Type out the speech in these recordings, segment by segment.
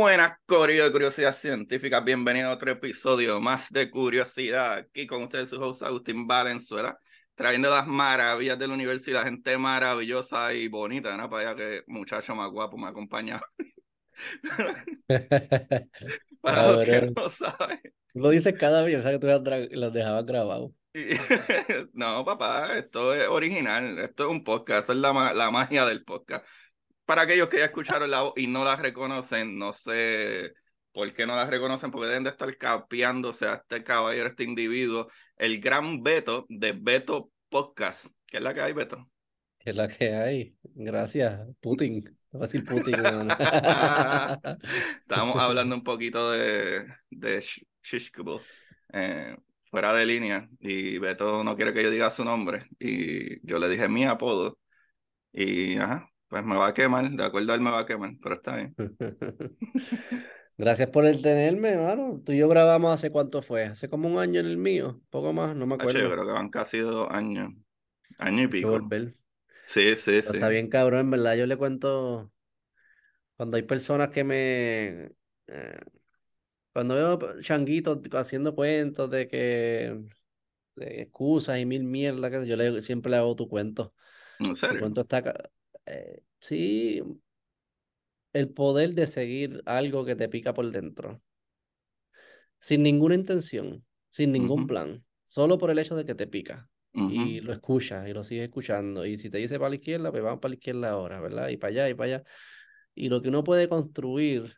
Buenas, Corio de Curiosidad Científica. Bienvenido a otro episodio más de Curiosidad. Aquí con ustedes su host Agustín Valenzuela, trayendo las maravillas de la universidad, gente maravillosa y bonita, ¿no? Para allá que muchacho más guapo me acompaña. Para los que no saben. Lo dices cada vez, o sea que tú los dejabas grabados. no, papá, esto es original, esto es un podcast, esto es la, la magia del podcast para aquellos que ya escucharon la voz y no la reconocen, no sé por qué no la reconocen, porque deben de estar capeándose a este caballero, este individuo, el gran Beto de Beto Podcast. ¿Qué es la que hay, Beto? ¿Qué es la que hay? Gracias, Putin. a decir Putin. Estábamos hablando un poquito de, de eh, fuera de línea, y Beto no quiere que yo diga su nombre, y yo le dije mi apodo, y ajá, pues me va a quemar, de acuerdo a él me va a quemar, pero está bien. Gracias por el tenerme, hermano. Tú y yo grabamos hace cuánto fue, hace como un año en el mío, poco más, no me acuerdo. yo creo que van casi dos años, año y pico. Sí, sí, sí. Está bien cabrón, en verdad. Yo le cuento cuando hay personas que me... Eh, cuando veo changuitos haciendo cuentos de que... De excusas y mil mierda, yo le, siempre le hago tu cuento. ¿En serio? Tu cuento está eh, sí, el poder de seguir algo que te pica por dentro, sin ninguna intención, sin ningún plan, solo por el hecho de que te pica. Y lo escuchas y lo sigues escuchando. Y si te dice para la izquierda, pues vamos para la izquierda ahora, ¿verdad? Y para allá y para allá. Y lo que uno puede construir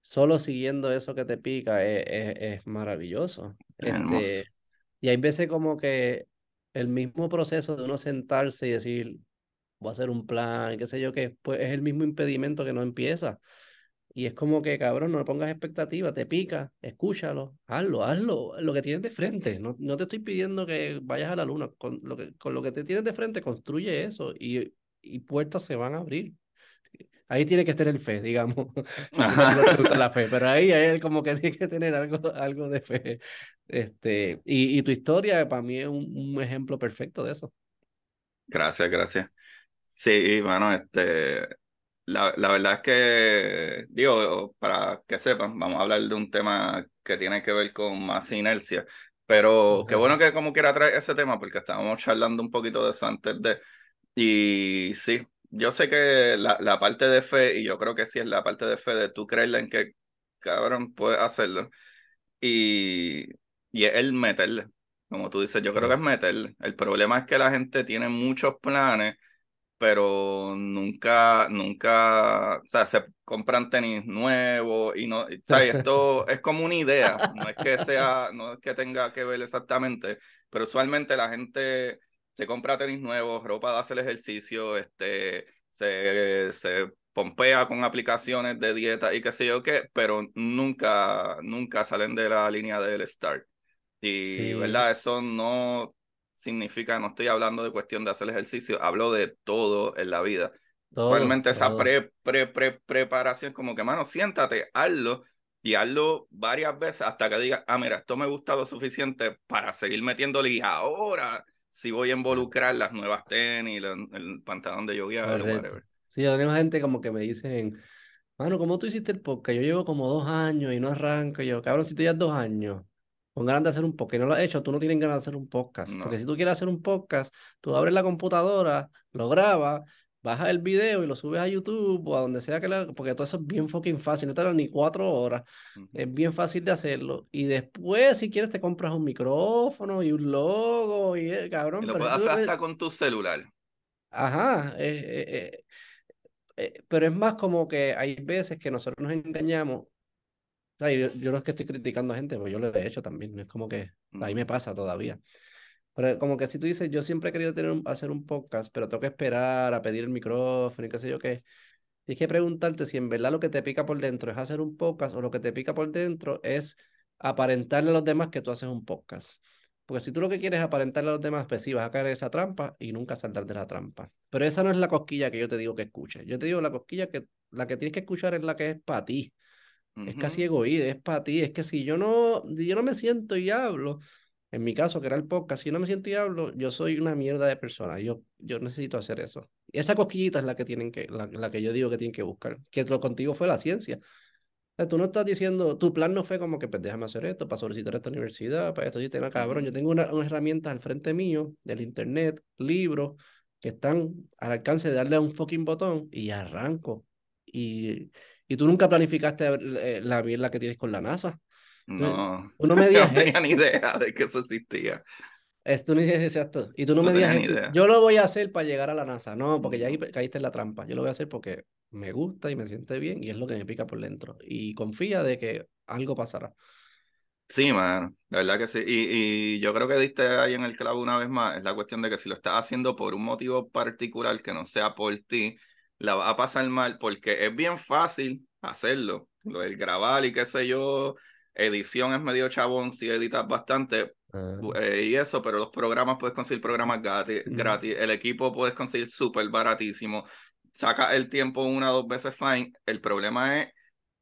solo siguiendo eso que te pica es, es, maravilloso. Este, y hay veces como que el mismo proceso de uno sentarse y decir, voy a hacer un plan, qué sé yo qué, pues es el mismo impedimento que no empieza. Y es como que, cabrón, no le pongas expectativa, te pica, escúchalo, hazlo, hazlo, lo que tienes de frente. No, no te estoy pidiendo que vayas a la luna, con lo que, con lo que te tienes de frente, construye eso y, y puertas se van a abrir. Ahí tiene que estar el fe, digamos. la fe, pero ahí, ahí como que tiene que tener algo, algo de fe. Este, y, y tu historia para mí es un, un ejemplo perfecto de eso. Gracias, gracias. Sí, bueno, este, la, la verdad es que, digo, para que sepan, vamos a hablar de un tema que tiene que ver con más inercia, pero qué bueno que como quiera traer ese tema, porque estábamos charlando un poquito de eso antes de, y sí, yo sé que la, la parte de fe, y yo creo que sí es la parte de fe de tú creerle en que, cabrón, puedes hacerlo, y, y es el meterle, como tú dices, yo creo que es meterle. El problema es que la gente tiene muchos planes pero nunca, nunca, o sea, se compran tenis nuevos y no, o sea, esto es como una idea, no es que sea, no es que tenga que ver exactamente, pero usualmente la gente se compra tenis nuevos, ropa de hacer ejercicio, este, se, se pompea con aplicaciones de dieta y qué sé yo qué, pero nunca, nunca salen de la línea del start. Y, ¿verdad? Eso no, significa, no estoy hablando de cuestión de hacer ejercicio, hablo de todo en la vida. Usualmente esa pre, pre, pre, preparación, como que, mano, siéntate, hazlo y hazlo varias veces hasta que digas, ah, mira, esto me ha gustado suficiente para seguir metiéndole y ahora si voy a involucrar las nuevas tenis, el, pantalón de yoga, whatever. Sí, yo tengo gente como que me dicen, mano, ¿cómo tú hiciste el podcast? Yo llevo como dos años y no arranco. yo, cabrón, si tú ya dos años, con ganas de hacer un podcast. no lo has hecho, tú no tienes ganas de hacer un podcast. Porque si tú quieres hacer un podcast, tú abres la computadora, lo grabas, bajas el video y lo subes a YouTube o a donde sea que la... Porque todo eso es bien fucking fácil, no te ni cuatro horas. Es bien fácil de hacerlo. Y después, si quieres, te compras un micrófono y un logo y eh, cabrón. lo puedes hacer hasta con tu celular. Ajá. Eh, eh, eh, pero es más como que hay veces que nosotros nos engañamos. Yo, yo, no es que estoy criticando a gente, porque yo lo he hecho también. Es como que ahí me pasa todavía. Pero como que si tú dices, yo siempre he querido tener hacer un podcast, pero tengo que esperar a pedir el micrófono y qué sé yo qué. Tienes que preguntarte si en verdad lo que te pica por dentro es hacer un podcast o lo que te pica por dentro es aparentarle a los demás que tú haces un podcast. Porque si tú lo que quieres es aparentarle a los demás, pues sí, vas a caer en esa trampa y nunca saltar de la trampa. Pero esa no es la cosquilla que yo te digo que escuches. Yo te digo la cosquilla que la que tienes que escuchar es la que es para ti. Es casi egoísta, es para ti. Es que si yo no, yo no me siento y hablo, en mi caso, que era el podcast, si no me siento y hablo, yo soy una mierda de persona. Yo, yo necesito hacer eso. Y esa cosquillita es la que tienen que, la, la que yo digo que tienen que buscar. Que lo contigo fue la ciencia. tú no estás diciendo, tu plan no fue como que pues déjame hacer esto para solicitar esta universidad, para esto. Yo tengo, cabrón, yo tengo unas una herramientas al frente mío, del internet, libros, que están al alcance de darle a un fucking botón y arranco. Y, y tú nunca planificaste eh, la mierda que tienes con la NASA. No, no, me no tenía ni idea de que eso existía. Esto ni exacto. Y tú no, me digas, yo lo voy a hacer para llegar a la NASA. No, porque ya caíste en la trampa. Yo lo voy a hacer porque me gusta y me siente bien y es lo que me pica por dentro. Y confía de que algo pasará. Sí, man, la verdad que sí. Y, y, yo creo que diste ahí en el clavo una vez más, es la cuestión de que si lo estás haciendo por un motivo particular que no sea por ti, la va a pasar mal porque es bien fácil hacerlo. Lo del grabar y qué sé yo, edición es medio chabón si editas bastante ah. eh, y eso, pero los programas puedes conseguir programas gratis, gratis. el equipo puedes conseguir súper baratísimo, saca el tiempo una o dos veces fine, el problema es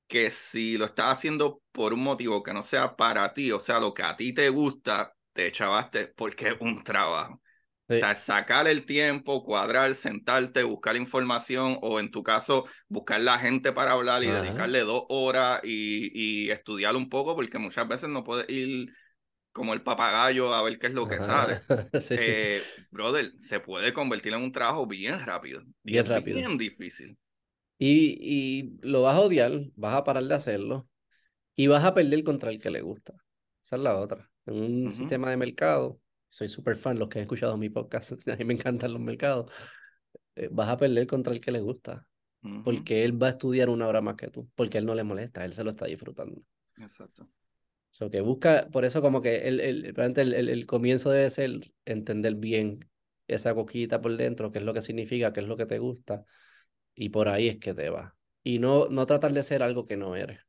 que si lo estás haciendo por un motivo que no sea para ti, o sea, lo que a ti te gusta, te chavaste porque es un trabajo. O sea, sacar el tiempo, cuadrar, sentarte, buscar información o en tu caso buscar la gente para hablar y dedicarle dos horas y, y, estudiar un poco porque muchas veces no puedes ir como el papagayo a ver qué es lo que sale. Eh, brother, se puede convertir en un trabajo bien rápido. Bien, rápido. Bien difícil. Y, y lo vas a odiar, vas a parar de hacerlo y vas a perder contra el que le gusta. Esa es la otra. En un sistema de mercado soy súper fan, los que han escuchado mi podcast, a mí me encantan los mercados, eh, vas a perder contra el que le gusta. Porque él va a estudiar una hora más que tú, porque él no le molesta, él se lo está disfrutando. Exacto. So que busca, por eso como que el, el, el, el, comienzo debe ser entender bien esa coquita por dentro, qué es lo que significa, qué es lo que te gusta, y por ahí es que te va. Y no, no tratar de ser algo que no eres.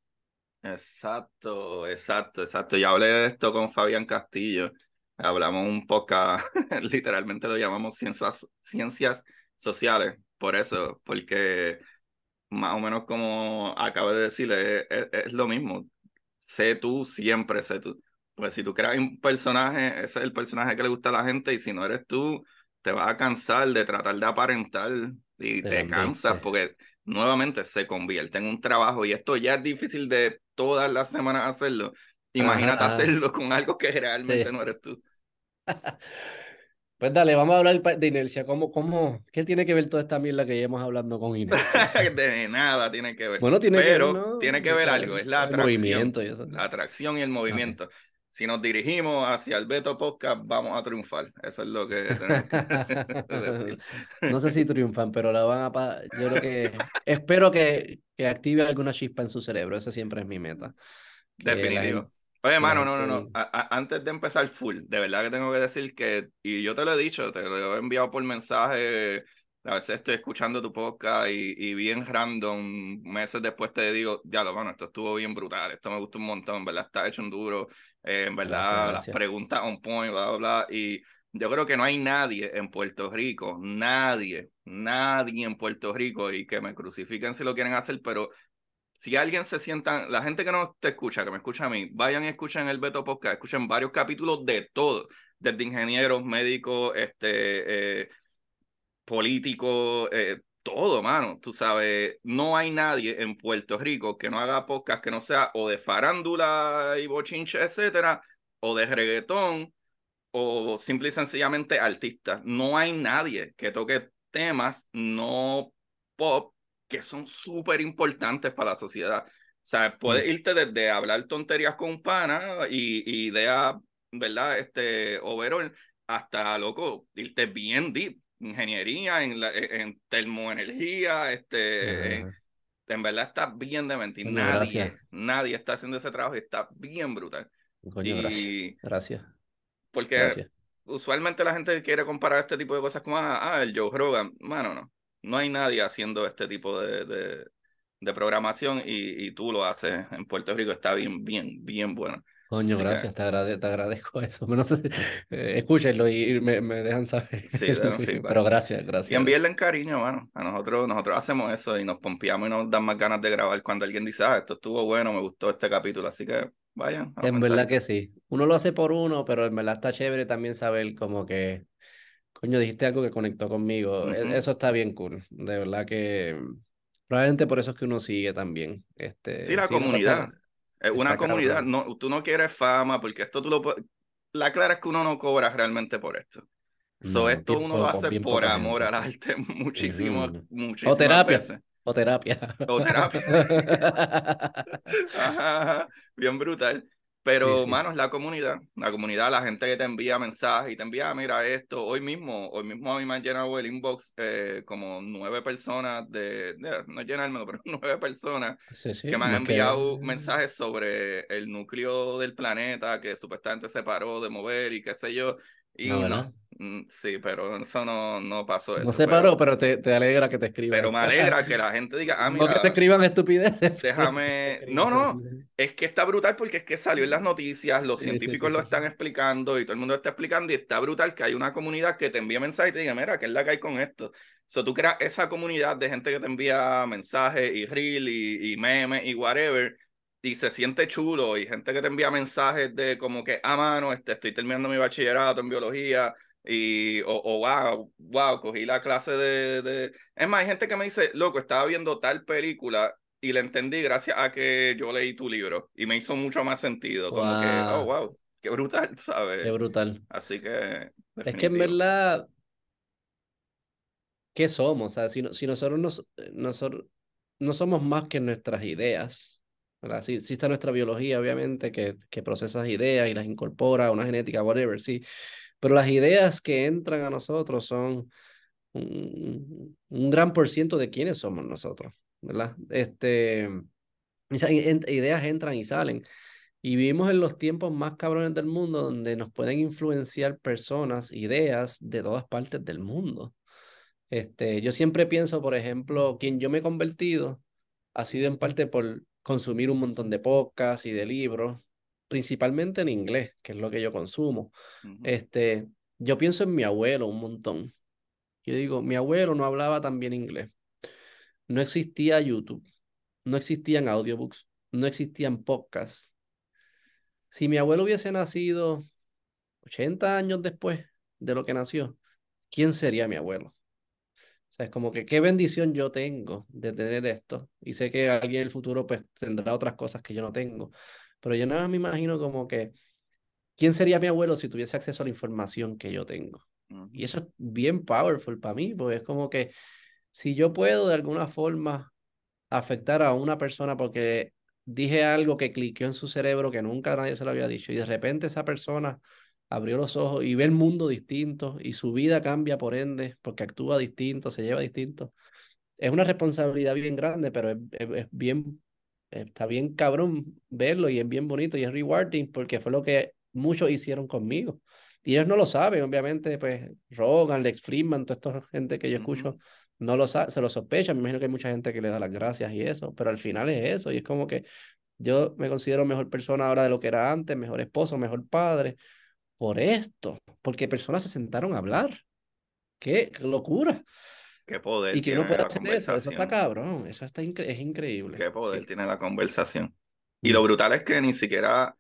Exacto, exacto, exacto. Ya hablé de esto con Fabián Castillo hablamos un poco, literalmente lo llamamos ciencias, ciencias sociales, por eso, porque más o menos como acabo de decirle, es, lo mismo. Sé tú, siempre sé tú. Pues si tú creas un personaje, ese es el personaje que le gusta a la gente, y si no eres tú, te vas a cansar de tratar de aparentar y te cansas porque nuevamente se convierte en un trabajo y esto ya es difícil de todas las semanas hacerlo. Imagínate hacerlo con algo que realmente no eres tú. Pues dale, vamos a hablar de inercia. ¿Cómo, cómo, ¿Qué tiene que ver toda esta mierda que llevamos hablando con inercia? de nada tiene que ver. Bueno, tiene Pero que ver, tiene que ver algo, es la atracción. La atracción y el movimiento. Si nos dirigimos hacia el Beto Podcast, vamos a triunfar. Eso es lo que tenemos que decir. No sé si triunfan, pero la van a... Yo creo que... Espero que, que active alguna chispa en su cerebro. Esa siempre es mi meta. Definitivo. Oye, mano, no, no, no. antes de empezar full, de verdad que tengo que decir que, y yo te lo he dicho, te lo he enviado por mensaje, a veces estoy escuchando tu podcast y, y bien random, meses después te digo, ya lo, mano, esto estuvo bien brutal, esto me gustó un montón, en verdad está hecho un duro, eh, en verdad las preguntas on point, bla, bla, bla, y yo creo que no hay nadie en Puerto Rico, nadie, nadie en Puerto Rico, y que me crucifiquen si lo quieren hacer, pero si alguien se sienta, la gente que no te escucha, que me escucha a mí, vayan y escuchen el Beto Podcast, escuchen varios capítulos de todo, desde ingenieros, médicos, este, eh, políticos, eh, todo, mano. Tú sabes, no hay nadie en Puerto Rico que no haga podcast que no sea o de farándula y bochinche, etcétera, o de reggaetón, o simple y sencillamente artista. No hay nadie que toque temas no pop que son súper importantes para la sociedad. O sea, puedes mm. irte desde hablar tonterías con un pana y, idea, ¿verdad? Este, overall, hasta, loco, irte bien deep. ingeniería, en, la, en termoenergía, este, en, verdad está bien de mentir. nadie, nadie está haciendo ese trabajo y está bien brutal. Coño, gracias. Gracias. Porque usualmente la gente quiere comparar este tipo de cosas como, ah, ah, el Joe Rogan. Mano, no. No hay nadie haciendo este tipo de, de, de programación y, y, tú lo haces en Puerto Rico. Está bien, bien, bien bueno. Coño, gracias, te, agradezco eso. No sé, eh, escúchenlo y me, me, dejan saber. Sí, pero gracias, gracias. Y envíenle cariño, mano. A nosotros, nosotros hacemos eso y nos pompeamos y nos dan más ganas de grabar cuando alguien dice, ah, esto estuvo bueno, me gustó este capítulo. Así que vayan. En verdad que sí. Uno lo hace por uno, pero en verdad está chévere también saber como que, coño, dijiste algo que conectó conmigo. E, eso está bien cool. De verdad que probablemente por eso es que uno sigue también. Este, sí, la comunidad. Es una comunidad, no, tú no quieres fama, porque esto tú lo. La clara es que uno no cobra realmente por esto. So, esto uno lo hace por amor al arte muchísimo, muchísimo. O terapia. O terapia. O terapia. bien brutal. Pero, manos, la comunidad, la comunidad, la gente que te envía mensajes y te envía, mira esto, hoy mismo, hoy mismo a mí me han llenado el inbox eh, como nueve personas de, no llenármelo, pero nueve personas que me han enviado mensajes sobre el núcleo del planeta que supuestamente se paró de mover y qué sé yo. Y no, Mm, sí, pero eso no, no pasó eso. No se paró, pero, te, te, alegra que te escriban. Pero me alegra que la gente diga, ah, mira. No que te escriban estupideces. Déjame. No, no. Es que está brutal porque es que salió en las noticias, los científicos lo están explicando y todo el mundo está explicando y está brutal que hay una comunidad que te envía mensajes y te diga, mira, ¿qué es la que hay con esto? So, tú creas esa comunidad de gente que te envía mensajes y reel y, y memes y whatever y se siente chulo y gente que te envía mensajes de como que, ah, mano, este, estoy terminando mi bachillerato en biología y, o, o, wow, wow, cogí la clase de, de... Es más, hay gente que me dice, loco, estaba viendo tal película y la entendí gracias a que yo leí tu libro y me hizo mucho más sentido. Como que, oh, wow, qué brutal, ¿sabes? Qué brutal. Así que... Es que en verdad, ¿qué somos? O sea, si, si nosotros, nos, nosotros no somos más que nuestras ideas, ¿verdad? Sí, sí está nuestra biología, obviamente, que, que procesa ideas y las incorpora, una genética, whatever, sí pero las ideas que entran a nosotros son un, gran por ciento de quiénes somos nosotros, ¿verdad? Este, ideas entran y salen. Y vivimos en los tiempos más cabrones del mundo donde nos pueden influenciar personas, ideas de todas partes del mundo. Este, yo siempre pienso, por ejemplo, quien yo me he convertido ha sido en parte por consumir un montón de podcasts y de libros principalmente en inglés, que es lo que yo consumo. este, yo pienso en mi abuelo un montón. Yo digo, mi abuelo no hablaba tan bien inglés. No existía YouTube, no existían audiobooks, no existían podcasts. Si mi abuelo hubiese nacido 80 años después de lo que nació, ¿quién sería mi abuelo? O sea, es como que qué bendición yo tengo de tener esto. Y sé que alguien en el futuro pues tendrá otras cosas que yo no tengo. Pero yo nada más me imagino como que, ¿quién sería mi abuelo si tuviese acceso a la información que yo tengo? Y eso es bien powerful para mí, porque es como que si yo puedo de alguna forma afectar a una persona porque dije algo que cliqueó en su cerebro que nunca nadie se lo había dicho y de repente esa persona abrió los ojos y ve el mundo distinto y su vida cambia por ende porque actúa distinto, se lleva distinto. Es una responsabilidad bien grande, pero es, es bien está bien cabrón verlo y es bien bonito y es rewarding porque fue lo que muchos hicieron conmigo. Y ellos no lo saben, obviamente, pues Rogan, Lex Friedman, toda esta gente que yo escucho, no lo sabe, se lo sospechan. Me imagino que hay mucha gente que le da las gracias y eso, pero al final es eso. Y es como que yo me considero mejor persona ahora de lo que era antes, mejor esposo, mejor padre, por esto, porque personas se sentaron a hablar. ¡Qué locura! Qué poder. Y que uno puede hacer eso, eso está cabrón, eso está es increíble. Qué poder tiene la conversación. Y lo brutal es que ni siquiera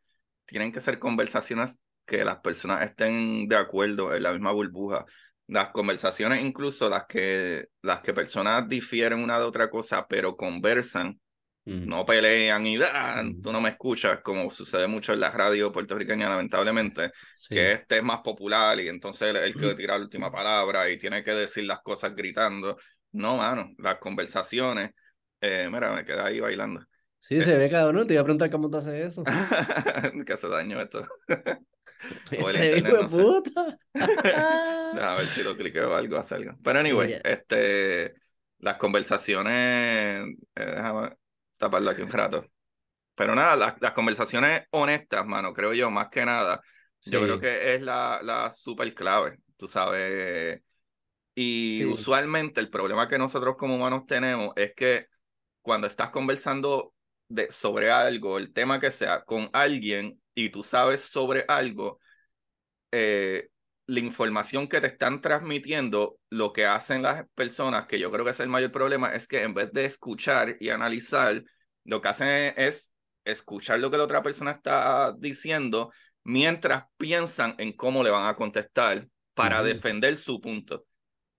tienen que ser conversaciones que las personas estén de acuerdo en la misma burbuja. Las conversaciones, incluso las que, las que personas difieren una de otra cosa, pero conversan, no pelean y ah, tú no me escuchas, como sucede mucho en la radio puertorriqueña, lamentablemente, que este es más popular y entonces él, que tira la última palabra y tiene que decir las cosas gritando. No, mano, las conversaciones, eh, mira, me queda ahí bailando. Sí, se ve cabrón, te iba a preguntar cómo te hace eso. que hace daño esto. o el Este internet, no sé. puta. A ver si lo cliqueo algo, hace algo. Pero anyway, Ella. este, las conversaciones, eh, déjame taparlo aquí un rato. Pero nada, las, las conversaciones honestas, mano, creo yo, más que nada, yo creo Sí, que es la, la super clave, tú sabes. Y sí. usualmente el problema que nosotros como humanos tenemos es que cuando estás conversando de, sobre algo, el tema que sea, con alguien y tú sabes sobre algo, eh, la información que te están transmitiendo, lo que hacen las personas, que yo creo que es el mayor problema, es que en vez de escuchar y analizar, lo que hacen es escuchar lo que la otra persona está diciendo mientras piensan en cómo le van a contestar para defender su punto.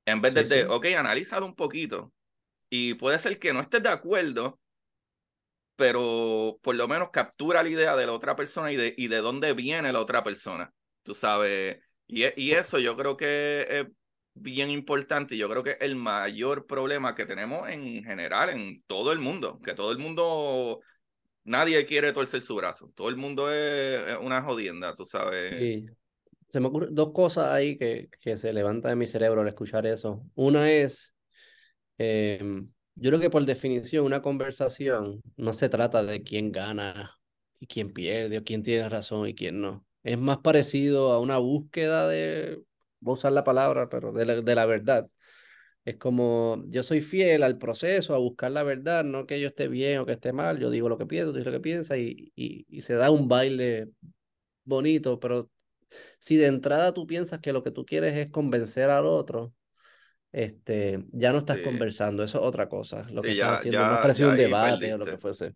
En vez Sí, de, sí. ok, analízalo un poquito. Y puede ser que no estés de acuerdo, pero por lo menos captura la idea de la otra persona y de, y de dónde viene la otra persona. Tú sabes, y, y eso yo creo que es bien importante yo creo que el mayor problema que tenemos en general en todo el mundo, que todo el mundo, nadie quiere torcer su brazo, todo el mundo es, una jodienda, tú sabes. Sí. Se me ocurren dos cosas ahí que, que se levantan en mi cerebro al escuchar eso. Una es, em, yo creo que por definición una conversación no se trata de quién gana y quién pierde o quién tiene razón y quién no. Es más parecido a una búsqueda de, voy a usar la palabra, pero de la, de la verdad. Es como yo soy fiel al proceso, a buscar la verdad, no que yo esté bien o que esté mal, yo digo lo que pienso, tú dices lo que piensas y, y, y se da un baile bonito, pero si de entrada tú piensas que lo que tú quieres es convencer al otro, este, ya no estás Sí, conversando, eso es otra cosa. Lo que sí, estás ya, haciendo es ya, parecido ya a un debate o lo que perdiste. fuese.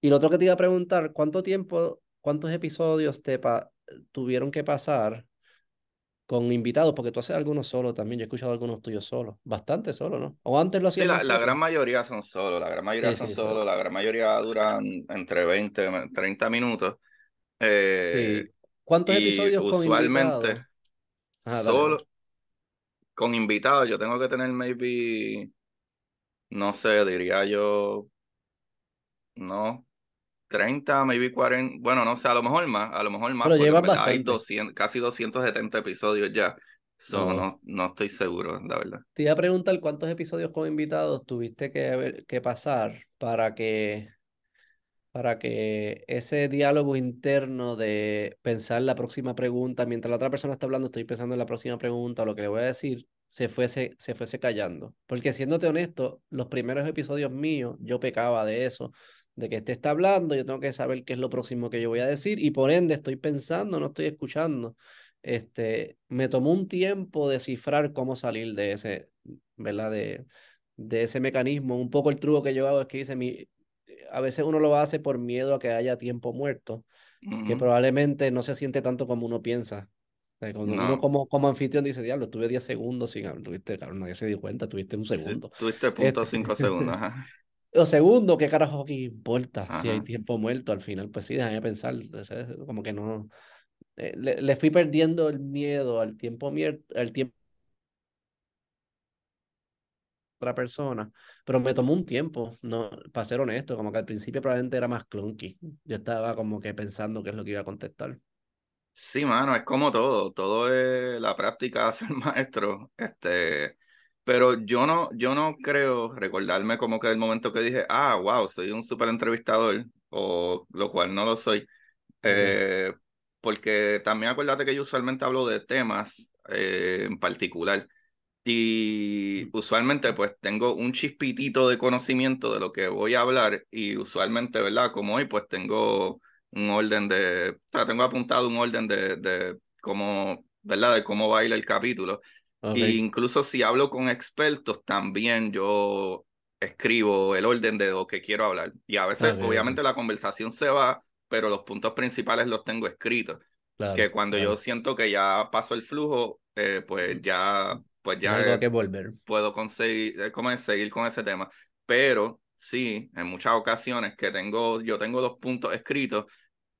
Y lo otro que te iba a preguntar, ¿cuánto tiempo, cuántos episodios te tuvieron que pasar con invitados? Porque tú haces algunos solo también, yo he escuchado algunos tuyos solos, bastante solo, ¿no? O antes lo Sí, hacías la, más la gran mayoría son solo, la gran mayoría Sí, son sí, solo, solo. la gran mayoría duran entre 20 y 30 minutos. Eh, Sí. ¿Cuántos y episodios con usualmente Ah, solo con invitados, yo tengo que tener maybe, no sé, diría yo, no, 30 maybe 40 bueno, no sé, a lo mejor más, a lo mejor más, Pero llevas verdad hay bastante. 200, casi 270 episodios ya. So, No. no, no estoy seguro, la verdad. Te iba a preguntar cuántos episodios con invitados tuviste que, que pasar para que, para que ese diálogo interno de pensar la próxima pregunta, mientras la otra persona está hablando, estoy pensando en la próxima pregunta o lo que le voy a decir, se fuese, se fuese callando. Porque siéndote honesto, los primeros episodios míos, yo pecaba de eso, de que este está hablando, yo tengo que saber qué es lo próximo que yo voy a decir y por ende estoy pensando, no estoy escuchando. Este, me tomó un tiempo descifrar cómo salir de ese, ¿verdad? De, de ese mecanismo. Un poco el truco que yo hago es que dice, mi, a veces uno lo hace por miedo a que haya tiempo muerto, que Ujú. probablemente no se siente tanto como uno piensa. O sea, cuando uno No, como, como anfitrión dice, diablo, tuve 10 segundos sin hablar, tuviste, cabrón, nadie se dio cuenta, tuviste un segundo. tuviste punto Este, cinco segundos, ajá. O segundo, ¿qué carajo aquí importa si hay tiempo muerto al final? Pues sí, déjame pensar, como que no, eh, le, le fui perdiendo el miedo al tiempo, mier- al tiempo otra persona, pero me tomó un tiempo, no, para ser honesto, como que al principio probablemente era más clunky. Yo estaba como que pensando qué es lo que iba a contestar. Sí, mano, es como todo, todo es la práctica de hacer maestro, este, pero yo no, yo no creo recordarme como que el momento que dije, ah, wow, soy un súper entrevistador, o lo cual no lo soy, eh, porque también acuérdate que yo usualmente hablo de temas eh, en particular, y usualmente pues tengo un chispitito de conocimiento de lo que voy a hablar y usualmente, ¿verdad? Como hoy pues tengo un orden de, o sea, tengo apuntado un orden de, de cómo, ¿verdad? De cómo va a ir el capítulo. E ok, incluso si hablo con expertos, también yo escribo el orden de lo que quiero hablar. Y a veces, ok, obviamente, la conversación se va, pero los puntos principales los tengo escritos. claro, Que cuando yo claro. siento que ya pasó el flujo, eh, pues ya, pues No ya a eh, que volver. puedo conseguir, eh, ¿cómo es? seguir con ese tema. Pero sí, en muchas ocasiones que tengo, yo tengo dos puntos escritos,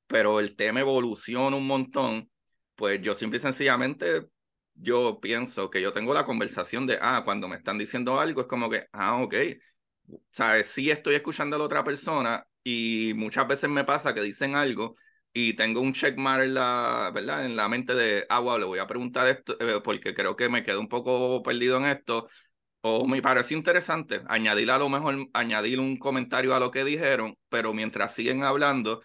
pero el tema evoluciona un montón, pues yo simple y sencillamente, yo pienso que yo tengo la conversación de, ah, cuando me están diciendo algo, es como que, ah, ok, ¿sabes? Sí estoy escuchando a la otra persona y muchas veces me pasa que dicen algo y tengo un checkmark en la, ¿verdad? en la mente de, ah, wow, le voy a preguntar esto eh, porque creo que me quedo un poco perdido en esto, o me pareció interesante añadir a lo mejor, añadir un comentario a lo que dijeron, pero mientras siguen hablando,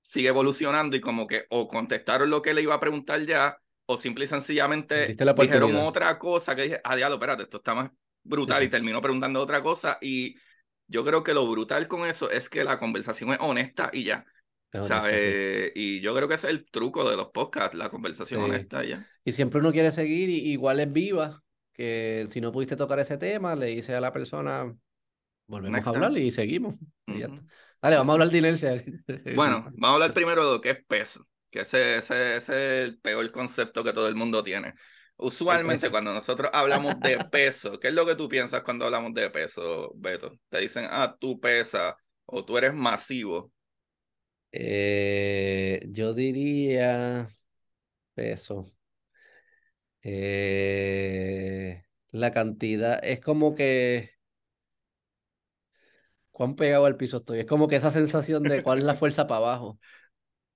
sigue evolucionando y como que o contestaron lo que le iba a preguntar ya, o simple y sencillamente dijeron otra cosa que dije, ah, diablo, espérate, esto está más brutal y terminó preguntando otra cosa y yo creo que lo brutal con eso es que la conversación es honesta y ya. ¿Sabes? Y yo creo que ese es el truco de los podcasts, la conversación honesta y ya. Y siempre uno quiere seguir, y, igual es viva, que si no pudiste tocar ese tema, le dice a la persona, volvemos a hablar y seguimos. Dale, vamos a hablar de inercia. Bueno, vamos a hablar primero de lo que es peso, que ese, ese, ese es el peor concepto que todo el mundo tiene. Usualmente cuando nosotros hablamos de peso, ¿qué es lo que tú piensas cuando hablamos de peso, Beto? Te dicen, ah, tú pesas o tú eres masivo. Eh, yo diría peso. Eh, la cantidad es como que cuán pegado al piso estoy. Es como que esa sensación de cuál es la fuerza para abajo.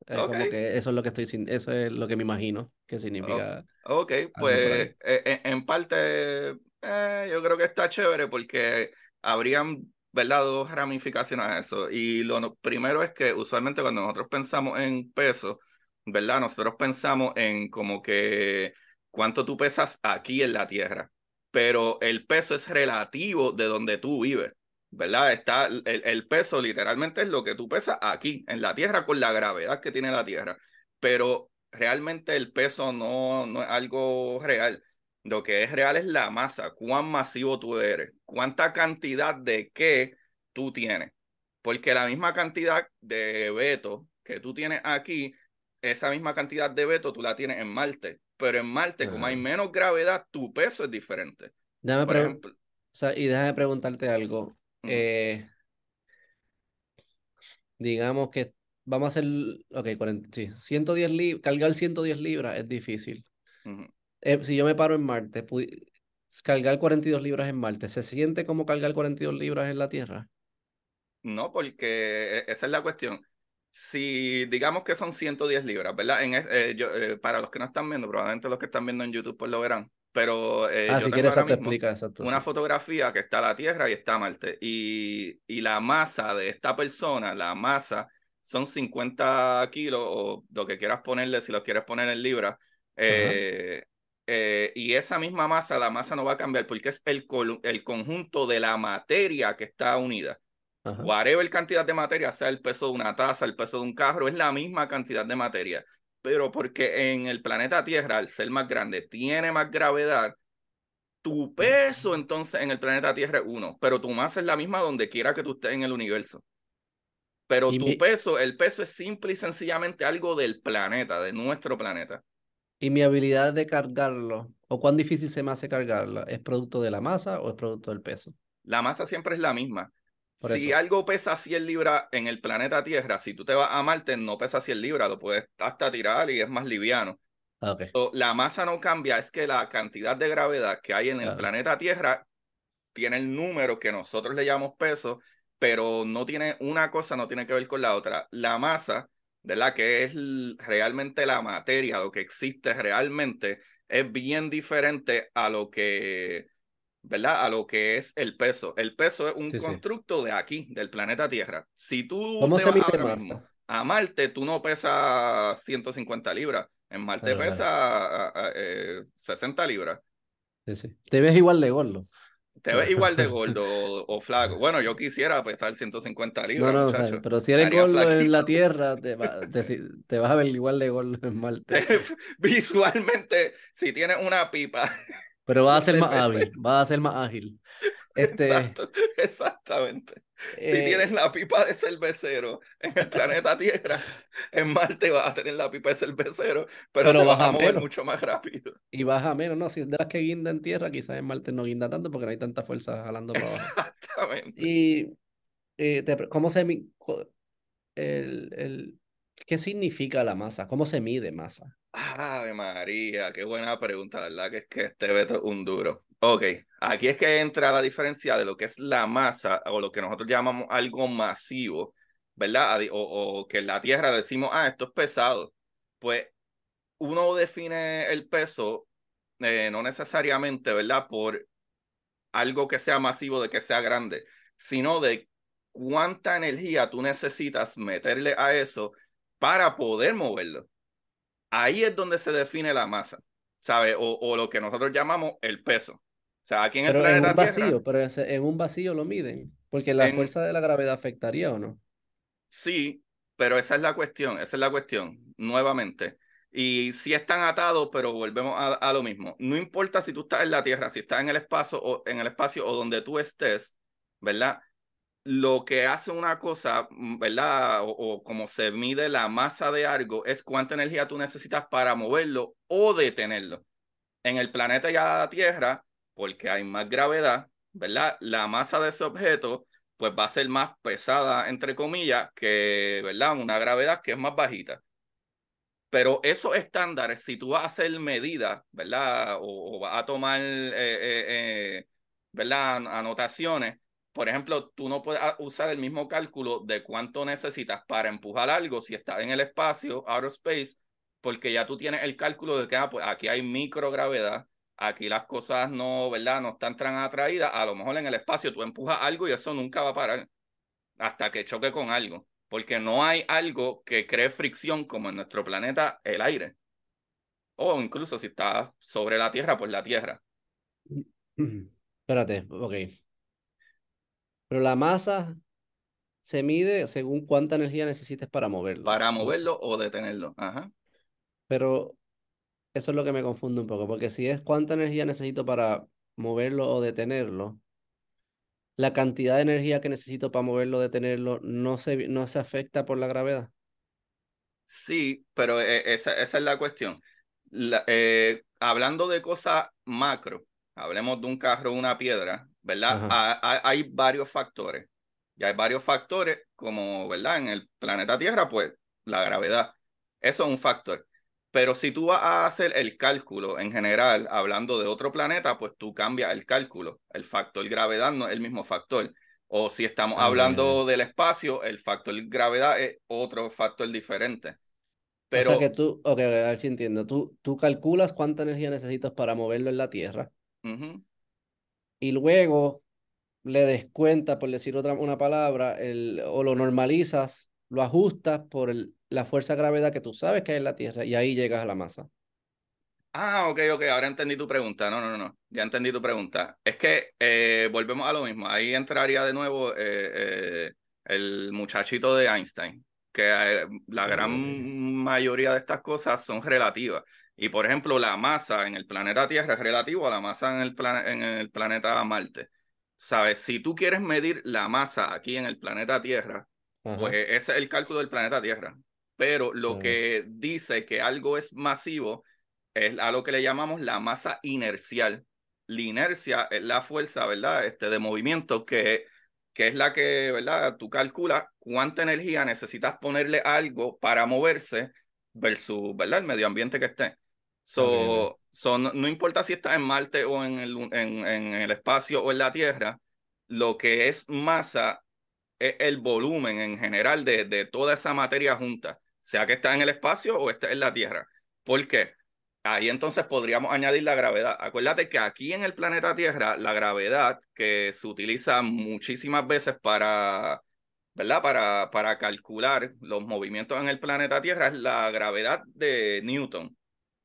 Es como que eso es lo que estoy eso es lo que me imagino que significa. ok, pues eh, eh, en, parte eh, yo creo que está chévere porque habrían, ¿verdad? Dos ramificaciones a eso. Y lo primero es que usualmente cuando nosotros pensamos en peso, ¿verdad? Nosotros pensamos en como que cuánto tú pesas aquí en la Tierra. Pero el peso es relativo de donde tú vives. ¿Verdad? Está el, peso literalmente es lo que tú pesas aquí en la Tierra con la gravedad que tiene la Tierra, pero realmente el peso no, no es algo real. Lo que es real es la masa, cuán masivo tú eres, cuánta cantidad de qué tú tienes. Porque la misma cantidad de veto que tú tienes aquí, esa misma cantidad de veto tú la tienes en Marte. Pero en Marte, como hay menos gravedad, tu peso es diferente. Por ejemplo, y déjame preguntarte algo. Eh, digamos que vamos a hacer, ok, 40, sí, 110 libras, cargar 110 libras es difícil. Eh, si yo me paro en Marte, cargar 42 libras en Marte, ¿se siente como cargar 42 libras en la Tierra? No, porque e, esa es la cuestión. Si digamos que son 110 libras, ¿verdad? En, eh, yo, para los que no están viendo, probablemente los que están viendo en YouTube pues lo verán. Pero eh, ah, yo si quieres explica, una fotografía que está la Tierra y está Marte. Y, y la masa de esta persona, la masa, son 50 kilos o lo que quieras ponerle, si lo quieres poner en libras. Eh, eh, y esa misma masa, la masa no va a cambiar porque es el, el conjunto de la materia que está unida. Ajá. Whatever cantidad de materia, sea el peso de una taza, el peso de un carro, es la misma cantidad de materia pero porque en el planeta Tierra, al ser más grande, tiene más gravedad, tu peso entonces en el planeta Tierra es uno, pero tu masa es la misma donde quiera que tú estés en el universo. Pero tu peso, el peso es simple y sencillamente algo del planeta, de nuestro planeta. ¿Y mi habilidad de cargarlo, o cuán difícil se me hace cargarlo, es producto de la masa o es producto del peso? La masa siempre es la misma si algo pesa 100 libras en el planeta Tierra, si tú te vas a Marte, no pesa 100 libras, lo puedes hasta tirar y es más liviano. Ah, la masa no cambia, es que la cantidad de gravedad que hay en el planeta Tierra tiene el número que nosotros le llamamos peso, pero no tiene una cosa, no tiene que ver con la otra. La masa, ¿verdad? Que es realmente la materia, lo que existe realmente, es bien diferente a lo que ¿verdad? A lo que es el peso. El peso es un constructo de aquí, del planeta Tierra. Si tú te vas a Marte, tú no pesas 150 libras. En Marte pesa 60 libras. Te ves igual de gordo. Te ves igual de gordo o, flaco. Bueno, yo quisiera pesar 150 libras. No, no, pero si eres gordo en la Tierra, te, te, vas a ver igual de gordo en Marte. Visualmente, si tienes una pipa pero va a ser más hábil, va a ser más ágil. Este, Exacto, exactamente. si eh, tienes la pipa de cervecero en el planeta Tierra, en Marte vas a tener la pipa de cervecero, pero, pero te vas a mover mucho más rápido. Y baja menos, no, si es de las que guinda en Tierra, quizás en Marte no guinda tanto porque no hay tanta fuerza jalando para abajo. Exactamente. Y eh, ¿cómo se el, el, qué significa la masa? ¿Cómo se mide masa? Ave María, qué buena pregunta, ¿verdad? Que es que este veto es un duro. Ok, aquí es que entra la diferencia de lo que es la masa o lo que nosotros llamamos algo masivo ¿verdad? O, que en la Tierra decimos, ah, esto es pesado. Pues uno define el peso eh, no necesariamente, ¿verdad? Por algo que sea masivo, de que sea grande, sino de cuánta energía tú necesitas meterle a eso para poder moverlo. Ahí es donde se define la masa, ¿sabes? O, lo que nosotros llamamos el peso. O sea, aquí en el planeta en un vacío, pero en un vacío lo miden, porque la fuerza de la gravedad afectaría o no. Sí, pero esa es la cuestión, esa es la cuestión, nuevamente. Y si están atados, pero volvemos a, lo mismo. No importa si tú estás en la Tierra, si estás en el espacio o en el espacio o donde tú estés, ¿verdad? Lo que hace una cosa, mm, ¿verdad? O, como se mide la masa de algo es cuánta energía tú necesitas para moverlo o detenerlo. En el planeta ya Tierra, porque hay más gravedad, ¿verdad? La masa de ese objeto pues va a ser más pesada, entre comillas, que, ¿verdad? Una gravedad que es más bajita. Pero esos estándares, si tú vas a hacer medidas, ¿verdad? O, vas a tomar, eh, eh, eh, ¿verdad? Anotaciones. Por ejemplo, tú no puedes usar el mismo cálculo de cuánto necesitas para empujar algo si está en el espacio, outer space, porque ya tú tienes el cálculo de que ah, pues aquí hay microgravedad, aquí las cosas no, ¿verdad? No están tan atraídas. A lo mejor en el espacio tú empujas algo y eso nunca va a parar hasta que choque con algo porque no hay algo que cree fricción como en nuestro planeta el aire. O incluso si está sobre la Tierra, pues la Tierra. Espérate, ok. Pero la masa se mide según cuánta energía necesites para moverlo. Para moverlo o detenerlo. Ajá. Pero eso es lo que me confunde un poco, porque si es cuánta energía necesito para moverlo o detenerlo, la cantidad de energía que necesito para moverlo, detenerlo, no se, no se afecta por la gravedad. Sí, pero eh, esa, esa es la cuestión. Eh, hablando de cosas macro, hablemos de un carro, una piedra, ¿verdad? hay varios factores. Y hay varios factores, como, ¿verdad? En el planeta Tierra, pues la gravedad. Eso es un factor. Pero si tú vas a hacer el cálculo en general, hablando de otro planeta, pues tú cambias el cálculo. El factor gravedad no es el mismo factor. O si estamos ah, hablando del espacio, el factor gravedad es otro factor diferente. Pero... O sea que tú, ok, a ver si entiendo. Tú, tú calculas cuánta energía necesitas para moverlo en la Tierra. Y luego le descuentas, por decir otra una palabra, el, o lo normalizas, lo ajustas por el, la fuerza gravedad que tú sabes que hay en la Tierra y ahí llegas a la masa. Ah, ok, ok, ahora entendí tu pregunta. No, no, no, ya entendí tu pregunta. Es que eh, volvemos a lo mismo. Ahí entraría de nuevo eh, eh, el muchachito de Einstein, que la gran mayoría de estas cosas son relativas. Y por ejemplo, la masa en el planeta Tierra es relativo a la masa en el, en el planeta Marte. ¿Sabes? Si tú quieres medir la masa aquí en el planeta Tierra, pues ese es el cálculo del planeta Tierra pero lo que dice que algo es masivo es a lo que le llamamos la masa inercial. La inercia es la fuerza, ¿verdad? Este, de movimiento que, que es la que, ¿verdad? Tú calculas cuánta energía necesitas ponerle a algo para moverse versus, ¿verdad? El medio ambiente que esté. So, no, importa si está en Marte o en el, en, en el espacio o en la Tierra, lo que es masa es el volumen en general de, de toda esa materia junta sea que está en el espacio o esté en la Tierra. ¿Por qué? Ahí entonces podríamos añadir la gravedad. Acuérdate que aquí en el planeta Tierra, la gravedad que se utiliza muchísimas veces para, ¿verdad? Para, para calcular los movimientos en el planeta Tierra es la gravedad de Newton.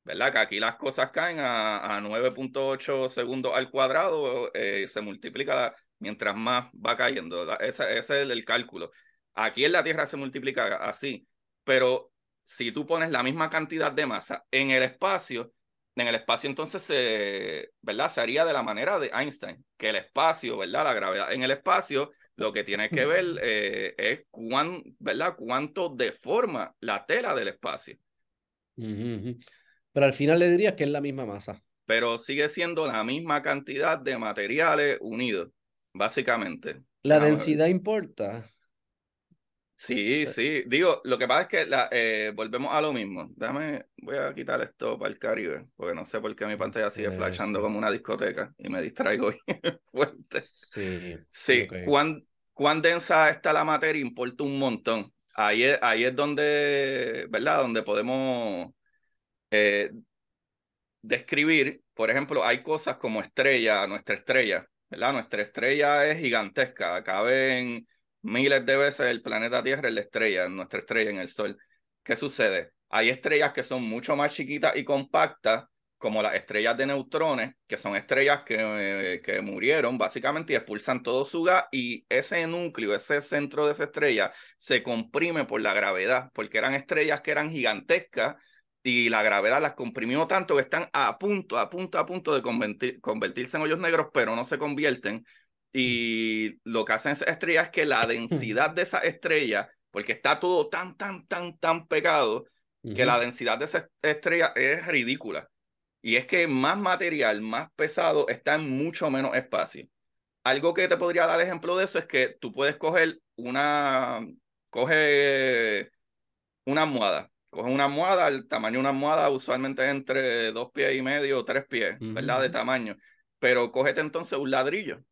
¿Verdad? Que aquí las cosas caen a, a 9.8 segundos al cuadrado, eh, se multiplica mientras más va cayendo. Ese, ese es el cálculo. Aquí en la Tierra se multiplica así. Pero si tú pones la misma cantidad de masa en el espacio, en el espacio entonces se, ¿verdad? Se haría de la manera de Einstein, que el espacio, ¿verdad? La gravedad en el espacio, lo que tiene que ver eh, es cuán, ¿verdad? cuánto deforma la tela del espacio. Pero al final le dirías que es la misma masa. Pero sigue siendo la misma cantidad de materiales unidos, básicamente. ¿La densidad importa? Sí, sí. Digo, lo que pasa es que la, eh, volvemos a lo mismo. Déjame, voy a quitar esto para el Caribe, porque no sé por qué mi pantalla sigue flashando como una discoteca y me distraigo fuerte. Sí. Sí. cuán densa está la materia importa un montón. Ahí es, ahí es donde, ¿verdad? Donde podemos eh, describir, por ejemplo, hay cosas como estrella, nuestra estrella, ¿verdad? Nuestra estrella es gigantesca, caben miles de veces el planeta Tierra en la estrella, nuestra estrella en el Sol. ¿Qué sucede? Hay estrellas que son mucho más chiquitas y compactas, como las estrellas de neutrones, que son estrellas que, eh, que murieron básicamente y expulsan todo su gas y ese núcleo, ese centro de esa estrella se comprime por la gravedad, porque eran estrellas que eran gigantescas y la gravedad las comprimió tanto que están a punto, a punto, a punto de convertirse en hoyos negros, pero no se convierten. Y lo que hacen esas estrellas es que la densidad de esa estrella, porque está todo tan, tan, tan, tan pegado, que la densidad de esa estrella es ridícula. Y es que más material, más pesado, está en mucho menos espacio. Algo que te podría dar ejemplo de eso es que tú puedes coger una, coge una almohada, coge una almohada, el tamaño de una almohada usualmente entre dos pies y medio o tres pies, ¿verdad? De tamaño. Pero cógete entonces un ladrillo.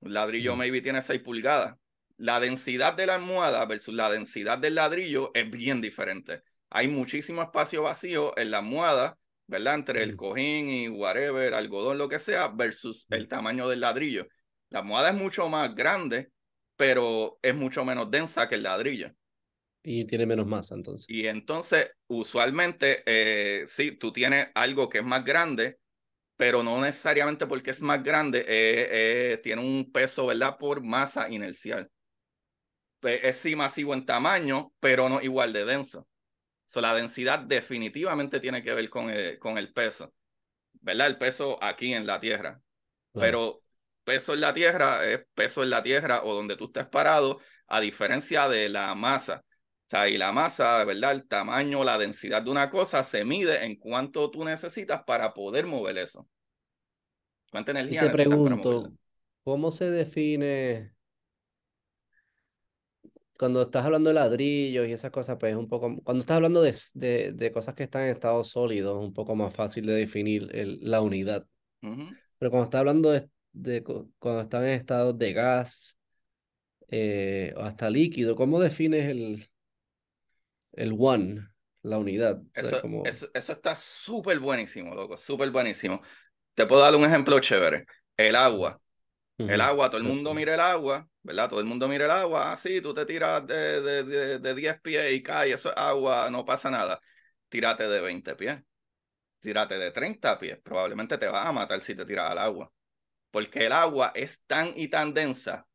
Un ladrillo maybe tiene seis pulgadas. La densidad de la almohada versus la densidad del ladrillo es bien diferente. Hay muchísimo espacio vacío en la almohada ¿verdad? Entre el cojín y whatever, algodón, lo que sea, versus el tamaño del ladrillo. La almohada es mucho más grande, pero es mucho menos densa que el ladrillo. Y tiene menos masa, entonces. Y entonces, usualmente, eh, sí, tú tienes algo que es más grande, pero no necesariamente porque es más grande, eh, eh, tiene un peso, ¿verdad? Por masa inercial. Pues, es sí masivo en tamaño, pero no igual de denso la densidad definitivamente tiene que ver con el, con el peso, ¿verdad? El peso aquí en la Tierra. Pero peso en la Tierra es peso en la Tierra o donde tú estés parado, a diferencia de la masa. Sea, y la masa, ¿verdad? El tamaño, la densidad de una cosa se mide en cuánto tú necesitas para poder mover eso. ¿Cuánta energía y te pregunto, ¿cómo se define cuando estás hablando de ladrillos y esas cosas, pues es un poco, cuando estás hablando de, de, de cosas que están en estado sólido, es un poco más fácil de definir el, la unidad. Pero cuando estás hablando de, de, cuando están en estado de gas eh, o hasta líquido, ¿cómo defines el, el one, la unidad? Eso, eso, eso está súper buenísimo, loco, súper buenísimo. Te puedo dar un ejemplo chévere. El agua. El agua, todo el mundo mira el agua, ¿verdad? Todo el mundo mira el agua, así, tú te tiras de, de, de, 10 pies y cae, eso es agua, no pasa nada. Tírate de 20 pies, tírate de 30 pies, probablemente te vas a matar si te tiras al agua. Porque el agua es tan y tan densa,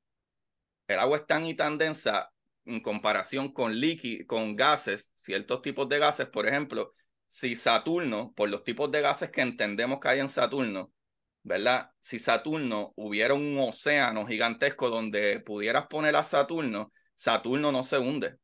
el agua es tan y tan densa en comparación con líquidos, con gases, ciertos tipos de gases, por ejemplo, si Saturno, por los tipos de gases que entendemos que hay en Saturno, ¿verdad? Si Saturno hubiera un océano gigantesco donde pudieras poner a Saturno, Saturno no se hunde,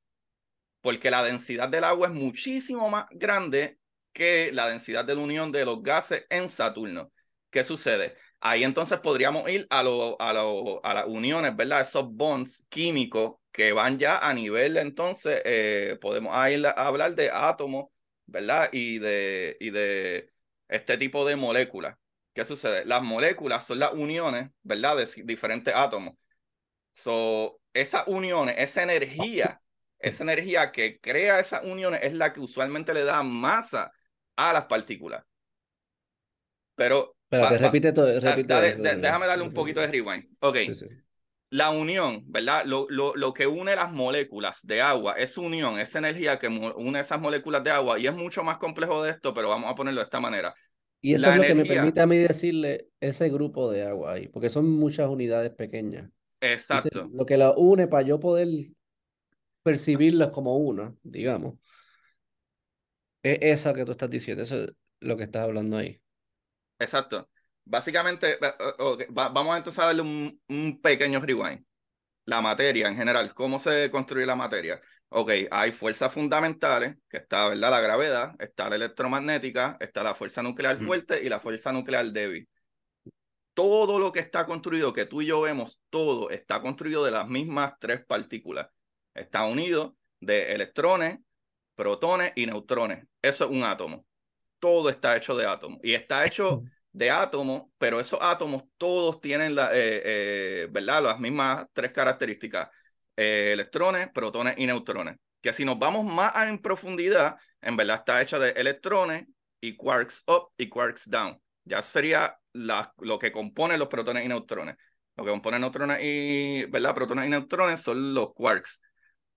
porque la densidad del agua es muchísimo más grande que la densidad de la unión de los gases en Saturno. ¿Qué sucede? Ahí entonces podríamos ir a, lo, a, a las uniones, ¿verdad? Esos bonds químicos que van ya a nivel, entonces, eh, podemos ir a hablar de átomos, ¿verdad? Y de, y de este tipo de moléculas. ¿Qué sucede? Las moléculas son las uniones, ¿verdad? De diferentes átomos. So, esas uniones, esa energía, esa energía que crea esas uniones es la que usualmente le da masa a las partículas. Pero. Espérate, repite todo. Repite déjame darle un poquito de rewind. Ok. La unión, ¿verdad? Lo, lo, lo, que une las moléculas de agua, es unión, esa energía que une esas moléculas de agua, y es mucho más complejo de esto, pero vamos a ponerlo de esta manera. Y eso es lo que me permite a mí decirle ese grupo de agua ahí, porque son muchas unidades pequeñas. Exacto. lo que la une para yo poder percibirlas como una, digamos, es esa que tú estás diciendo, eso es lo que estás hablando ahí. Exacto. Básicamente, vamos entonces a darle un, un pequeño rewind. La materia en general, ¿cómo se construye la materia? Ok, hay fuerzas fundamentales, que está, ¿verdad? La gravedad, está la electromagnética, está la fuerza nuclear fuerte y la fuerza nuclear débil. Todo lo que está construido, que tú y yo vemos, todo está construido de las mismas tres partículas. Está unido de electrones, protones y neutrones. Eso es un átomo. Todo está hecho de átomos. Y está hecho de átomos, pero esos átomos todos tienen la, eh, eh, ¿verdad? las mismas tres características, eh, electrones, protones y neutrones. Que si nos vamos más en profundidad, en verdad está hecha de electrones y quarks up y quarks down. Ya sería la, lo que compone los protones y neutrones. Lo que compone neutrones y, ¿verdad? Protones y neutrones son los quarks.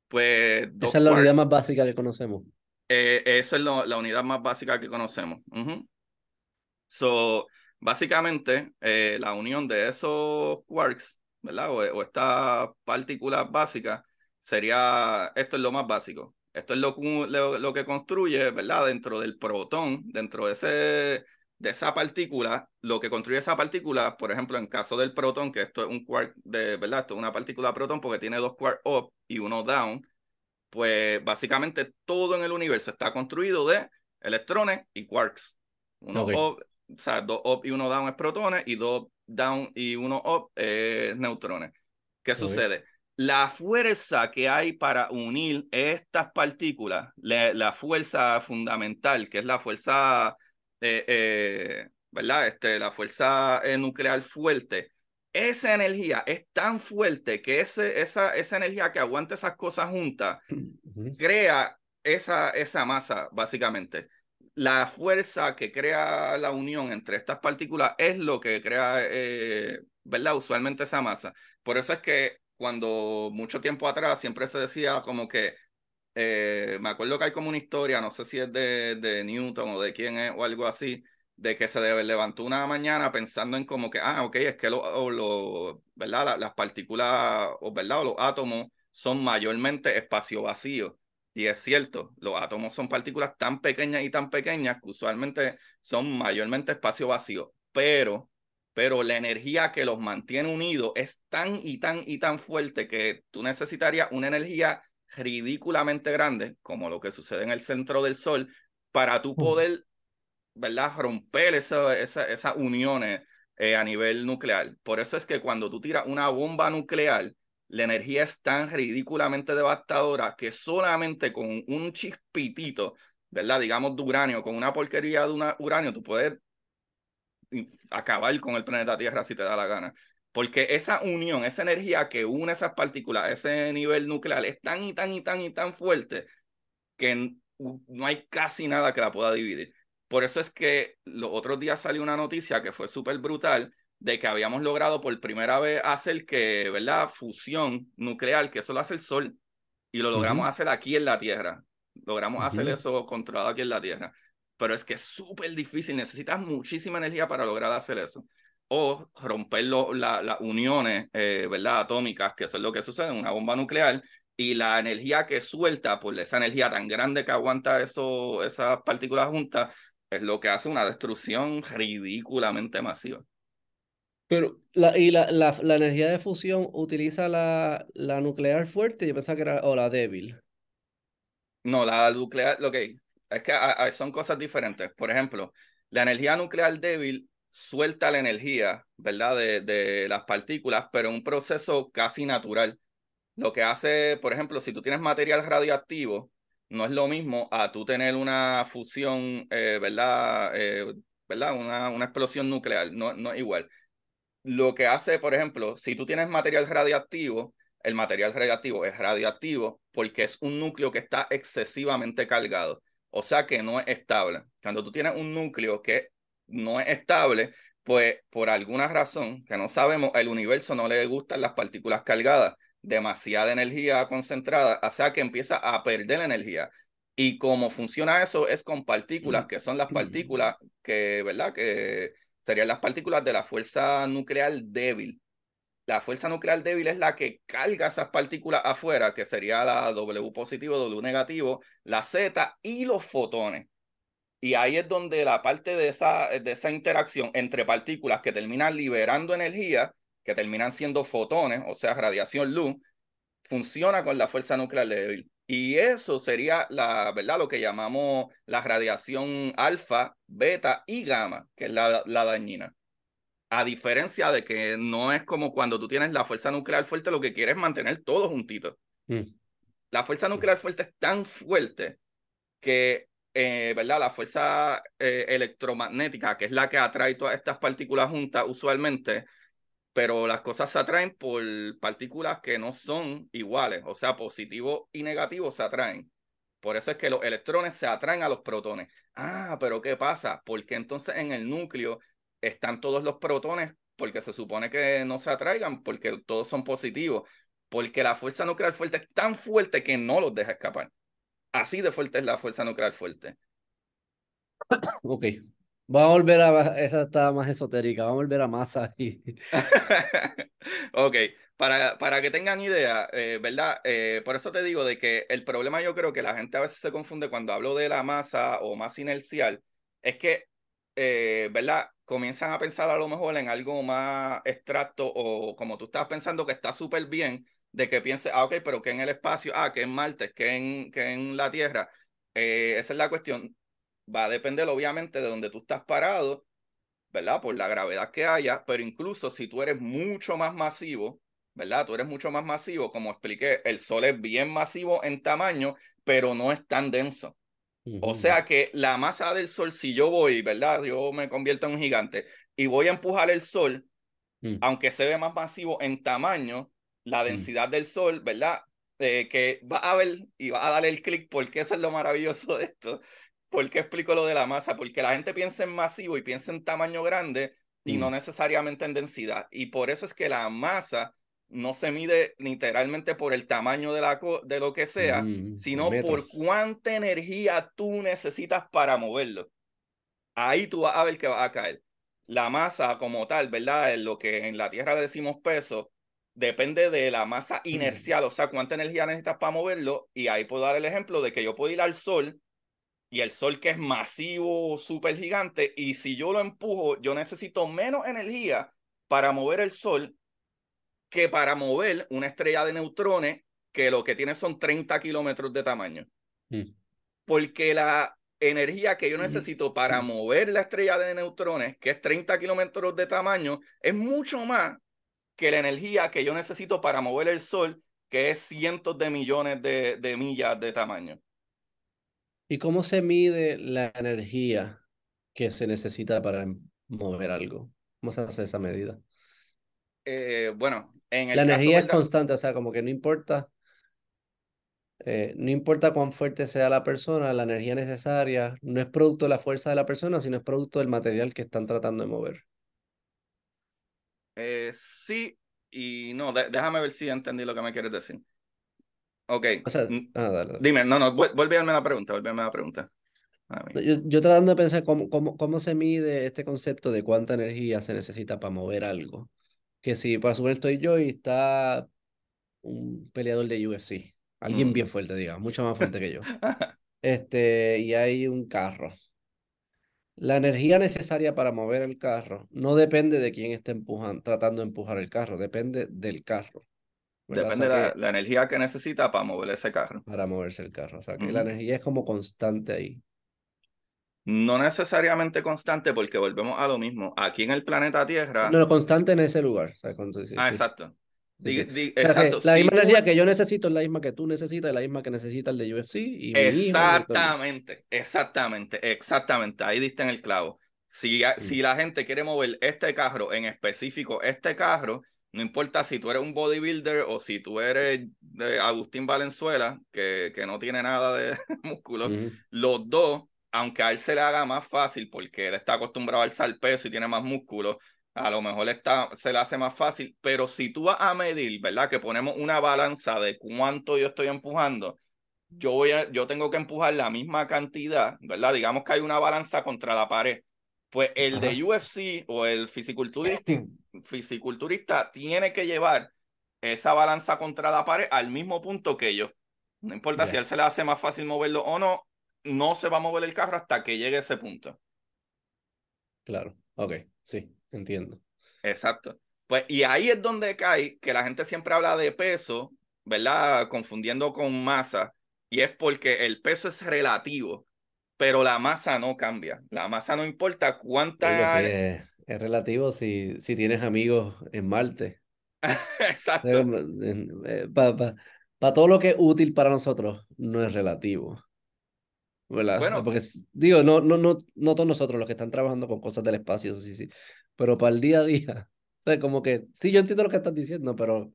Pues, Esa es la unidad más básica que conocemos. Esa es la unidad más básica que conocemos. So, básicamente, eh, la unión de esos quarks, ¿verdad? O, estas partículas básicas, sería, esto es lo más básico. Esto es lo, lo, lo, que construye, ¿verdad? Dentro del protón, dentro de, ese, de esa partícula, lo que construye esa partícula, por ejemplo, en caso del protón, que esto es un quark de, ¿verdad? Esto es una partícula protón porque tiene dos quarks up y uno down, pues básicamente todo en el universo está construido de electrones y quarks. Uno up, o sea, dos up y uno down es protones y dos down y uno up es neutrones. ¿Qué sucede? La fuerza que hay para unir estas partículas, la, fuerza fundamental, que es la fuerza, eh, eh, ¿verdad? Este, la fuerza eh, nuclear fuerte, esa energía es tan fuerte que ese, esa, esa energía que aguanta esas cosas juntas crea esa, esa masa, básicamente. La fuerza que crea la unión entre estas partículas es lo que crea, eh, ¿verdad? Usualmente esa masa. Por eso es que cuando mucho tiempo atrás siempre se decía como que, eh, me acuerdo que hay como una historia, no sé si es de, de Newton o de quién es o algo así, de que se levantó una mañana pensando en como que, ah, ok, es que lo, lo ¿verdad? las partículas, o, ¿verdad? los átomos son mayormente espacio vacío. Y es cierto, los átomos son partículas tan pequeñas y tan pequeñas que usualmente son mayormente espacio vacío. Pero, pero la energía que los mantiene unidos es tan y tan y tan fuerte que tú necesitarías una energía ridículamente grande, como lo que sucede en el centro del Sol, para tú poder ¿verdad? Romper esa, esa, esas uniones eh, a nivel nuclear. Por eso es que cuando tú tiras una bomba nuclear, la energía es tan ridículamente devastadora que solamente con un chispitito, ¿verdad? Digamos de uranio, con una porquería de una uranio, tú puedes acabar con el planeta Tierra si te da la gana. Porque esa unión, esa energía que une esas partículas, ese nivel nuclear es tan y tan y tan y tan fuerte que no hay casi nada que la pueda dividir. Por eso es que los otros días salió una noticia que fue súper brutal de que habíamos logrado por primera vez hacer que, ¿verdad? Fusión nuclear, que eso lo hace el Sol, y lo logramos hacer aquí en la Tierra. Logramos hacer eso controlado aquí en la Tierra. Pero es que es súper difícil, necesitas muchísima energía para lograr hacer eso. O romper las uniones, eh, ¿verdad? Atómicas, que eso es lo que sucede en una bomba nuclear, y la energía que suelta, por esa energía tan grande que aguanta eso, esas partículas juntas, es lo que hace una destrucción ridículamente masiva. Pero, la, ¿y la, la, la energía de fusión utiliza la, la nuclear fuerte? Yo pensaba que era, o la débil. No, la nuclear, que es que son cosas diferentes. Por ejemplo, la energía nuclear débil suelta la energía, ¿verdad? De, de las partículas, pero en un proceso casi natural. Lo que hace, por ejemplo, si tú tienes material radioactivo, no es lo mismo a tú tener una fusión, eh, ¿verdad? Eh, ¿verdad? Una, una explosión nuclear, no, no es igual. Lo que hace, por ejemplo, si tú tienes material radiactivo, el material radiactivo es radiactivo porque es un núcleo que está excesivamente cargado, o sea que no es estable. Cuando tú tienes un núcleo que no es estable, pues por alguna razón que no sabemos, el universo no le gustan las partículas cargadas demasiada energía concentrada, o sea que empieza a perder energía. Y cómo funciona eso es con partículas, que son las partículas que, ¿verdad? Que serían las partículas de la fuerza nuclear débil. La fuerza nuclear débil es la que carga esas partículas afuera, que sería la W positivo, W negativo, la Z y los fotones. Y ahí es donde la parte de esa, de esa interacción entre partículas que terminan liberando energía que terminan siendo fotones, o sea, radiación luz, funciona con la fuerza nuclear débil. Y eso sería la, ¿verdad? Lo que llamamos la radiación alfa, beta y gamma, que es la, la dañina. A diferencia de que no es como cuando tú tienes la fuerza nuclear fuerte, lo que quieres es mantener todo juntito. Mm. La fuerza nuclear fuerte es tan fuerte que eh, ¿verdad? La fuerza eh, electromagnética, que es la que atrae todas estas partículas juntas usualmente, pero las cosas se atraen por partículas que no son iguales, o sea, positivo y negativo se atraen. Por eso es que los electrones se atraen a los protones. Ah, pero ¿qué pasa? Porque entonces en el núcleo están todos los protones porque se supone que no se atraigan porque todos son positivos, porque la fuerza nuclear fuerte es tan fuerte que no los deja escapar. Así de fuerte es la fuerza nuclear fuerte. Ok. Vamos a volver a. Esa está más esotérica. Vamos a volver a masa. Y... ok. Para, para que tengan idea, eh, ¿verdad? Eh, por eso te digo de que el problema yo creo que la gente a veces se confunde cuando hablo de la masa o masa inercial, es que, eh, ¿verdad? Comienzan a pensar a lo mejor en algo más extracto o como tú estás pensando que está súper bien, de que piense, ah, ok, pero que en el espacio, ah, que en Marte, que en, que en la Tierra. Eh, esa es la cuestión. Va a depender obviamente de donde tú estás parado, ¿verdad? Por la gravedad que haya, pero incluso si tú eres mucho más masivo, ¿verdad? Tú eres mucho más masivo, como expliqué, el Sol es bien masivo en tamaño, pero no es tan denso. O sea que la masa del Sol, si yo voy, ¿verdad? Yo me convierto en un gigante y voy a empujar el Sol, mm. aunque se ve más masivo en tamaño, la mm. densidad del sol, ¿verdad? Eh, que va a ver y va a darle el clic porque eso es lo maravilloso de esto. ¿Por qué explico lo de la masa? Porque la gente piensa en masivo y piensa en tamaño grande y no mm. necesariamente en densidad. Y por eso es que la masa no se mide literalmente por el tamaño de, la de lo que sea, mm, sino por cuánta energía tú necesitas para moverlo. Ahí tú vas a ver que va a caer. La masa como tal, ¿verdad? En lo que en la Tierra decimos peso, depende de la masa inercial, o sea, cuánta energía necesitas para moverlo. Y ahí puedo dar el ejemplo de que yo puedo ir al sol y el sol que es masivo, súper gigante, y si yo lo empujo, yo necesito menos energía para mover el sol que para mover una estrella de neutrones que lo que tiene son 30 kilómetros de tamaño. Mm. Porque la energía que yo necesito para mover la estrella de neutrones, que es 30 kilómetros de tamaño, es mucho más que la energía que yo necesito para mover el sol, que es cientos de millones de, de millas de tamaño. ¿Y cómo se mide la energía que se necesita para mover algo? ¿Cómo se hace esa medida? Eh, bueno, en el La energía es constante, o sea, como que no importa, eh, no importa cuán fuerte sea la persona, la energía necesaria no es producto de la fuerza de la persona, sino es producto del material que están tratando de mover. Eh, sí y no, déjame ver si entendí lo que me quieres decir. Ok. Ah, dime, no, no, vuelve a darme la pregunta, a la pregunta. Yo, yo tratando de pensar cómo, cómo, cómo se mide este concepto de cuánta energía se necesita para mover algo. Que si, para subir estoy yo y está un peleador de UFC, alguien bien fuerte, digamos, mucho más fuerte que yo. este, y hay un carro. La energía necesaria para mover el carro no depende de quién esté empujando, tratando de empujar el carro, depende del carro. Depende de la, energía que necesita para mover ese carro. Para moverse el carro. O sea, que la energía es como constante ahí. No necesariamente constante porque volvemos a lo mismo. Aquí en el planeta Tierra... No, constante en ese lugar. ah, exacto la misma energía que yo necesito es la misma que tú necesitas, es la misma que necesita el de UFC. Y exactamente, exactamente, exactamente. Ahí diste en el clavo. Si, si la gente quiere mover este carro, en específico este carro, no importa si tú eres un bodybuilder o si tú eres de Agustín Valenzuela, que, que no tiene nada de músculo, los dos, aunque a él se le haga más fácil porque él está acostumbrado a alzar peso y tiene más músculo, a lo mejor está, se le hace más fácil, pero si tú vas a medir, ¿verdad? Que ponemos una balanza de cuánto yo estoy empujando, yo, voy a, yo tengo que empujar la misma cantidad, ¿verdad? Digamos que hay una balanza contra la pared. Pues el de UFC o el fisiculturista, fisiculturista tiene que llevar esa balanza contra la pared al mismo punto que yo. No importa si a él se le hace más fácil moverlo o no, no se va a mover el carro hasta que llegue a ese punto. Claro, ok, sí. Entiendo. Exacto. Pues, y ahí es donde cae que la gente siempre habla de peso, ¿verdad? Confundiendo con masa. Y es porque el peso es relativo, pero la masa no cambia. La masa no importa cuánta. Es, relativo si, si tienes amigos en Marte. Exacto. Para todo lo que es útil para nosotros, no es relativo. ¿verdad? Bueno, Porque digo, no, no, no, no todos nosotros los que están trabajando con cosas del espacio, sí, sí, pero para el día a día, o sea, como que, sí, yo entiendo lo que estás diciendo, pero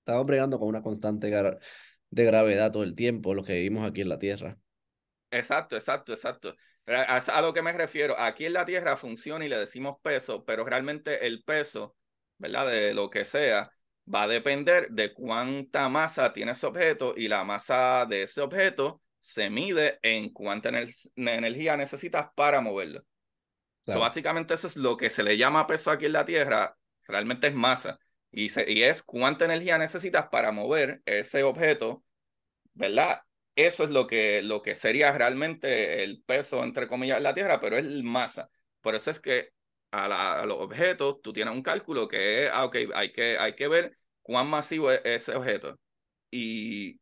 estamos bregando con una constante de gravedad todo el tiempo, lo que vivimos aquí en la Tierra. Exacto, exacto, exacto. A, a, lo que me refiero, aquí en la Tierra funciona y le decimos peso, pero realmente el peso, ¿verdad? De lo que sea, va a depender de cuánta masa tiene ese objeto y la masa de ese objeto se mide en cuánta energía necesitas para moverlo. Claro. básicamente eso es lo que se le llama peso aquí en la Tierra, realmente es masa. Y, se, y es cuánta energía necesitas para mover ese objeto, ¿verdad? Eso es lo que, lo que sería realmente el peso, entre comillas, en la Tierra, pero es masa. Por eso es que a, la, a, los objetos tú tienes un cálculo que es, ah, ok, hay que, hay que ver cuán masivo es ese objeto. Y,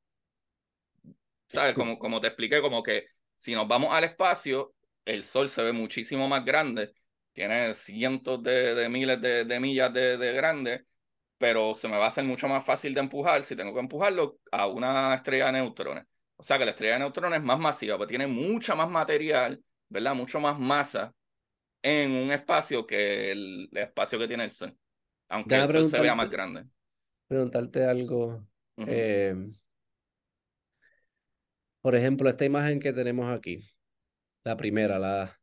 ¿sabes? Como, como te expliqué, como que si nos vamos al espacio, el Sol se ve muchísimo más grande, tiene cientos de, de miles de, de millas de, de grande, pero se me va a hacer mucho más fácil de empujar si tengo que empujarlo a una estrella de neutrones. O sea que la estrella de neutrones es más masiva, pues tiene mucha más material, ¿verdad? Mucho más masa en un espacio que el, espacio que tiene el Sol. Aunque el Sol se vea más grande. Preguntarte algo. Uh -huh. eh, por ejemplo, esta imagen que tenemos aquí, la primera, la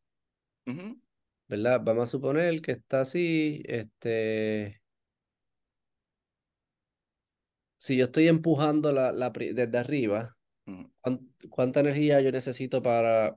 uh -huh. ¿verdad? Vamos a suponer que está así, este, si yo estoy empujando la, la desde arriba. ¿Cuánta energía yo necesito para,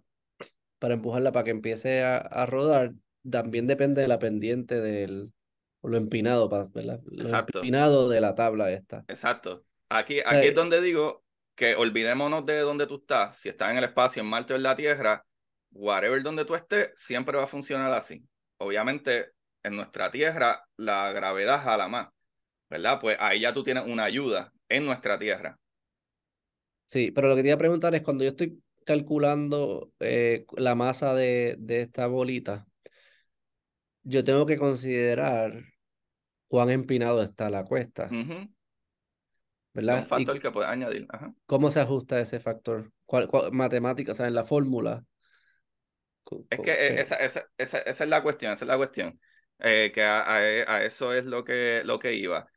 para empujarla para que empiece a, a rodar? También depende de la pendiente del, o lo empinado, ¿verdad? Lo Exacto. empinado de la tabla esta. Exacto. Aquí, aquí es donde digo que olvidémonos de donde tú estás. Si estás en el espacio, en Marte o en la Tierra, whatever donde tú estés, siempre va a funcionar así. Obviamente, en nuestra Tierra, la gravedad jala más, ¿verdad? Pues ahí ya tú tienes una ayuda en nuestra Tierra. Sí, pero lo que te iba a preguntar es cuando yo estoy calculando eh, la masa de, de esta bolita, yo tengo que considerar cuán empinado está la cuesta. Uh -huh. ¿Verdad? Es un factor ¿Y que puedes añadir. Ajá. ¿Cómo se ajusta ese factor? ¿Cuál, cuál matemática, o sea, en la fórmula? Es que esa, esa, esa, esa, es la cuestión, esa es la cuestión. Eh, que a, a, a, eso es lo que, lo que iba.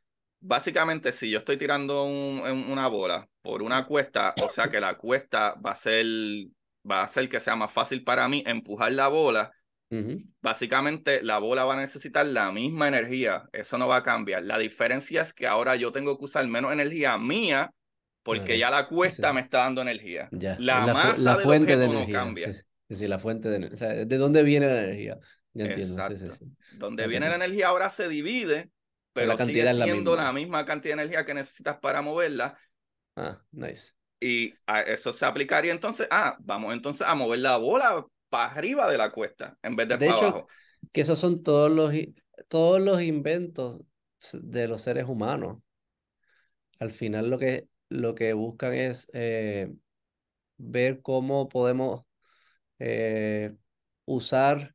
Básicamente, si yo estoy tirando un, una bola por una cuesta, o sea que la cuesta va a ser, va a hacer que sea más fácil para mí empujar la bola. Uh -huh. Básicamente, la bola va a necesitar la misma energía. Eso no va a cambiar. La diferencia es que ahora yo tengo que usar menos energía mía porque ya la cuesta sí, sí. me está dando energía. Ya. La, la, masa la del fuente de energía. no cambia. Sí, la fuente de energía. O sea, ¿de dónde viene la energía? Ya entiendo. Exacto. Donde viene la energía ahora se divide, pero la sigue la siendo misma. la misma cantidad de energía que necesitas para moverla. Ah, nice. Y a eso se aplicaría entonces, ah, vamos entonces a mover la bola para arriba de la cuesta en vez de, de para hecho, abajo. Que esos son todos los, todos los inventos de los seres humanos. Al final lo que, lo que buscan es eh, ver cómo podemos eh, usar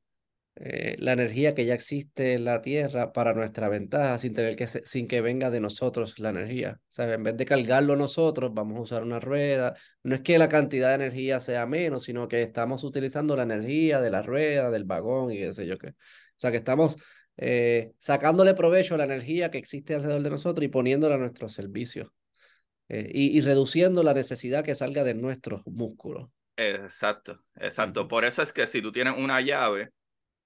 eh, la energía que ya existe en la Tierra para nuestra ventaja sin tener que sin que venga de nosotros la energía. O sea, en vez de cargarlo nosotros, vamos a usar una rueda. No es que la cantidad de energía sea menos, sino que estamos utilizando la energía de la rueda, del vagón y qué sé yo qué. O sea, que estamos eh, sacándole provecho a la energía que existe alrededor de nosotros y poniéndola a nuestro servicio. Eh, y, y, reduciendo la necesidad que salga de nuestros músculos. Exacto, exacto. Por eso es que si tú tienes una llave,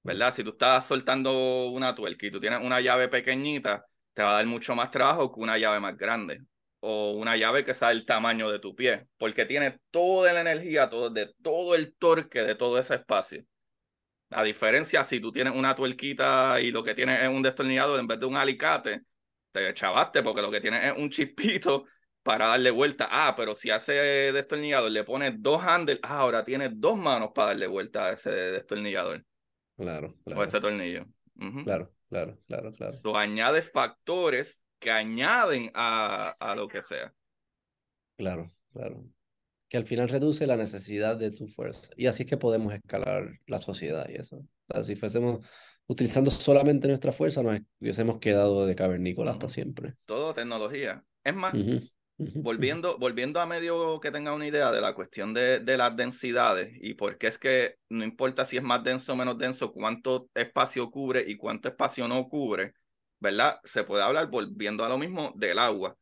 ¿verdad? Si tú estás soltando una tuerca y tú tienes una llave pequeñita, te va a dar mucho más trabajo que una llave más grande. O una llave que sea el tamaño de tu pie, porque tiene toda la energía, todo, de todo el torque de todo ese espacio. A diferencia, si tú tienes una tuerquita y lo que tienes es un destornillador en vez de un alicate, te chavaste porque lo que tienes es un chispito para darle vuelta. Ah, pero si hace destornillador le pones dos handles, ah, ahora tienes dos manos para darle vuelta a ese destornillador. Claro, claro. O ese tornillo. Uh -huh. Claro, claro, claro, claro. So, añade factores que añaden a, a lo que sea. Claro, claro. Que al final reduce la necesidad de tu fuerza. Y así es que podemos escalar la sociedad y eso. O sea, si fuésemos utilizando solamente nuestra fuerza, nos hubiésemos quedado de cavernícolas uh -huh. para siempre. Todo tecnología. Es más, uh -huh. Volviendo, volviendo a medio que tenga una idea de la cuestión de, de las densidades y por qué es que no importa si es más denso o menos denso, cuánto espacio cubre y cuánto espacio no cubre, ¿verdad? Se puede hablar volviendo a lo mismo del agua.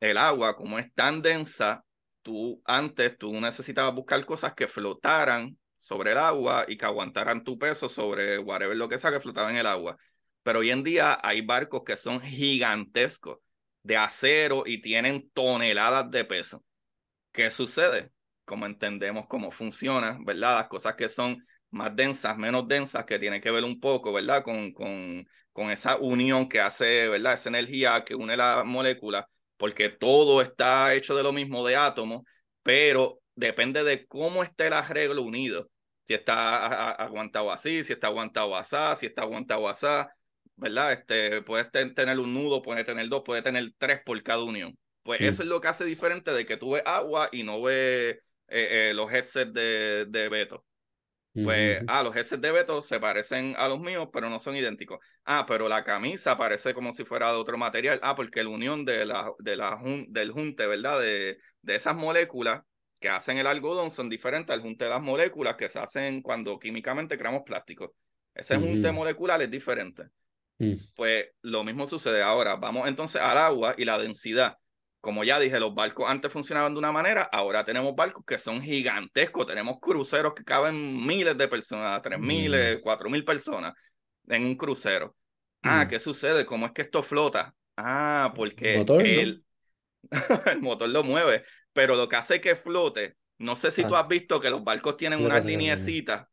El agua, como es tan densa, tú antes tú necesitabas buscar cosas que flotaran sobre el agua y que aguantaran tu peso sobre whatever lo que sea que flotaba en el agua. Pero hoy en día hay barcos que son gigantescos de acero y tienen toneladas de peso. ¿Qué sucede? Como entendemos cómo funciona, ¿verdad? Las cosas que son más densas, menos densas, que tienen que ver un poco, ¿verdad? Con, con, con esa unión que hace, ¿verdad? Esa energía que une las moléculas, porque todo está hecho de lo mismo de átomos, pero depende de cómo esté el arreglo unido. Si está aguantado así, si está aguantado así, si está aguantado así, ¿verdad? Este, puedes tener un nudo, puedes tener dos, puedes tener tres por cada unión. Pues eso es lo que hace diferente de que tú ves agua y no ves eh, eh, los headsets de, de Beto. Pues, ah, los headsets de Beto se parecen a los míos, pero no son idénticos. Ah, pero la camisa parece como si fuera de otro material. Ah, porque la unión de la, de la, del junte, ¿verdad? De, de esas moléculas que hacen el algodón son diferentes al junte de las moléculas que se hacen cuando químicamente creamos plástico. Ese junte molecular es diferente. Mm. Pues lo mismo sucede ahora. Vamos entonces al agua y la densidad. Como ya dije, los barcos antes funcionaban de una manera, ahora tenemos barcos que son gigantescos. Tenemos cruceros que caben miles de personas, tres mil, mm. cuatro mil personas en un crucero. Ah, mm. ¿qué sucede? ¿Cómo es que esto flota? Ah, porque el, el motor lo mueve, pero lo que hace que flote, no sé si tú ah. has visto que los barcos tienen unas lineecitas.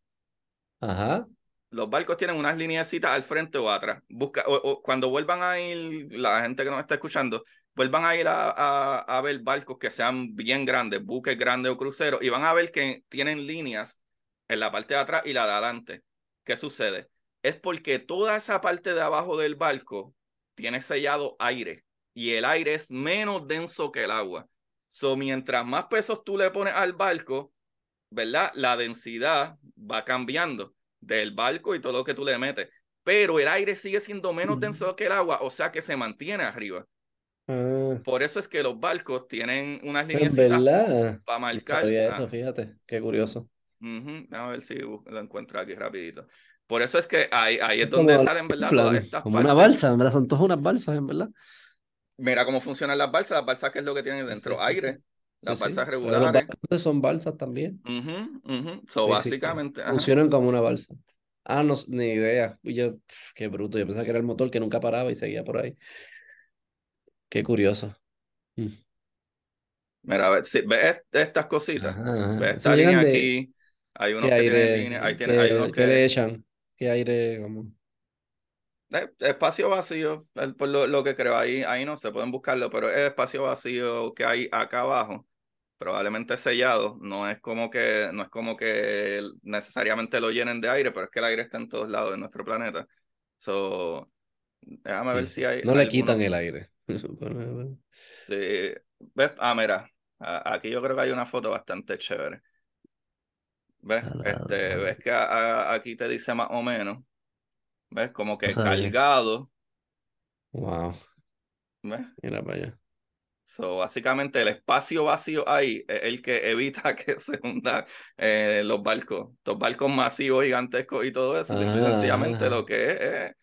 Ajá los barcos tienen unas lineecitas al frente o atrás. Busca, o, cuando vuelvan a ir, la gente que nos está escuchando, vuelvan a ir a, ver barcos que sean bien grandes, buques grandes o cruceros, y van a ver que tienen líneas en la parte de atrás y la de adelante. ¿Qué sucede? Es porque toda esa parte de abajo del barco tiene sellado aire y el aire es menos denso que el agua. So, mientras más pesos tú le pones al barco, ¿verdad? La densidad va cambiando del barco y todo lo que tú le metes. Pero el aire sigue siendo menos denso que el agua, o sea que se mantiene arriba. Ah. Por eso es que los barcos tienen unas líneas para marcar. fíjate, qué curioso. A ver si lo encuentro aquí rapidito. Por eso es que ahí, ahí es, donde salen, ¿verdad? Todas estas como una balsa, ¿verdad? Son todas unas balsas, en verdad. Mira cómo funcionan las balsas. Las balsas, ¿qué es lo que tienen dentro? Aire. Las balsas regulares. Los son balsas también. So, básicamente. Funcionan como una balsa. Ah, no, ni idea. Yo, qué bruto. Yo pensaba que era el motor que nunca paraba y seguía por ahí. Qué curioso. Mm. Mira, a ver, si, ¿ves estas cositas? ¿Ves esta línea aquí? Hay unos que tienen línea, hay, tiene, hay unos que... le echan? ¿Qué aire? Como... Eh, espacio vacío, por lo, lo, que creo, ahí, ahí no se pueden buscarlo, pero es espacio vacío que hay acá abajo probablemente sellado, no es como que no es como que necesariamente lo llenen de aire, pero es que el aire está en todos lados de nuestro planeta. So, déjame ver si hay. No le quitan el aire. sí, ¿ves? Ah, mira, aquí yo creo que hay una foto bastante chévere. ¿Ves? Este, ves que aquí te dice más o menos. ¿Ves? Como que cargado. Wow. ¿Ves? Mira para allá. So, básicamente el espacio vacío ahí es el que evita que se hundan eh, los barcos, los barcos masivos, gigantescos y todo eso. sencillamente lo que es,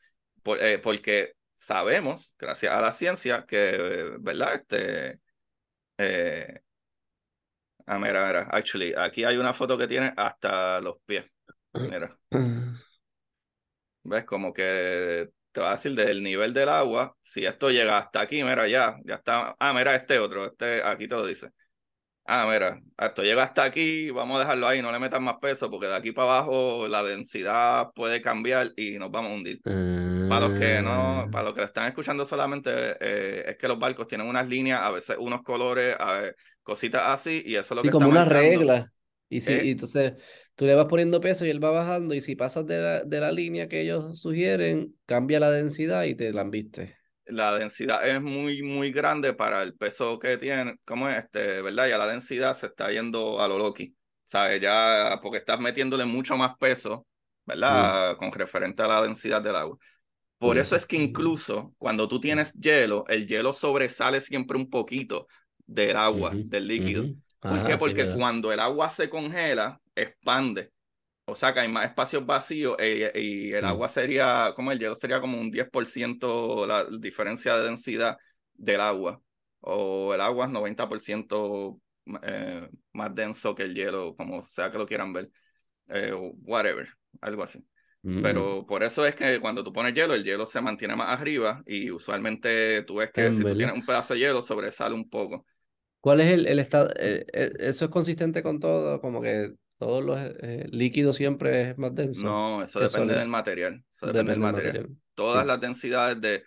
eh, porque sabemos, gracias a la ciencia, que, ¿verdad? Este, eh, ah, mira, mira, actually, aquí hay una foto que tiene hasta los pies. Mira. ¿Ves? Como que te va a decir del nivel del agua, si esto llega hasta aquí, mira, ya, ya está, ah, mira, este otro, este, aquí todo dice. Ah, mira, esto llega hasta aquí, vamos a dejarlo ahí, no le metan más peso, porque de aquí para abajo la densidad puede cambiar y nos vamos a hundir. Para los que no, ah. para los que están escuchando solamente, eh, es que los barcos tienen unas líneas, a veces unos colores, a ver, cositas así, y eso es lo que como una regla. Y sí, y entonces tú le vas poniendo peso y él va bajando y si pasas de la, de la línea que ellos sugieren, cambia la densidad y te la viste. La densidad es muy, muy grande para el peso que tiene, ¿cómo es este? ¿Verdad? Ya la densidad se está yendo a lo Loki, ¿sabes? Ya, porque estás metiéndole mucho más peso, ¿verdad? Con referente a la densidad del agua. Por eso es que incluso cuando tú tienes hielo, el hielo sobresale siempre un poquito del agua, del líquido. ¿Por qué? Porque cuando el agua se congela, expande. O sea que hay más espacios vacíos eh, y el mm. agua sería, como el hielo sería como un 10% la diferencia de densidad del agua. O el agua es 90% eh, más denso que el hielo, como sea que lo quieran ver. Eh, whatever, algo así. Mm. Pero por eso es que cuando tú pones hielo, el hielo se mantiene más arriba y usualmente tú ves que si tú tienes un pedazo de hielo sobresale un poco. ¿Cuál es el, el estado? Eh, ¿Eso es consistente con todo? Como que todos los eh, líquidos siempre es más denso. No, eso depende del material. Eso depende, del material. Todas las densidades de.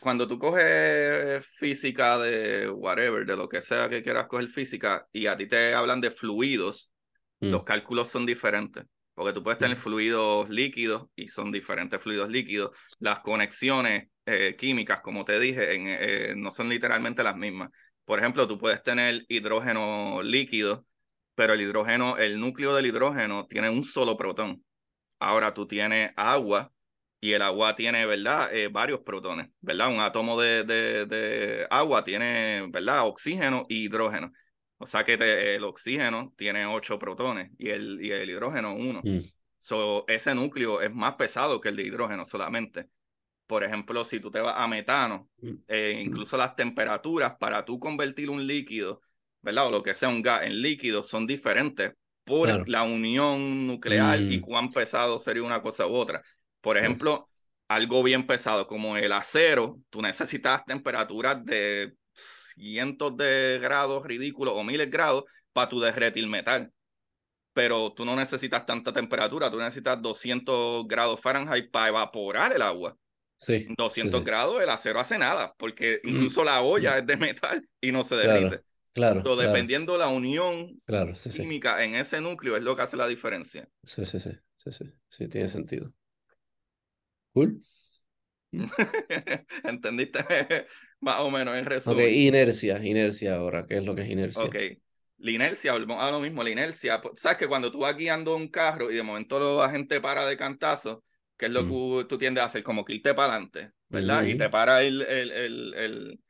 Cuando tú coges física de whatever, de lo que sea que quieras coger física, y a ti te hablan de fluidos, mm. los cálculos son diferentes. Porque tú puedes tener mm. fluidos líquidos y son diferentes fluidos líquidos. Las conexiones químicas, como te dije, no son literalmente las mismas. Por ejemplo, tú puedes tener hidrógeno líquido, pero el hidrógeno, el núcleo del hidrógeno tiene un solo protón. Ahora tú tienes agua y el agua tiene, ¿verdad? Eh, varios protones, ¿verdad? Un átomo de, de, agua tiene, ¿verdad? Oxígeno y hidrógeno. O sea que el oxígeno tiene ocho protones y el, y el hidrógeno uno. Mm. So, ese núcleo es más pesado que el de hidrógeno solamente. Por ejemplo, si tú te vas a metano, mm. eh, incluso las temperaturas para tú convertir un líquido, ¿verdad? O lo que sea un gas en líquido son diferentes por la unión nuclear y mm. cuán pesado sería una cosa u otra. Por ejemplo, algo bien pesado como el acero, tú necesitas temperaturas de cientos de grados ridículos o miles de grados para tu derretir metal. Pero tú no necesitas tanta temperatura, tú necesitas 200 grados Fahrenheit para evaporar el agua. Sí, 200 grados, el acero hace nada, porque mm, incluso la olla mm. es de metal y no se derrite. Claro, claro Dependiendo la unión química en ese núcleo es lo que hace la diferencia. Sí, sí, sí, sí, sí, sí, tiene sentido. Cool. ¿Entendiste? Más o menos en resumen. Ok, inercia, inercia ahora, ¿qué es lo que es inercia? Ok, la inercia, volvemos a lo mismo, la inercia, pues, sabes que cuando tú vas guiando un carro y de momento la gente para de cantazo, que es lo mm. que tú tiendes a hacer, como que irte para adelante, ¿verdad? Y te para el, el, el, el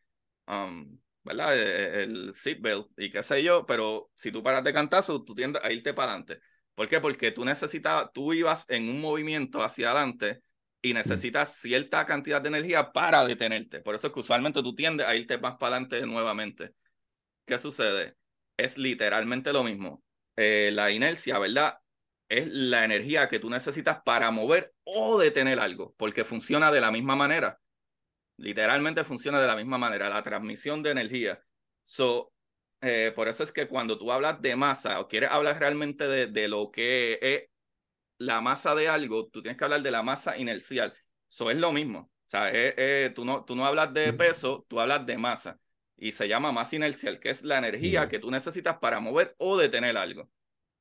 um, ¿verdad? E, e, el, seatbelt y qué sé yo, pero si tú paras de cantazo, tú tiendes a irte para adelante. ¿Por qué? Porque tú necesitas, tú ibas en un movimiento hacia adelante y mm. necesitas cierta cantidad de energía para detenerte. Por eso es que usualmente tú tiendes a irte más para adelante nuevamente. ¿Qué sucede? Es literalmente lo mismo. Eh, la inercia, ¿verdad? es la energía que tú necesitas para mover o detener algo, porque funciona de la misma manera. Literalmente funciona de la misma manera, la transmisión de energía. So, eh, por eso es que cuando tú hablas de masa o quieres hablar realmente de, de, lo que es la masa de algo, tú tienes que hablar de la masa inercial. Eso es lo mismo. O sea, tú, no, tú no hablas de peso, tú hablas de masa. Y se llama masa inercial, que es la energía que tú necesitas para mover o detener algo.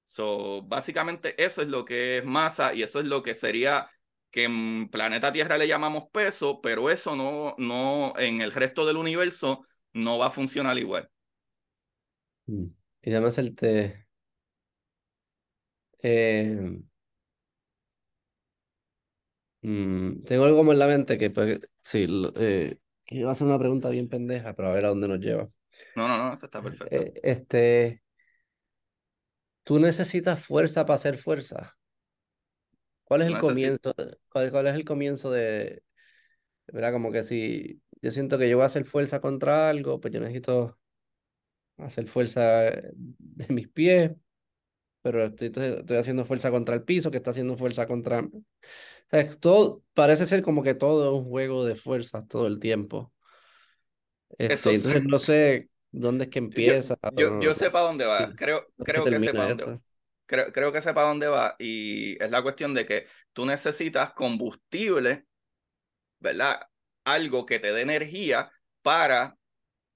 So, básicamente eso es lo que es masa y eso es lo que sería que en planeta Tierra le llamamos peso, pero eso no, no, en el resto del universo no va a funcionar igual. Mm. Y además el te... Eh, mm, tengo algo como en la mente que pues, sí, eh, iba a hacer una pregunta bien pendeja, pero a ver a dónde nos lleva. No, no, no, eso está perfecto. Eh, este, Tú necesitas fuerza para hacer fuerza. ¿Cuál es el comienzo? Cuál, es el comienzo de, ¿verdad? Como que si yo siento que yo voy a hacer fuerza contra algo, pues yo necesito hacer fuerza de mis pies, pero estoy, estoy haciendo fuerza contra el piso, que está haciendo fuerza contra... O sea, todo, parece ser como que todo es un juego de fuerzas todo el tiempo. Este, entonces no sé ¿Dónde es que empieza? Yo, yo, sé para dónde va. Creo, creo que sé para dónde va. Creo, creo que sé para dónde va. Y es la cuestión de que tú necesitas combustible, ¿verdad? Algo que te dé energía para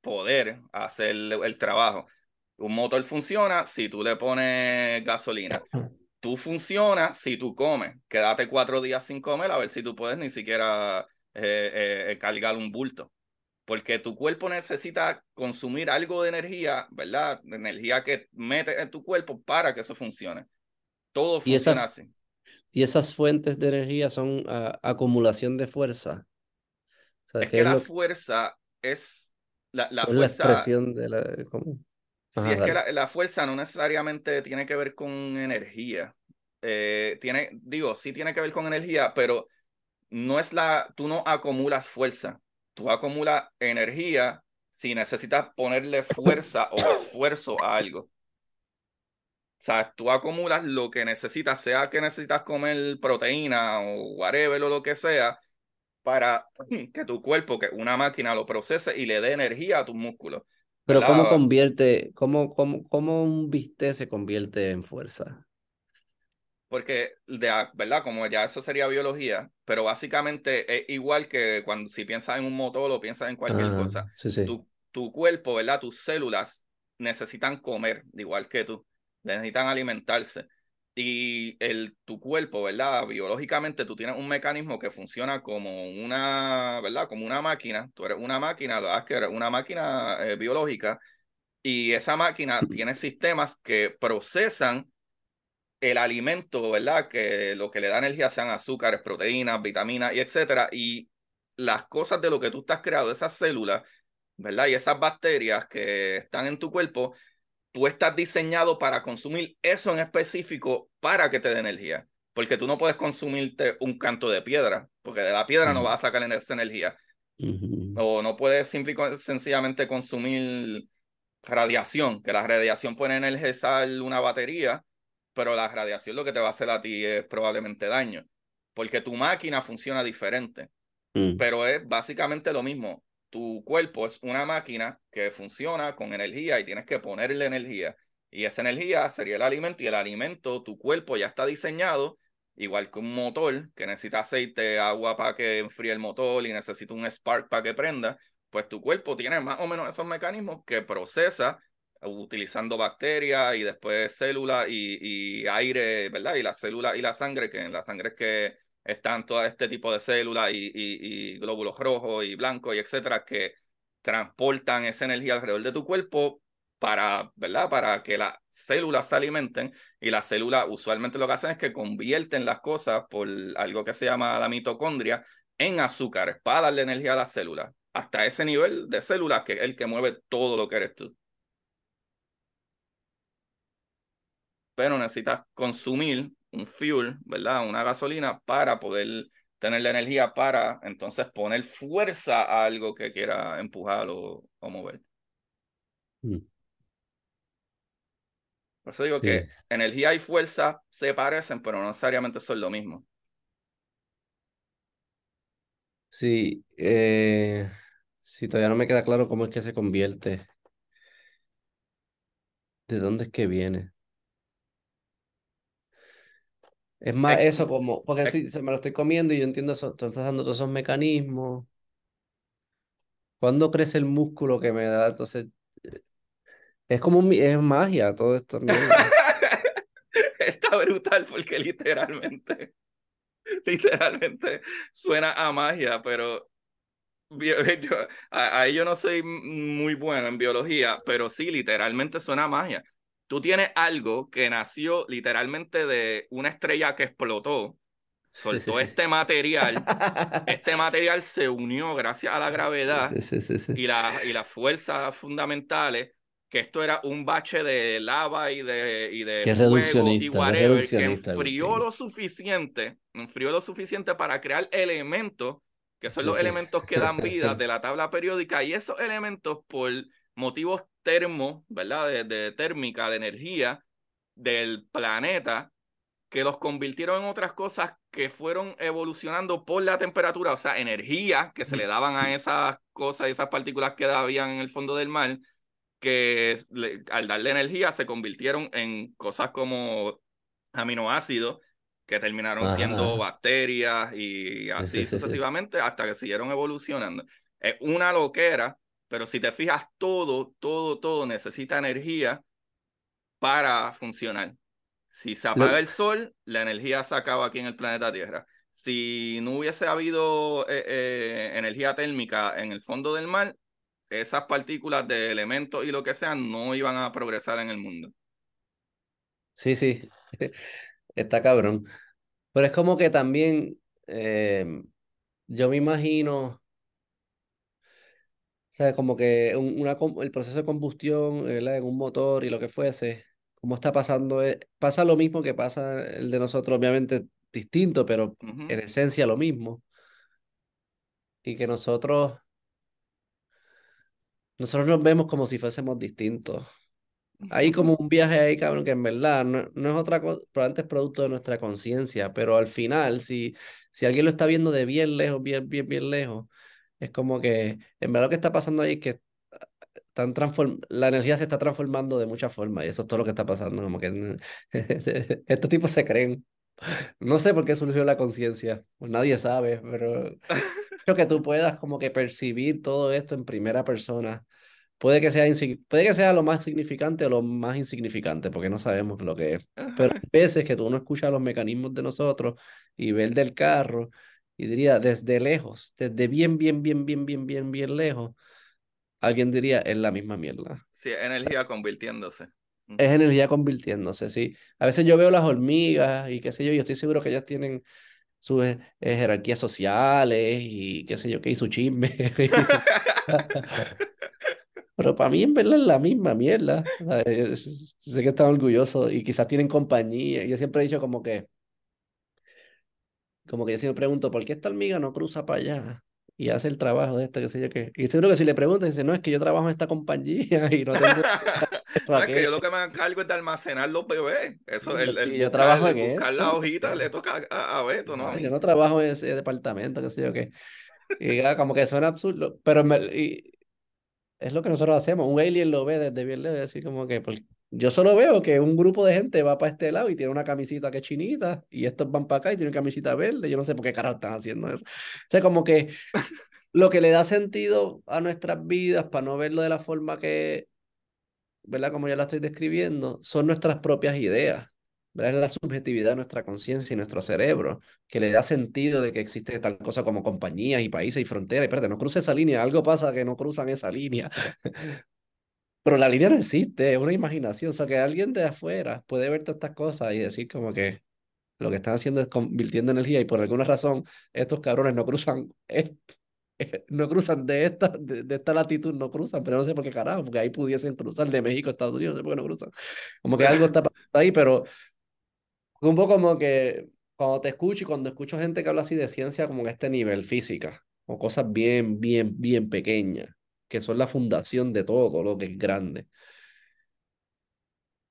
poder hacer el, trabajo. Un motor funciona si tú le pones gasolina. Tú funciona si tú comes. Quédate cuatro días sin comer a ver si tú puedes ni siquiera eh, eh, cargar un bulto porque tu cuerpo necesita consumir algo de energía, ¿verdad? De energía que mete en tu cuerpo para que eso funcione. Todo funciona así. Y esas fuentes de energía son ah, acumulación de fuerza. es que la fuerza es La, la Es la fuerza, expresión de la... ¿cómo? si Ajá, es que la, la fuerza no necesariamente tiene que ver con energía. Eh, tiene, digo, sí tiene que ver con energía, pero no es la, tú no acumulas fuerza, tú acumulas energía si necesitas ponerle fuerza o esfuerzo a algo. O sea, tú acumulas lo que necesitas, sea que necesitas comer proteína o whatever o lo que sea, para que tu cuerpo, que una máquina lo procese y le dé energía a tus músculos, Pero ¿cómo convierte, cómo, cómo, cómo un bistec se convierte en fuerza? Porque, de, ¿verdad? Como ya eso sería biología, pero básicamente es igual que cuando si piensas en un motor o piensas en cualquier Ah, cosa, sí, sí. tu, tu cuerpo, ¿verdad? Tus células necesitan comer, igual que tú, necesitan alimentarse. Y el, tu cuerpo, ¿verdad? Biológicamente tú tienes un mecanismo que funciona como una, ¿verdad? Como una máquina. Tú eres una máquina, ¿verdad? Que eres una máquina eh, biológica y esa máquina tiene sistemas que procesan el alimento, ¿verdad? Que lo que le da energía sean azúcares, proteínas, vitaminas y etcétera. Y las cosas de lo que tú estás creado, esas células, ¿verdad? Y esas bacterias que están en tu cuerpo, tú estás diseñado para consumir eso en específico para que te dé energía. Porque tú no puedes consumirte un canto de piedra, porque de la piedra no vas a sacar esa energía. O no puedes simple sencillamente consumir radiación, que la radiación puede energizar una batería, pero la radiación lo que te va a hacer a ti es probablemente daño, porque tu máquina funciona diferente, mm, pero es básicamente lo mismo. Tu cuerpo es una máquina que funciona con energía y tienes que ponerle energía. Y esa energía sería el alimento y el alimento, tu cuerpo ya está diseñado, igual que un motor que necesita aceite, agua para que enfríe el motor y necesita un spark para que prenda pues tu cuerpo tiene más o menos esos mecanismos que procesa utilizando bacterias y después células y, y, aire, ¿verdad? Y las células y la sangre, que en la sangre es que están todo este tipo de células y, y, y glóbulos rojos y blancos y etcétera, que transportan esa energía alrededor de tu cuerpo para, ¿verdad? Para que las células se alimenten y las células usualmente lo que hacen es que convierten las cosas por algo que se llama la mitocondria en azúcares para darle energía a las células hasta ese nivel de células que es el que mueve todo lo que eres tú. Pero necesitas consumir un fuel, ¿verdad? Una gasolina para poder tener la energía para entonces poner fuerza a algo que quiera empujar o, o mover. mm. Por eso digo Sí, que energía y fuerza se parecen, pero no necesariamente son lo mismo. sí, eh, sí, todavía no me queda claro cómo es que se convierte, de dónde es que viene. Es más Es, eso como, porque si se me lo estoy comiendo y yo entiendo eso, estoy trazando todos esos mecanismos. ¿Cuándo crece el músculo que me da? Entonces, es como un es magia todo esto. Está brutal porque literalmente, literalmente suena a magia, pero Yo, ahí yo no soy muy bueno en biología, pero sí, literalmente suena a magia. Tú tienes algo que nació literalmente de una estrella que explotó, Sí, sí, soltó sí. este material, este material se unió gracias a la gravedad y, la, y las fuerzas fundamentales, que esto era un bache de lava y de, y de Qué fuego y whatever, que enfrió lo suficiente, enfrió lo suficiente para crear elementos, que son los elementos que dan vida de la tabla periódica, y esos elementos por motivos termo, ¿verdad? De, de térmica, de energía del planeta, que los convirtieron en otras cosas que fueron evolucionando por la temperatura, o sea, energía que se le daban a esas cosas, esas partículas que habían en el fondo del mar, que le, al darle energía se convirtieron en cosas como aminoácidos que terminaron siendo bacterias y Sí, sí, así sí, sí. sucesivamente hasta que siguieron evolucionando. Es una loquera, pero si te fijas, todo, todo, todo necesita energía para funcionar. Si se apaga el sol, la energía se acaba aquí en el planeta Tierra. Si no hubiese habido eh, eh, energía térmica en el fondo del mar, esas partículas de elementos y lo que sea no iban a progresar en el mundo. sí, sí. Está cabrón. Pero es como que también, eh, yo me imagino, O sea, como que un- una, el proceso de combustión ¿verdad? en un motor y lo que fuese, como está pasando, eh, pasa lo mismo que pasa el de nosotros, obviamente distinto, pero en esencia lo mismo. Y que nosotros, nosotros nos vemos como si fuésemos distintos. Hay como un viaje ahí, cabrón, que en verdad no, no es otra cosa, probablemente es producto de nuestra conciencia, pero al final, si, si alguien lo está viendo de bien lejos, bien, bien, bien lejos, es como que en verdad lo que está pasando ahí es que están transform la energía se está transformando de muchas formas y eso es todo lo que está pasando, como que estos tipos se creen. No sé por qué surgió la conciencia, pues nadie sabe, pero creo que tú puedas como que percibir todo esto en primera persona. Puede que sea, puede que sea lo más significante o lo más insignificante, porque no sabemos lo que es. Pero hay veces que tú no escuchas los mecanismos de nosotros y el del carro y diría desde lejos, desde bien, bien, bien, bien, bien, bien, bien lejos, alguien diría es la misma mierda. Sí, energía convirtiéndose. Es energía convirtiéndose, sí. A veces yo veo las hormigas y qué sé yo, yo estoy seguro que ellas tienen sus eh, eh, jerarquías sociales y qué sé yo, qué y su chisme. y Pero para mí en verdad es la misma mierda. O sea, s- Sé que están orgullosos y quizás tienen compañía. Yo siempre he dicho como que, como que yo siempre pregunto, ¿por qué esta hormiga no cruza para allá? Y hace el trabajo de esto, qué sé yo qué. Y seguro que si le preguntas, dice, no, es que yo trabajo en esta compañía y no tengo No, es que yo lo que me encargo es de almacenar los bebés. Eso, el, el Sí, yo buscar, trabajo en buscar esto. la hojita le toca a, a Beto, no yo no trabajo en ese departamento, qué sé yo qué. Y ah, como que suena absurdo, pero me- y es lo que nosotros hacemos. Un alien lo ve desde bien lejos, así como que pues, yo solo veo que un grupo de gente va para este lado y tiene una camisita que es chinita, y estos van para acá y tienen camisita verde. Yo no sé por qué carajo están haciendo eso. O sea, como que lo que le da sentido a nuestras vidas, para no verlo de la forma que, ¿verdad? Como ya la estoy describiendo, son nuestras propias ideas. ¿verdad? Es la subjetividad de nuestra conciencia y nuestro cerebro, que le da sentido de que existe tal cosa como compañías y países y fronteras. Y espérate, no cruce esa línea, algo pasa que no cruzan esa línea. Pero la línea no existe, es una imaginación. O sea, que alguien de afuera puede ver todas estas cosas y decir como que lo que están haciendo es convirtiendo energía y por alguna razón estos cabrones no cruzan, eh, eh, no cruzan de esta, de, de esta latitud, no cruzan, pero no sé por qué carajo, porque ahí pudiesen cruzar de México a Estados Unidos, no sé por qué no cruzan. Como que algo está ahí, pero un poco como que cuando te escucho y cuando escucho gente que habla así de ciencia como que este nivel, física, o cosas bien, bien, bien pequeñas, que son la fundación de todo lo que es grande,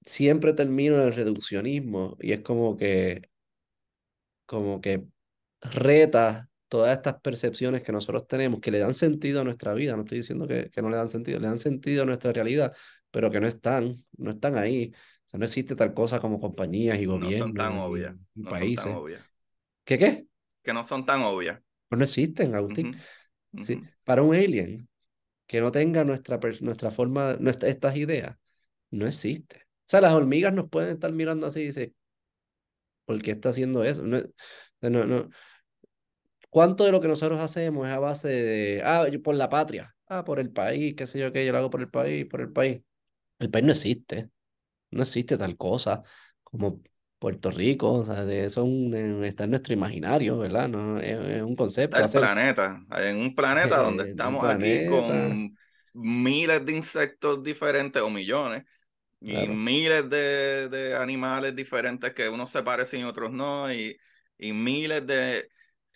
siempre termino en el reduccionismo y es como que, como que reta todas estas percepciones que nosotros tenemos, que le dan sentido a nuestra vida, no estoy diciendo que, que no le dan sentido, le dan sentido a nuestra realidad, pero que no están, no están ahí. O sea, no existe tal cosa como compañías y No son tan gobiernos obvias, no son tan países. obvias. ¿Qué qué? Que no son tan obvias. Pues no existen, Agustín. Ujú, ujú. Sí, para un alien que no tenga nuestra, nuestra forma, nuestra, estas ideas, no existe. O sea, las hormigas nos pueden estar mirando así y decir, ¿por qué está haciendo eso? No, no, no. ¿Cuánto de lo que nosotros hacemos es a base de, ah, por la patria, ah, por el país, qué sé yo qué, yo lo hago por el país, por el país? El país no existe, no existe tal cosa como Puerto Rico, o sea, de eso un- eh, está en nuestro imaginario, ¿verdad? No, es, es un concepto, El hacer planeta, en un planeta donde eh, estamos aquí con miles de insectos diferentes o millones y claro. miles de, de animales diferentes que unos se parecen y otros no y, y miles de...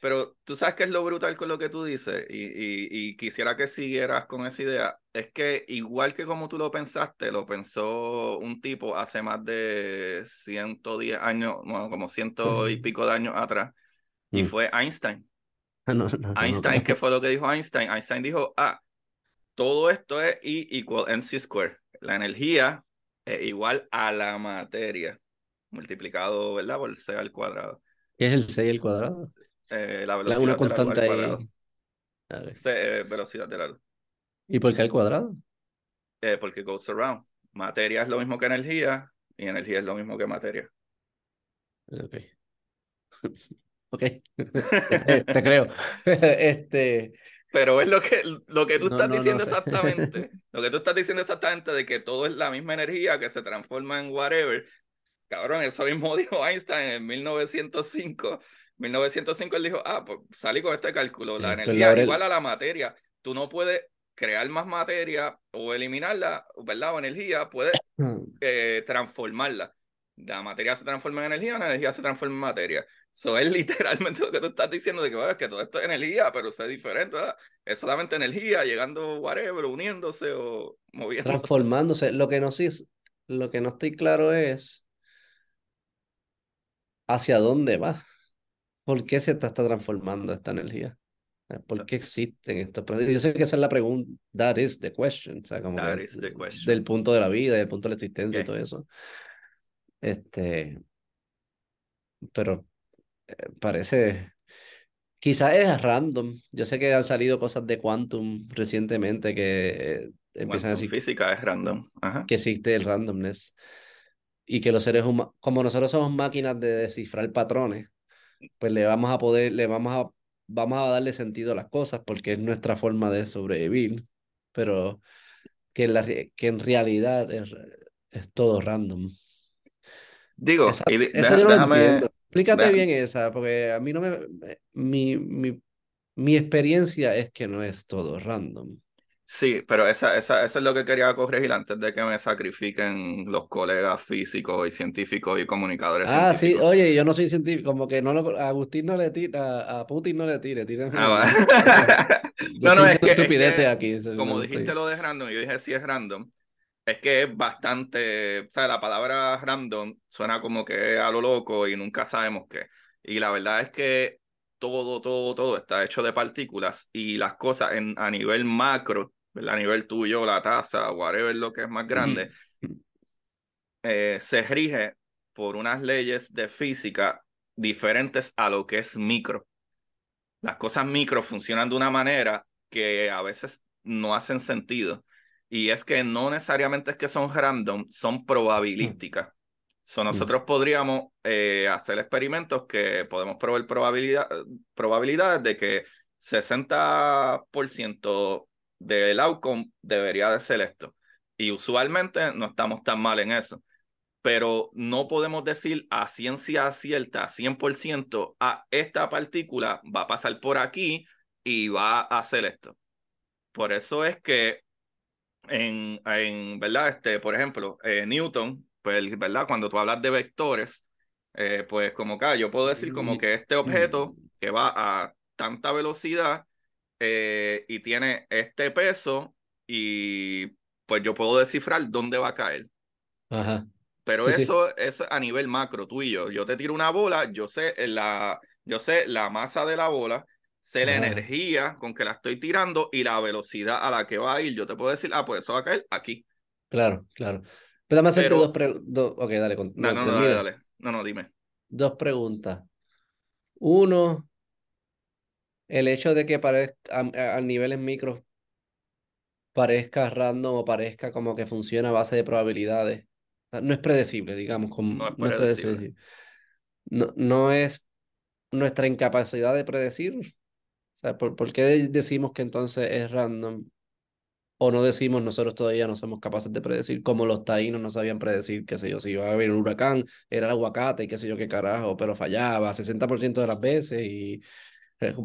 Pero tú sabes qué es lo brutal con lo que tú dices y, y, y quisiera que siguieras con esa idea. Es que igual que como tú lo pensaste, lo pensó un tipo hace más de 110 años, bueno, como ciento y pico de años atrás y Mm. fue Einstein. No, no, no, no Einstein, ¿qué fue lo que dijo Einstein? Einstein dijo, ah, todo esto es E igual mc square. La energía es igual a la materia, multiplicado, ¿verdad? Por c al cuadrado. ¿Qué es el 6 al cuadrado? Eh, la La- Una velocidad de la luz constante al cuadrado. ahí. A ver. C, eh, velocidad de la luz. ¿Y por qué al cuadrado? Eh, porque goes around. Materia es lo mismo que energía y energía es lo mismo que materia. Ok. Ok. Te creo. te creo. Este, Pero es lo que, lo que tú no, estás no, no diciendo sé. exactamente. Lo que tú estás diciendo exactamente de que todo es la misma energía que se transforma en whatever. Cabrón, eso mismo dijo Einstein en 1905. 1905 él dijo, ah, pues salí con este cálculo, la energía es igual a la materia. Tú no puedes crear más materia o eliminarla, ¿verdad? O energía, puedes eh, transformarla. La materia se transforma en energía, la energía se transforma en materia. Eso es literalmente lo que tú estás diciendo, de que, bueno, es que todo esto es energía, pero eso es diferente, ¿verdad? Es solamente energía, llegando whatever, uniéndose o moviéndose. Transformándose. Lo que no lo que no estoy claro es hacia dónde va. ¿Por qué se está, está transformando esta energía? ¿Por qué existen estos procesos? Yo sé que esa es la pregunta, that is the question, o sea, como That que is the question. del punto de la vida, del punto de la existencia y Ok. todo eso. Este, pero eh, parece, quizás es random. Yo sé que han salido cosas de Quantum recientemente que eh, empiezan a Quantum decir física es random. Ajá. que existe el randomness y que los seres humanos, como nosotros somos máquinas de descifrar patrones, pues le vamos a poder, le vamos a, vamos a darle sentido a las cosas porque es nuestra forma de sobrevivir, pero que, la que en realidad es, es todo random. Digo, Esa, y di- esa déjame, entiendo. Explícate bien esa, porque a mí no me, mi, mi, mi experiencia es que no es todo random. Sí, pero esa, esa, eso es lo que quería corregir antes de que me sacrifiquen los colegas físicos y científicos y comunicadores Ah, sí, oye, yo no soy científico, como que no lo, a Agustín no le tira, a, Putin no le tire, tírenme Ah, No, no, es que, es que, aquí. eso como no dijiste estoy- lo de random, yo dije sí es random, es que es bastante, o sea, la palabra random suena como que a lo loco y nunca sabemos qué. Y la verdad es que todo, todo, todo está hecho de partículas y las cosas en, a nivel macro. A nivel tuyo, la taza, whatever lo que es más grande, eh, se rige por unas leyes de física diferentes a lo que es micro. Las cosas micro funcionan de una manera que a veces no hacen sentido. Y es que no necesariamente es que son random, son probabilísticas. So, nosotros podríamos eh, hacer experimentos que podemos probar probabilidad, probabilidades de que 60% del outcome debería de ser esto. Y usualmente no estamos tan mal en eso. Pero no podemos decir a ciencia cierta, 100%, a esta partícula va a pasar por aquí y va a hacer esto. Por eso es que en, en ¿verdad? Este, por ejemplo, eh, Newton, pues, ¿verdad? Cuando tú hablas de vectores, eh, pues como que ah, yo puedo decir como que este objeto que va a tanta velocidad eh, y tiene este peso y pues yo puedo descifrar dónde va a caer. Ajá. Pero Sí, sí. eso, eso es a nivel macro, tú y yo. Yo te tiro una bola, yo sé la, yo sé la masa de la bola, sé la Ajá. energía con que la estoy tirando y la velocidad a la que va a ir. Yo te puedo decir, ah, pues eso va a caer aquí. Claro, claro. Pero hacerte Pero- dos preguntas. Ok, dale. con- No, no, no, dale, dale. No, no, dime. Dos preguntas. Uno, el hecho de que parezca a, a- niveles micros parezca random o parezca como que funciona a base de probabilidades. No es predecible, digamos, como, No es no es predecible. No, no es nuestra incapacidad de predecir. O sea, ¿por, por qué decimos que entonces es random? O no decimos nosotros todavía no somos capaces de predecir, como los taínos no sabían predecir, qué sé yo, si iba a haber un huracán, era el aguacate y qué sé yo qué carajo, pero fallaba 60% de las veces. y eh,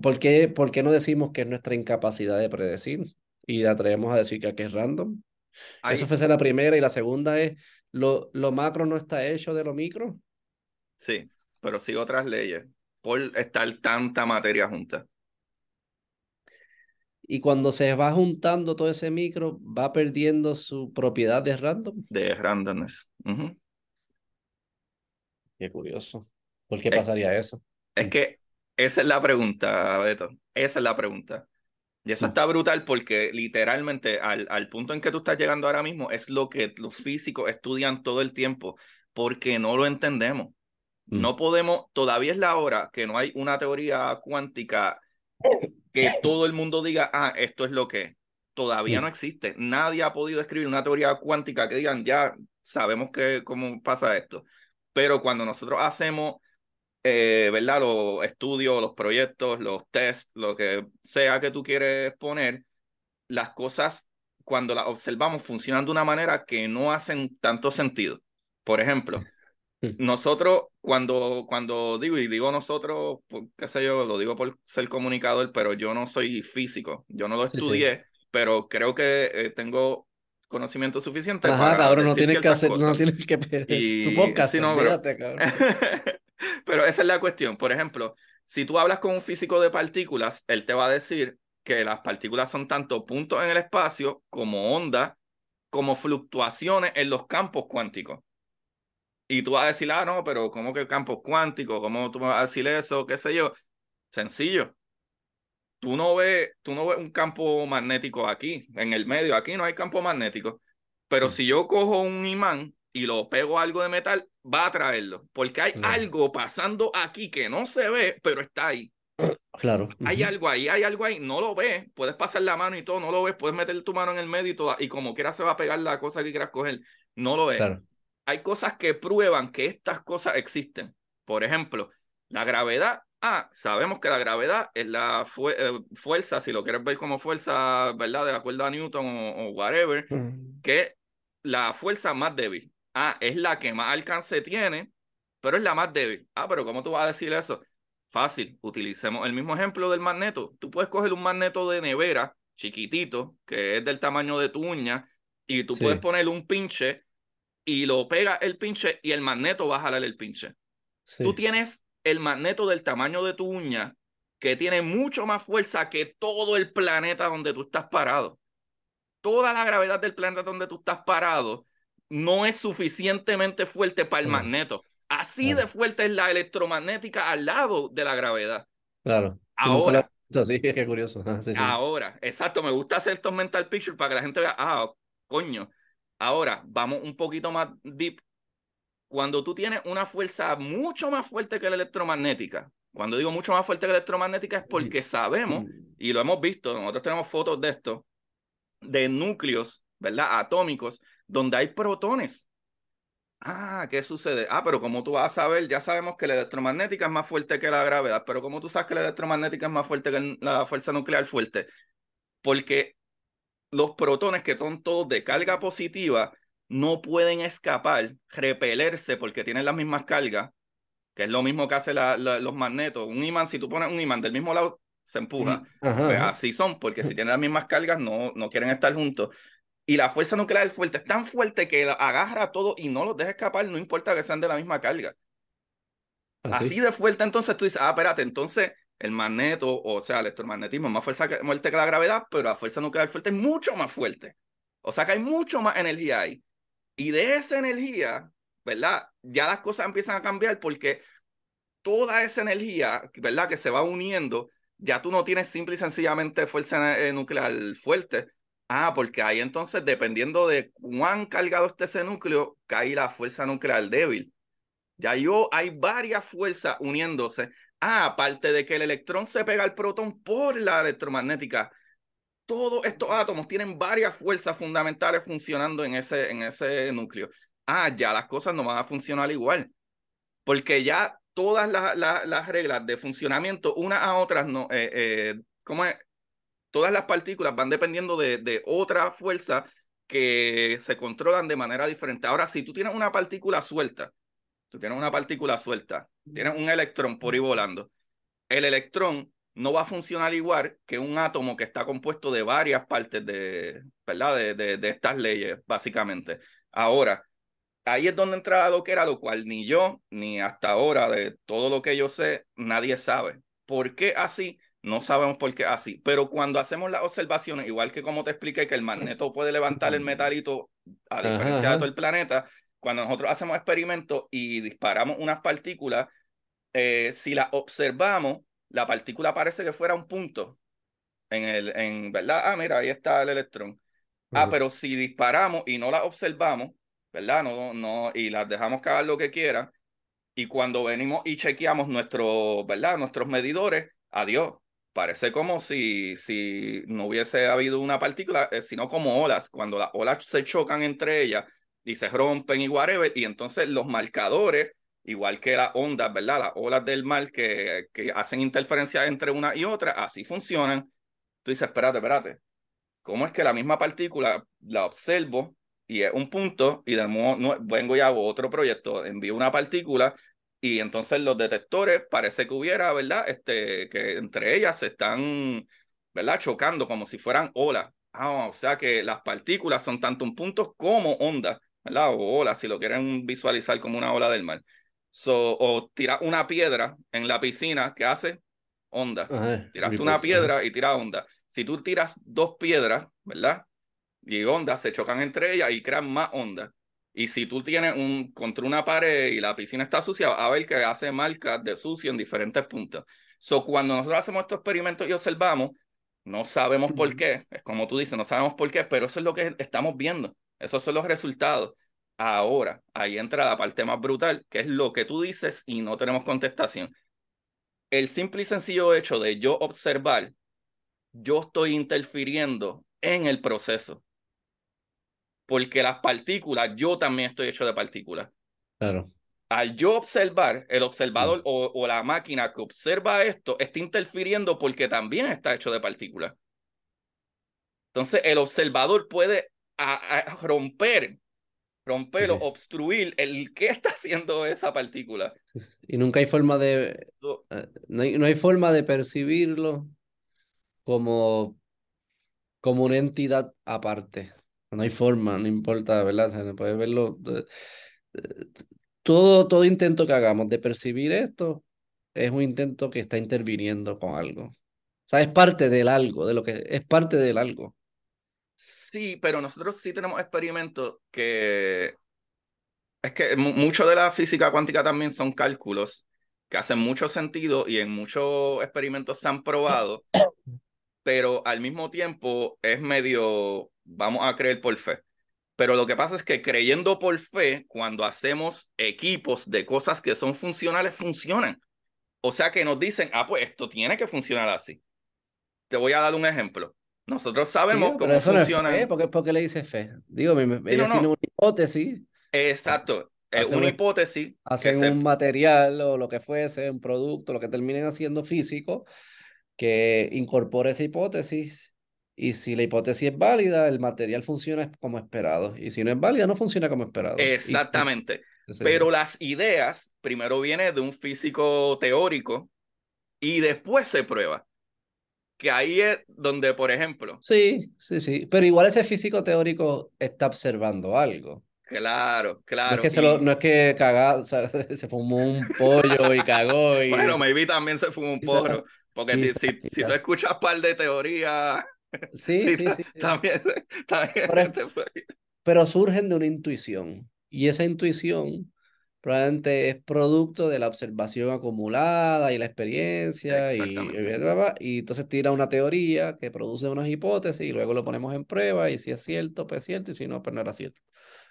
¿por qué, por qué no decimos que es nuestra incapacidad de predecir? Y atrevemos a decir que aquí es random. Eso fue la primera, y la segunda es, ¿lo, lo macro no está hecho de lo micro? Sí, pero sí otras leyes por estar tanta materia junta. Y cuando se va juntando todo ese micro, va perdiendo su propiedad de random. de randomness. Qué curioso. ¿Por qué Es- pasaría eso? Es que esa es la pregunta, Beto. Esa es la pregunta. Y eso Mm. está brutal porque literalmente al, al punto en que tú estás llegando ahora mismo es lo que los físicos estudian todo el tiempo porque no lo entendemos. Mm. No podemos, todavía es la hora que no hay una teoría cuántica que todo el mundo diga, ah, esto es lo que es. Todavía Mm. no existe. Nadie ha podido escribir una teoría cuántica que digan, ya sabemos que, cómo pasa esto. Pero cuando nosotros hacemos, eh, ¿verdad? Los estudios, los proyectos, los tests, lo que sea que tú quieres poner, las cosas, cuando las observamos, funcionan de una manera que no hacen tanto sentido. Por ejemplo, nosotros, cuando, cuando digo, y digo nosotros, por- qué sé yo, lo digo por ser comunicador, pero yo no soy físico, yo no lo Sí, sí. estudié, pero creo que eh, tengo conocimiento suficiente Ajá, para cabrón, no tienes que hacer, no tienes que Y- tu podcast, sí, no, pero- cabrón. Pero esa es la cuestión. Por ejemplo, si tú hablas con un físico de partículas, él te va a decir que las partículas son tanto puntos en el espacio como ondas, como fluctuaciones en los campos cuánticos. Y tú vas a decir, ah, no, pero ¿cómo que campos cuánticos? ¿Cómo tú me vas a decir eso? ¿Qué sé yo? Sencillo. Tú no ves, tú no ves un campo magnético aquí, en el medio. Aquí no hay campo magnético. Pero Mm. si yo cojo un imán y lo pego a algo de metal, va a traerlo. Porque hay Claro. algo pasando aquí que no se ve, pero está ahí. Claro. Hay algo ahí, hay algo ahí. No lo ves. Puedes pasar la mano y todo, no lo ves. Puedes meter tu mano en el medio y todo. Y como quiera se va a pegar la cosa que quieras coger. No lo ves Claro. hay cosas que prueban que estas cosas existen. Por ejemplo, la gravedad. Ah, sabemos que la gravedad es la fu- eh, fuerza, si lo quieres ver como fuerza, ¿verdad? De acuerdo a Newton o, o whatever, Mm, que es la fuerza más débil. Ah, es la que más alcance tiene, pero es la más débil. Ah, pero ¿cómo tú vas a decir eso? Fácil, utilicemos el mismo ejemplo del magneto. Tú puedes coger un magneto de nevera chiquitito, que es del tamaño de tu uña, y tú Sí. puedes poner un pinche y lo pega el pinche y el magneto va a jalar el pinche. sí. Tú tienes el magneto del tamaño de tu uña que tiene mucho más fuerza que todo el planeta donde tú estás parado. Toda la gravedad del planeta donde tú estás parado no es suficientemente fuerte para el magneto. Así de fuerte es la electromagnética al lado de la gravedad. Claro. Ahora, sí, curioso. Ajá, sí, sí. Ahora, exacto, me gusta hacer estos mental pictures para que la gente vea, ah, coño. Ahora, vamos un poquito más deep. Cuando tú tienes una fuerza mucho más fuerte que la electromagnética, cuando digo mucho más fuerte que la electromagnética es porque sabemos, Mm, y lo hemos visto, nosotros tenemos fotos de esto, de núcleos, ¿verdad? Atómicos, donde hay protones. Ah, ¿qué sucede? Ah, pero como tú vas a saber, ya sabemos que la electromagnética es más fuerte que la gravedad, pero como tú sabes que la electromagnética es más fuerte que la fuerza nuclear fuerte? Porque los protones que son todos de carga positiva no pueden escapar, repelerse porque tienen las mismas cargas, que es lo mismo que hacen los magnetos. Un imán, si tú pones un imán del mismo lado, se empuja. Ajá, Pues así son, porque si tienen las mismas cargas, no, no quieren estar juntos. Y la fuerza nuclear fuerte es tan fuerte que agarra a todo y no los deja escapar, no importa que sean de la misma carga. Así. Así de fuerte, entonces tú dices, ah, espérate, entonces el magneto, o sea, el electromagnetismo es más fuerza que, fuerte que la gravedad, pero la fuerza nuclear fuerte es mucho más fuerte. O sea que hay mucho más energía ahí. Y de esa energía, ¿verdad? Ya las cosas empiezan a cambiar porque toda esa energía, ¿verdad? Que se va uniendo, ya tú no tienes simple y sencillamente fuerza eh, nuclear fuerte. Ah, porque ahí entonces, dependiendo de cuán cargado esté ese núcleo, cae la fuerza nuclear débil. Ya yo, hay varias fuerzas uniéndose. Ah, aparte de que el electrón se pega al protón por la electromagnética. Todos estos átomos tienen varias fuerzas fundamentales funcionando en ese, en ese núcleo. Ah, ya las cosas no van a funcionar igual. Porque ya todas las, las, las reglas de funcionamiento, unas a otras, no, eh, eh, ¿cómo es? Todas las partículas van dependiendo de, de otra fuerza que se controlan de manera diferente. Ahora, si tú tienes una partícula suelta, tú tienes una partícula suelta, tienes un electrón por ahí volando, el electrón no va a funcionar igual que un átomo que está compuesto de varias partes de, ¿verdad? De, de, de estas leyes, básicamente. Ahora, ahí es donde entra lo que era, lo cual ni yo, ni hasta ahora, de todo lo que yo sé, nadie sabe. ¿Por qué así? No sabemos por qué así. Pero cuando hacemos las observaciones, igual que como te expliqué que el magneto puede levantar el metalito a diferencia Ajá, ajá. de todo el planeta, cuando nosotros hacemos experimentos y disparamos unas partículas, eh, si las observamos, la partícula parece que fuera un punto en el, en verdad, ah, mira, ahí está el electrón. Ah, pero si disparamos y no las observamos, ¿verdad? No, no, y las dejamos cagar lo que quieran, y cuando venimos y chequeamos nuestro, ¿verdad? Nuestros medidores, adiós. Parece como si, si no hubiese habido una partícula, eh, sino como olas, cuando las olas se chocan entre ellas y se rompen y whatever, y entonces los marcadores, igual que las ondas, ¿verdad? Las olas del mar que, que hacen interferencia entre una y otra, así funcionan. Tú dices, espérate, espérate, ¿cómo es que la misma partícula la observo y es un punto y de nuevo no, vengo y hago otro proyecto, envío una partícula y entonces los detectores parece que hubiera, ¿verdad? Este, que entre ellas se están, ¿verdad? Chocando como si fueran olas. Ah, o sea que las partículas son tanto un punto como onda, ¿verdad? O olas, si lo quieren visualizar como una ola del mar. So, o tirar una piedra en la piscina, ¿qué hace? Onda. Tiraste una piedra y tira onda. Si tú tiras dos piedras, ¿verdad? Y ondas se chocan entre ellas y crean más ondas. Y si tú tienes un contra una pared y la piscina está sucia, a ver que hace marcas de sucio en diferentes puntos. So, cuando nosotros hacemos estos experimentos y observamos, no sabemos por qué, es como tú dices, no sabemos por qué, pero eso es lo que estamos viendo. Esos son los resultados. Ahora, ahí entra la parte más brutal, que es lo que tú dices y no tenemos contestación. El simple y sencillo hecho de yo observar, yo estoy interfiriendo en el proceso. Porque las partículas, yo también estoy hecho de partículas. Claro. Al yo observar, el observador o, o, la máquina que observa esto está interfiriendo porque también está hecho de partículas. Entonces, el observador puede romper romper o obstruir el qué está haciendo esa partícula. Y nunca hay forma de eh, no hay, no hay forma de percibirlo como como una entidad aparte. No hay forma, no importa, ¿verdad? Se puede verlo. Eh, eh, todo, todo intento que hagamos de percibir esto es un intento que está interviniendo con algo. O sea, es parte del algo, de lo que es parte del algo. Sí, pero nosotros sí tenemos experimentos que es que mucho de la física cuántica también son cálculos que hacen mucho sentido y en muchos experimentos se han probado, pero al mismo tiempo es medio, vamos a creer por fe. Pero lo que pasa es que creyendo por fe, cuando hacemos equipos de cosas que son funcionales, funcionan. O sea que nos dicen, ah, pues esto tiene que funcionar así. Te voy a dar un ejemplo. Nosotros sabemos cómo funciona. No ¿Por, qué, le dice fe? Digo, mi, ella tiene una hipótesis. Exacto. Es una hipótesis. Hacen un material o lo que fuese, un producto, lo que terminen haciendo físico, que incorpore esa hipótesis. Y si la hipótesis es válida, el material funciona como esperado. Y si no es válida, no funciona como esperado. Exactamente. Pero las ideas, primero viene de un físico teórico y después se prueba que ahí es donde, por ejemplo. Sí, sí, sí. Pero igual ese físico teórico está observando algo. Claro, claro. No es que, no es que cagó, o sea, se fumó un pollo y cagó. Y... Bueno, maybe también se fumó un porro. Porque si, si, tú escuchas par de teorías. Sí, sí, sí, También, también pero, pero surgen de una intuición. Y esa intuición probablemente es producto de la observación acumulada y la experiencia y, y, entonces tira una teoría que produce unas hipótesis y luego lo ponemos en prueba y si es cierto, pues es cierto y si no, pues no era cierto.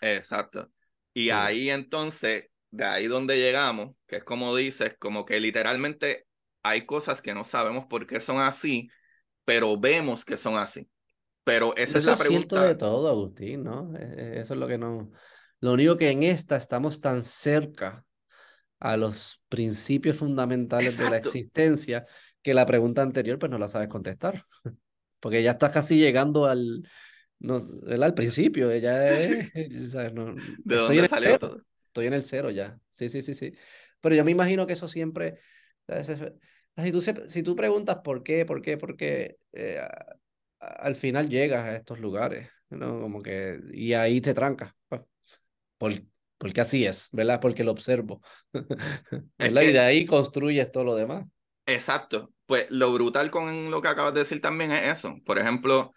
Exacto. Y ahí entonces, de ahí donde llegamos, que es como dices, como que literalmente hay cosas que no sabemos por qué son así, pero vemos que son así. Pero esa es la pregunta. Es cierto de todo, Agustín, ¿no? E, e, eso es lo que no lo único que en esta estamos tan cerca a los principios fundamentales de la existencia que la pregunta anterior pues no la sabes contestar. Porque ya estás casi llegando al, no, al principio, ya es, ¿De dónde salió todo? Estoy en el cero ya. Sí, sí, sí, sí. Pero yo me imagino que eso siempre, si tú, si tú preguntas por qué, por qué, por qué, eh, al final llegas a estos lugares, ¿no? Como que, y ahí te trancas. Pues porque así es, ¿verdad? Porque lo observo. y de ahí construyes todo lo demás. Exacto. Pues lo brutal con lo que acabas de decir también es eso. Por ejemplo,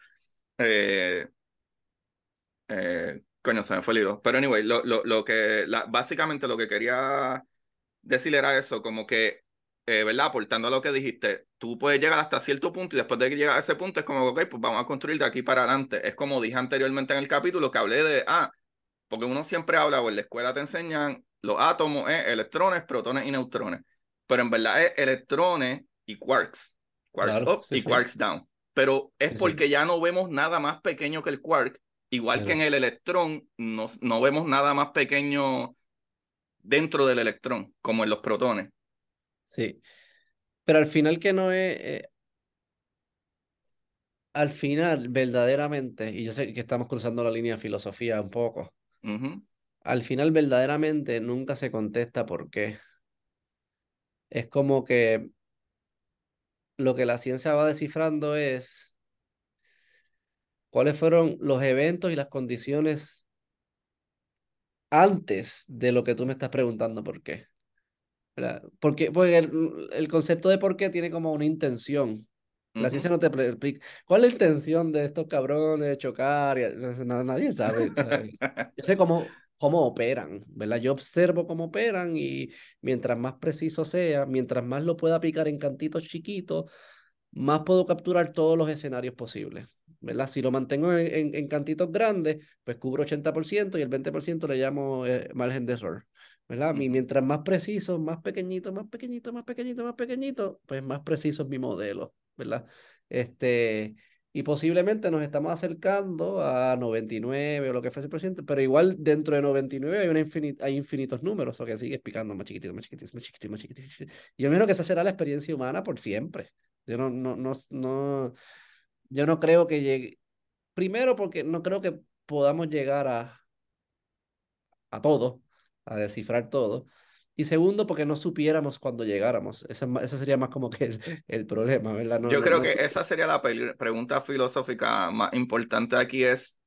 eh, eh, coño, se me fue el hilo. Pero anyway, lo, lo, lo que, la, básicamente lo que quería decir era eso, como que, eh, ¿verdad? Aportando a lo que dijiste, tú puedes llegar hasta cierto punto y después de que llegas a ese punto es como, ok, pues vamos a construir de aquí para adelante. Es como dije anteriormente en el capítulo que hablé de, ah, porque uno siempre habla, o en la escuela te enseñan los átomos, es electrones, protones y neutrones. Pero en verdad es electrones y quarks. Quarks up y quarks down. Pero es porque ya no vemos nada más pequeño que el quark, igual que en el electrón, no, no vemos nada más pequeño dentro del electrón, como en los protones. Sí. Pero al final que no es... Eh, al final, verdaderamente, y yo sé que estamos cruzando la línea de filosofía un poco, al final verdaderamente nunca se contesta por qué. Es como que lo que la ciencia va descifrando es ¿Cuáles fueron los eventos y las condiciones antes de lo que tú me estás preguntando por qué? Porque, porque el, concepto de por qué tiene como una intención. La ciencia no te explica. ¿Cuál es la intención de estos cabrones de chocar? nadie sabe. Yo sé cómo, cómo operan, ¿verdad? Yo observo cómo operan y mientras más preciso sea, mientras más lo pueda picar en cantitos chiquitos, más puedo capturar todos los escenarios posibles. ¿verdad? Si lo mantengo en, en, cantitos grandes, pues cubro 80% y el 20% le llamo eh, margen de error. ¿Verdad? Mientras más preciso, más pequeñito, más pequeñito, más pequeñito, más pequeñito, pues más preciso es mi modelo, ¿verdad? Este, y posiblemente nos estamos acercando a 99 o lo que fuese el presidente, pero igual dentro de 99 hay, una hay infinitos números, o que sigue picando más chiquitito, más chiquitito, más chiquitito, más chiquitito. Y yo me que esa será la experiencia humana por siempre. Yo no, no, no, no, yo no creo que llegue, primero porque no creo que podamos llegar a, a todo, a descifrar todo. Y segundo, porque no supiéramos cuando llegáramos. Ese, sería más como que el, problema, ¿verdad? Yo creo que esa sería la pregunta filosófica más importante aquí es,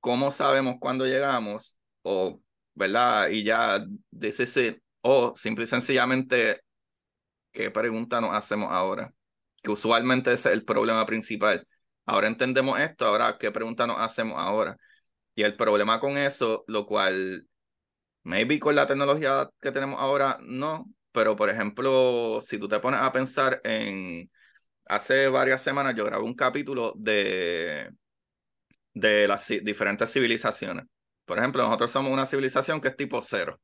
¿cómo sabemos cuándo llegamos? O, ¿verdad? Y ya, dice o simple y sencillamente, ¿qué pregunta nos hacemos ahora? Que usualmente ese es el problema principal. Ahora entendemos esto, ahora, ¿qué pregunta nos hacemos ahora? Y el problema con eso, lo cual Maybe con la tecnología que tenemos ahora, no. Pero, por ejemplo, si tú te pones a pensar en... Hace varias semanas yo grabé un capítulo de, de las diferentes civilizaciones. Por ejemplo, nosotros somos una civilización que es tipo cero.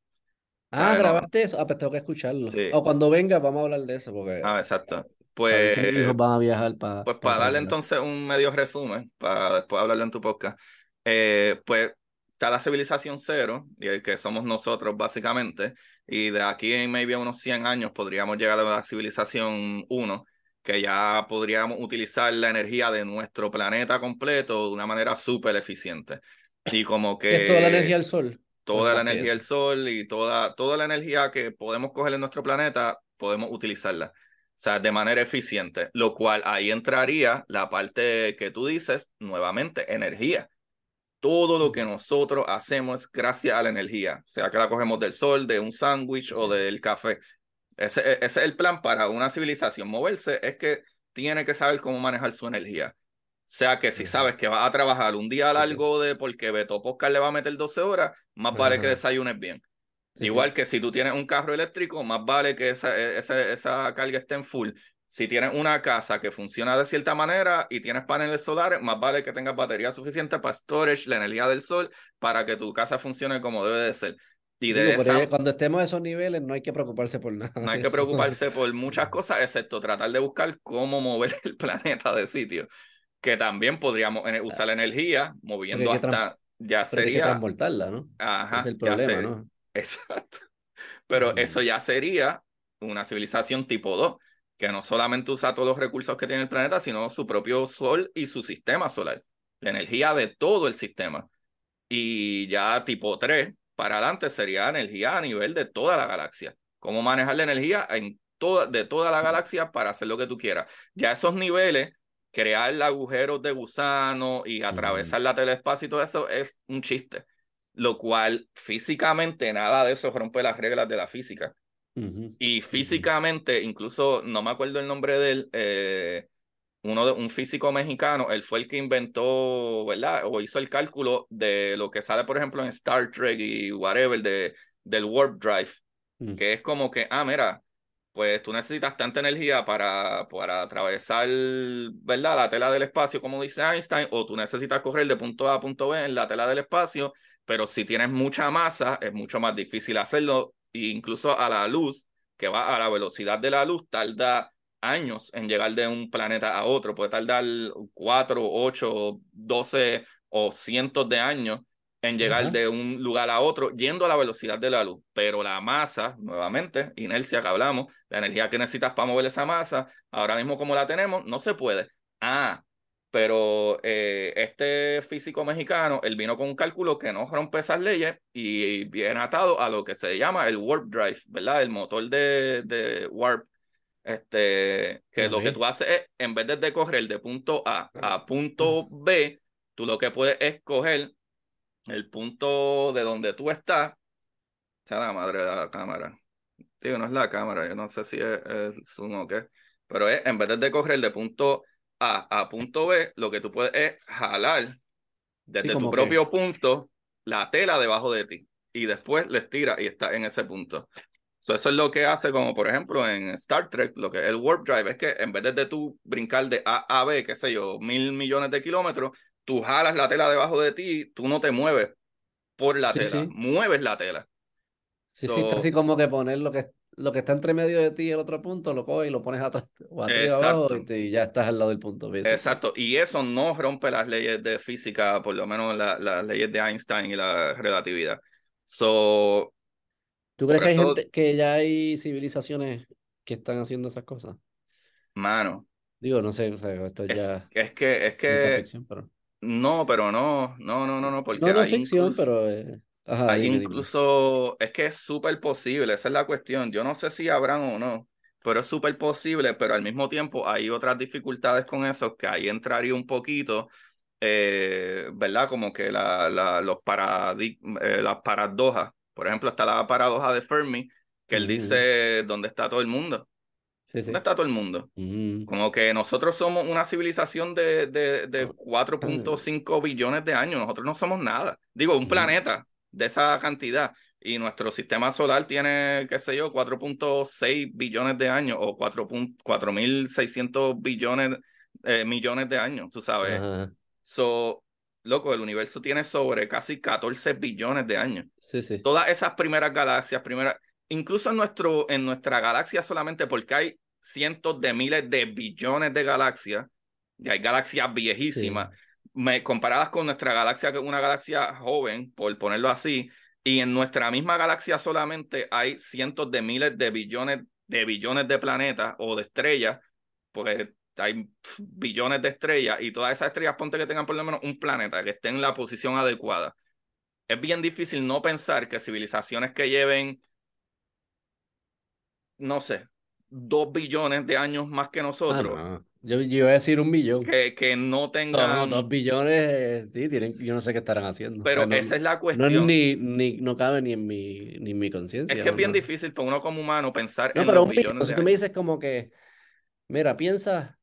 Ah, grabaste eso. Ah, pues tengo que escucharlo. O cuando venga vamos a hablar de eso. Porque... Ah, exacto. Pues, van a viajar para. Pues para darle entonces un medio resumen, para después hablarle en tu podcast. Eh, pues está la civilización cero, y el que somos nosotros básicamente, y de aquí en maybe unos 100 años podríamos llegar a la civilización 1, que ya podríamos utilizar la energía de nuestro planeta completo de una manera súper eficiente. Y como que... toda la energía del sol. Toda la energía del sol y toda, toda la energía que podemos coger en nuestro planeta, podemos utilizarla. O sea, de manera eficiente, lo cual ahí entraría la parte que tú dices, nuevamente, energía todo lo que nosotros hacemos es gracias a la energía, sea que la cogemos del sol, de un sándwich o del café. Ese, e, ese, es el plan para una civilización. Moverse es que tiene que saber cómo manejar su energía. O sea que si sabes que vas a trabajar un día largo de porque Beto Poscar le va a meter 12 horas, más vale que desayunes bien. Igual que si tú tienes un carro eléctrico, más vale que esa, e, esa, esa carga esté en full. Si tienes una casa que funciona de cierta manera y tienes paneles solares, más vale que tengas batería suficiente para storage, la energía del sol, para que tu casa funcione como debe de ser. Y cuando estemos a esos niveles no hay que preocuparse por nada. No hay que preocuparse por muchas cosas, excepto tratar de buscar cómo mover el planeta de sitio. Que también podríamos usar la energía moviendo hasta... Ya sería... Hay que transportarla, ¿no? Ajá. Es el problema, ¿no? Exacto. Pero eso ya sería una civilización tipo 2 que no solamente usa todos los recursos que tiene el planeta, sino su propio sol y su sistema solar, la energía de todo el sistema. Y ya tipo 3 para adelante sería energía a nivel de toda la galaxia. Cómo manejar la energía en toda, de toda la galaxia para hacer lo que tú quieras. Ya esos niveles, crear agujeros de gusano y atravesar la telespacio y todo eso es un chiste. Lo cual físicamente nada de eso rompe las reglas de la física. Y físicamente, incluso no me acuerdo el nombre de él, eh, uno de, un físico mexicano, él fue el que inventó, ¿verdad? O hizo el cálculo de lo que sale, por ejemplo, en Star Trek y whatever, de, del warp drive, mm. que es como que, ah, mira, pues tú necesitas tanta energía para, para atravesar, ¿verdad? La tela del espacio, como dice Einstein, o tú necesitas correr de punto A a punto B en la tela del espacio, pero si tienes mucha masa, es mucho más difícil hacerlo incluso a la luz, que va a la velocidad de la luz, tarda años en llegar de un planeta a otro, puede tardar cuatro, ocho, doce o cientos de años en llegar de un lugar a otro yendo a la velocidad de la luz. Pero la masa, nuevamente, inercia que hablamos, la energía que necesitas para mover esa masa, ahora mismo como la tenemos, no se puede. Ah, pero eh, este físico mexicano, él vino con un cálculo que no rompe esas leyes y viene atado a lo que se llama el warp drive, ¿verdad? El motor de, de warp, este, que lo que tú haces es, en vez de correr de punto A a punto B, tú lo que puedes es coger el punto de donde tú estás, sea la madre de la cámara. Digo, no es la cámara, yo no sé si es el zoom o qué, pero es en vez de coger de punto A a punto B, lo que tú puedes es jalar desde tu propio punto la tela debajo de ti y después le estira y está en ese punto. eso es lo que hace, como por ejemplo en Star Trek, lo que es el Warp Drive, es que en vez de tú brincar de A a B, qué sé yo, mil millones de kilómetros, tú jalas la tela debajo de ti, tú no te mueves por la tela, mueves la tela. Sí, sí, casi como que poner lo que, lo que está entre medio de ti y el otro punto, lo coges y lo pones atrás o abajo y, ya estás al lado del punto. Exacto, y eso no rompe las leyes de física, por lo menos las leyes de Einstein y la relatividad. So, ¿Tú crees que hay gente, que ya hay civilizaciones que están haciendo esas cosas? Mano. Digo, no sé, esto ya... Es, que, es que... No, pero no, no, no, no, no, porque no, no ficción, pero... Eh, hay incluso, es que es súper posible, esa es la cuestión. Yo no sé si habrán o no, pero es súper posible, pero al mismo tiempo hay otras dificultades con eso que ahí entraría un poquito, eh, ¿verdad? Como que la, la, los eh, las paradojas. Por ejemplo, está la paradoja de Fermi, que él dice, ¿dónde está todo el mundo? ¿Dónde está todo el mundo? Como que nosotros somos una civilización de, de, de 4.5 billones de años, nosotros no somos nada. Digo, un planeta de esa cantidad. Y nuestro sistema solar tiene, qué sé yo, 4.6 billones de años o 4.600 billones, eh, millones de años, tú sabes. So, loco, el universo tiene sobre casi 14 billones de años. Sí, sí. Todas esas primeras galaxias, primeras, incluso en, nuestro, en nuestra galaxia solamente porque hay cientos de miles de billones de galaxias, y hay galaxias viejísimas, me, comparadas con nuestra galaxia, que es una galaxia joven, por ponerlo así, y en nuestra misma galaxia solamente hay cientos de miles de billones de billones de planetas o de estrellas, porque hay billones de estrellas y todas esas estrellas ponte que tengan por lo menos un planeta que esté en la posición adecuada. Es bien difícil no pensar que civilizaciones que lleven, no sé, dos billones de años más que ah, nosotros. Yo, yo, iba a decir un billón. Que, que no tengan. No, dos billones, sí, tienen, yo no sé qué estarán haciendo. Pero esa es la cuestión. No, ni, ni, no cabe ni en mi, ni en mi conciencia. Es que es bien difícil para uno como humano pensar en pero los billones. Si tú me dices como que, mira, piensa,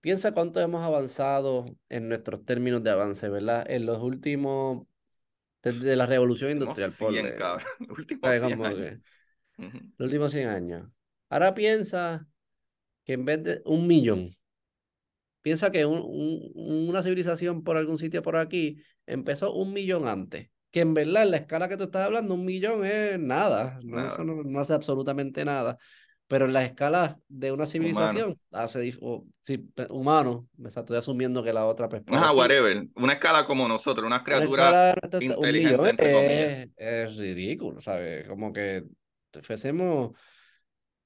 piensa cuánto hemos avanzado en nuestros términos de avance, ¿verdad? En los últimos, desde la revolución industrial. 100, cabrón. Los últimos 100 años. Los últimos 100 años. Ahora piensa que en vez de un millón, piensa que una civilización por algún sitio por aquí empezó un millón antes. Que en verdad, en la escala que tú estás hablando, un millón es nada. No, Eso no, hace absolutamente nada. Pero en la escala de una civilización, hace sí, humano, me estoy asumiendo que la otra pues, whatever. Una escala como nosotros, una criatura inteligente, es, es, ridículo, ¿sabes? Como que fuésemos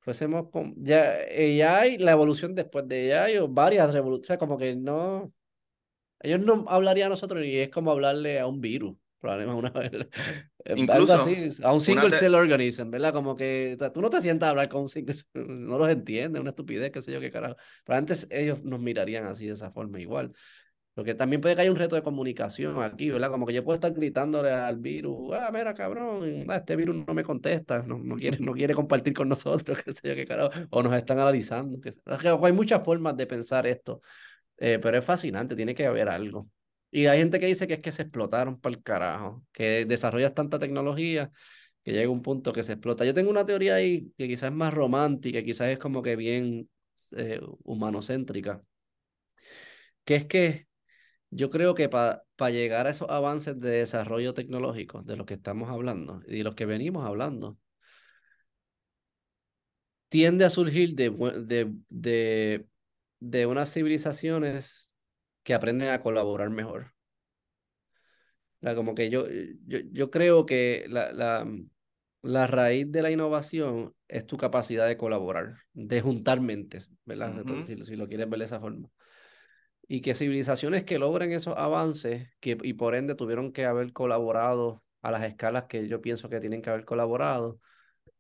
fuésemos con ya AI, la evolución después de AI o varias revoluciones, como que no, ellos no hablarían a nosotros y es como hablarle a un virus, probablemente una vez. Incluso, algo así, a un single cell organism, ¿verdad? Como que tú no te sientas a hablar con un single no los entiendes, una estupidez, qué sé yo, qué carajo. Pero antes ellos nos mirarían así de esa forma igual. Porque también puede que haya un reto de comunicación aquí, ¿verdad? Como que yo puedo estar gritándole al virus, ah, mira, cabrón, ah, este virus no me contesta, no, no, quiere, no quiere compartir con nosotros, qué sé yo, qué carajo, o nos están analizando. Que, hay muchas formas de pensar esto, eh, pero es fascinante, tiene que haber algo. Y hay gente que dice que es que se explotaron para el carajo, que desarrollas tanta tecnología que llega un punto que se explota. Yo tengo una teoría ahí que quizás es más romántica, quizás es como que bien eh, humanocéntrica, que es que yo creo que para llegar a esos avances de desarrollo tecnológico de los que estamos hablando y de los que venimos hablando, tiende a surgir de, de, de, de unas civilizaciones que aprenden a colaborar mejor. Como que yo, yo, yo creo que la, la, la, raíz de la innovación es tu capacidad de colaborar, de juntar mentes, ¿verdad? si, si, lo quieres ver de esa forma y que civilizaciones que logren esos avances que, y por ende tuvieron que haber colaborado a las escalas que yo pienso que tienen que haber colaborado,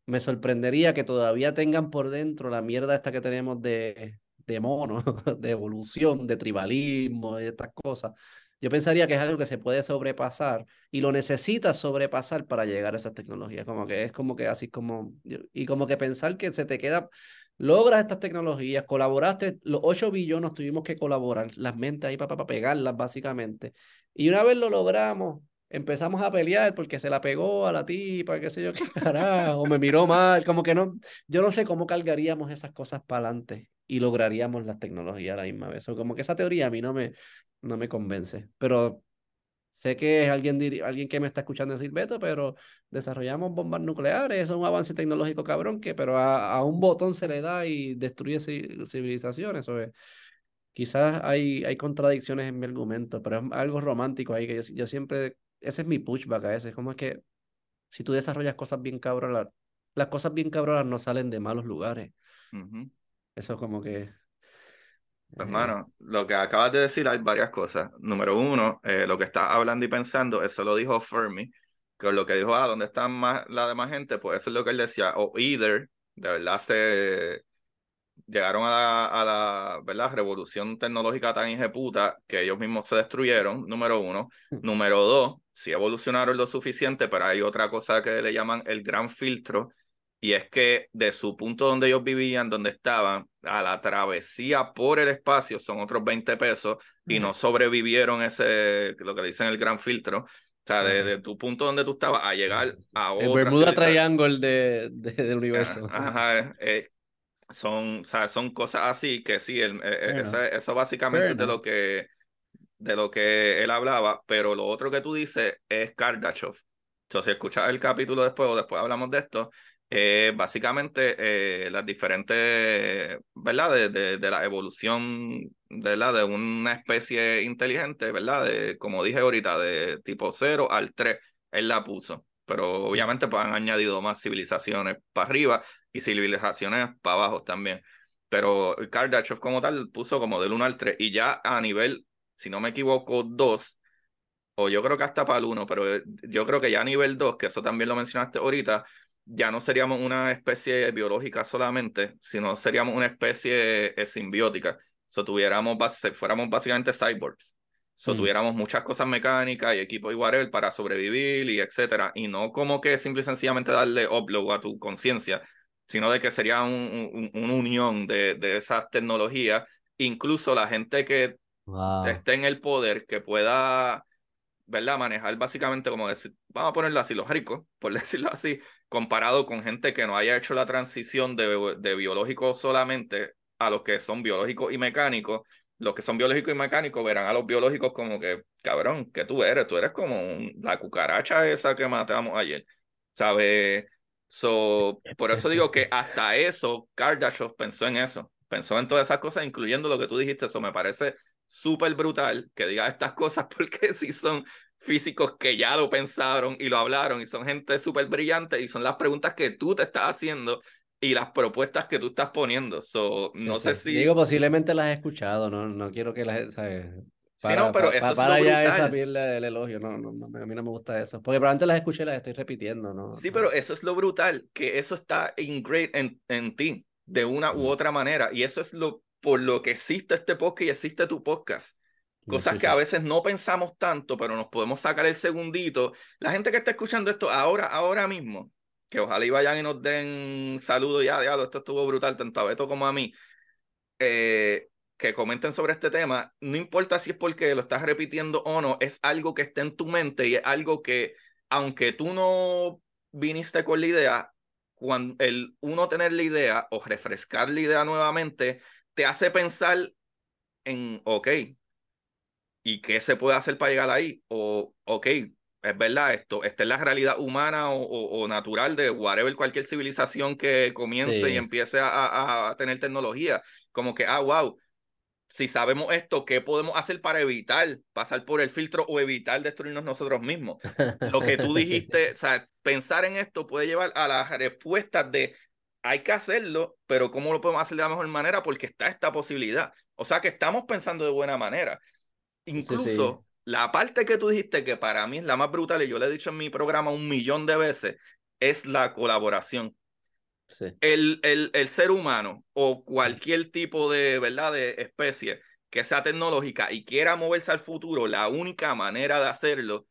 me sorprendería que todavía tengan por dentro la mierda esta que tenemos de, de mono, de evolución, de tribalismo y estas cosas. Yo pensaría que es algo que se puede sobrepasar y lo necesitas sobrepasar para llegar a esas tecnologías. Como que es como que así como, y como que pensar que se te queda, logras estas tecnologías, colaboraste, los 8 billones tuvimos que colaborar, las mentes ahí para, para pegarlas básicamente. Y una vez lo logramos, empezamos a pelear porque se la pegó a la tipa, qué sé yo, qué carajo, me miró mal, como que no, yo no sé cómo cargaríamos esas cosas para adelante y lograríamos las tecnologías a la misma vez. O como que esa teoría a mí no me, no me convence, pero sé que es alguien, alguien que me está escuchando decir, Beto, pero desarrollamos bombas nucleares, eso es un avance tecnológico cabrón que, pero a, un botón se le da y destruye civilizaciones. O quizás hay, hay contradicciones en mi argumento, pero es algo romántico ahí que yo, yo siempre ese es mi pushback a veces. Como es que si tú desarrollas cosas bien cabronas, las cosas bien cabronas no salen de malos lugares. Eso es como que. Pues, hermano, lo que acabas de decir hay varias cosas. Número uno, eh, lo que estás hablando y pensando, eso lo dijo Fermi, que lo que dijo, ah, ¿dónde está más, la demás gente? Pues eso es lo que él decía, o either, de verdad se llegaron a la, a la ¿verdad? revolución tecnológica tan puta que ellos mismos se destruyeron, número uno. Hmm. Número dos, sí evolucionaron lo suficiente, pero hay otra cosa que le llaman el gran filtro, y es que de su punto donde ellos vivían, donde estaban, a la travesía por el espacio son otros 20 pesos y no sobrevivieron ese, lo que dicen el gran filtro. O sea, de, tu punto donde tú estabas a llegar a otro. El Bermuda Triangle de, del universo. Ajá, eh, son, o sea, son cosas así que sí, el, eh, eh, eso, básicamente es de lo que de lo que él hablaba, pero lo otro que tú dices es Kardashev. Entonces, si escuchas el capítulo después o después hablamos de esto, eh, básicamente eh, las diferentes, ¿verdad? De, de, de, la evolución, ¿verdad? De una especie inteligente, ¿verdad? De, como dije ahorita, de tipo 0 al 3, él la puso. Pero obviamente pues, han añadido más civilizaciones para arriba y civilizaciones para abajo también. Pero Kardashev como tal puso como del 1 al 3 y ya a nivel, si no me equivoco, 2, o yo creo que hasta para el 1, pero yo creo que ya a nivel 2, que eso también lo mencionaste ahorita, ya no seríamos una especie biológica solamente, sino seríamos una especie eh, simbiótica. So, tuviéramos, fuéramos básicamente cyborgs. So, mm. tuviéramos muchas cosas mecánicas y equipo igual para sobrevivir y etcétera. Y no como que simple y sencillamente darle upload a tu conciencia, sino de que sería un, una unión de, de, esas tecnologías, incluso la gente que esté en el poder, que pueda, ¿verdad? Manejar básicamente como decir, vamos a ponerlo así, los ricos, por decirlo así, comparado con gente que no haya hecho la transición de, de biológicos solamente a los que son biológicos y mecánicos, los que son biológicos y mecánicos verán a los biológicos como que, cabrón, que tú eres? Tú eres como la cucaracha esa que matamos ayer, ¿sabes? So, por eso digo que hasta eso, Kardashev pensó en eso, pensó en todas esas cosas, incluyendo lo que tú dijiste, eso me parece súper brutal que diga estas cosas porque si son físicos que ya lo pensaron y lo hablaron y son gente súper brillante y son las preguntas que tú te estás haciendo y las propuestas que tú estás poniendo. So, no sé si... Digo, posiblemente las he escuchado, no, no quiero que las... ¿sabes? sí, no, pero eso para es ya esa piel del elogio, no, no, a mí no me gusta eso. Porque probablemente las escuché y las estoy repitiendo, ¿no? Sí, pero eso es lo brutal, que eso está ingrained en, en ti, de una u otra manera. Y eso es lo por lo que existe este podcast y existe tu podcast. Cosas que a veces no pensamos tanto, pero nos podemos sacar el segundito. La gente que está escuchando esto ahora, ahora mismo, que ojalá y vayan y nos den saludos ya, diablo, esto estuvo brutal, tanto a Beto como a mí. Eh, que comenten sobre este tema, no importa si es porque lo estás repitiendo o no, es algo que está en tu mente y es algo que, aunque tú no viniste con la idea, cuando el uno tener la idea o refrescar la idea nuevamente, te hace pensar en, ok, ¿y qué se puede hacer para llegar ahí? O, ok, es verdad esto, esta es la realidad humana o, o, natural de whatever, cualquier civilización que comience y empiece a, a, tener tecnología. Como que, ah, wow, si sabemos esto, ¿qué podemos hacer para evitar pasar por el filtro o evitar destruirnos nosotros mismos? Lo que tú dijiste, o sea, pensar en esto puede llevar a las respuestas de hay que hacerlo, pero ¿cómo lo podemos hacer de la mejor manera? Porque está esta posibilidad. O sea que estamos pensando de buena manera. Incluso la parte que tú dijiste que para mí es la más brutal, y yo le he dicho en mi programa un millón de veces, es la colaboración. El, el, el ser humano o cualquier tipo de, ¿verdad? de especie que sea tecnológica y quiera moverse al futuro, la única manera de hacerlo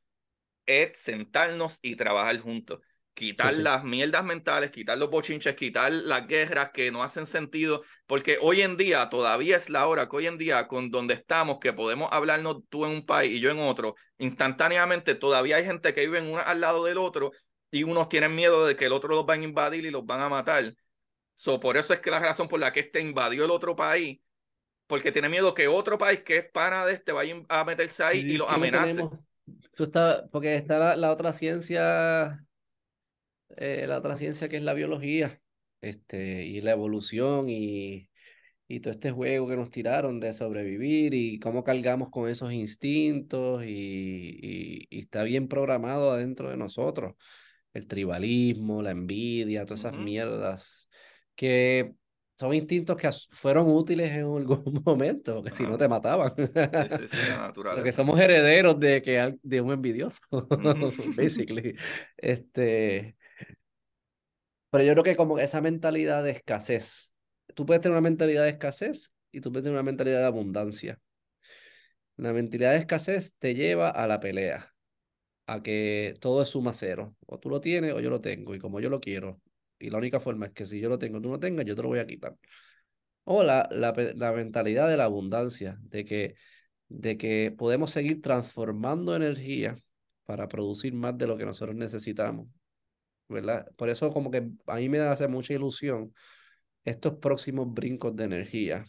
es sentarnos y trabajar juntos. Quitar las mierdas mentales, quitar los bochinches, quitar las guerras que no hacen sentido, porque hoy en día todavía es la hora que hoy en día con donde estamos, que podemos hablarnos tú en un país y yo en otro, instantáneamente todavía hay gente que vive una al lado del otro y unos tienen miedo de que el otro los van a invadir y los van a matar. So, por eso es que la razón por la que este invadió el otro país, porque tiene miedo que otro país que es pana de este vaya a meterse ahí y, lo amenace. Eso está, porque está la otra ciencia eh, la otra ciencia que es la biología este, y la evolución y, y todo este juego que nos tiraron de sobrevivir y cómo cargamos con esos instintos y, y, está bien programado adentro de nosotros. El tribalismo, la envidia, todas esas mierdas que son instintos que fueron útiles en algún momento, porque si no te mataban. Porque somos herederos de, que, de un envidioso, basically. Este, pero yo creo que como esa mentalidad de escasez, tú puedes tener una mentalidad de escasez y tú puedes tener una mentalidad de abundancia. La mentalidad de escasez te lleva a la pelea, a que todo es suma cero. O tú lo tienes o yo lo tengo, y como yo lo quiero. Y la única forma es que si yo lo tengo, tú no tengas, yo te lo voy a quitar. O la, la, la mentalidad de la abundancia, de que, de que podemos seguir transformando energía para producir más de lo que nosotros necesitamos Por eso como que a mí me hace mucha ilusión estos próximos brincos de energía.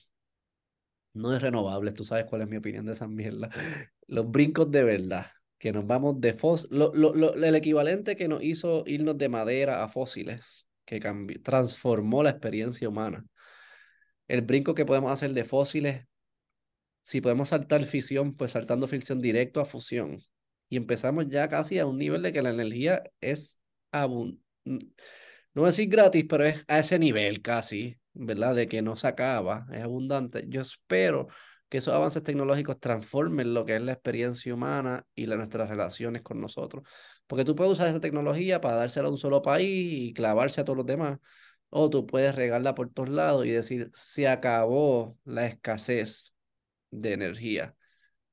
No es renovables, tú sabes cuál es mi opinión de esa mierda. Los brincos de verdad, que nos vamos de fósiles, el equivalente que nos hizo irnos de madera a fósiles, que transformó la experiencia humana. El brinco que podemos hacer de fósiles, si podemos saltar fisión, pues saltando fisión directo a fusión. Y empezamos ya casi a un nivel de que la energía es no decir gratis, pero es a ese nivel casi, ¿verdad? De que no se acaba, es abundante. Yo espero que esos avances tecnológicos transformen lo que es la experiencia humana y la, nuestras relaciones con nosotros. Porque tú puedes usar esa tecnología para dársela a un solo país y clavarse a todos los demás. O tú puedes regarla por todos lados y decir, se acabó la escasez de energía.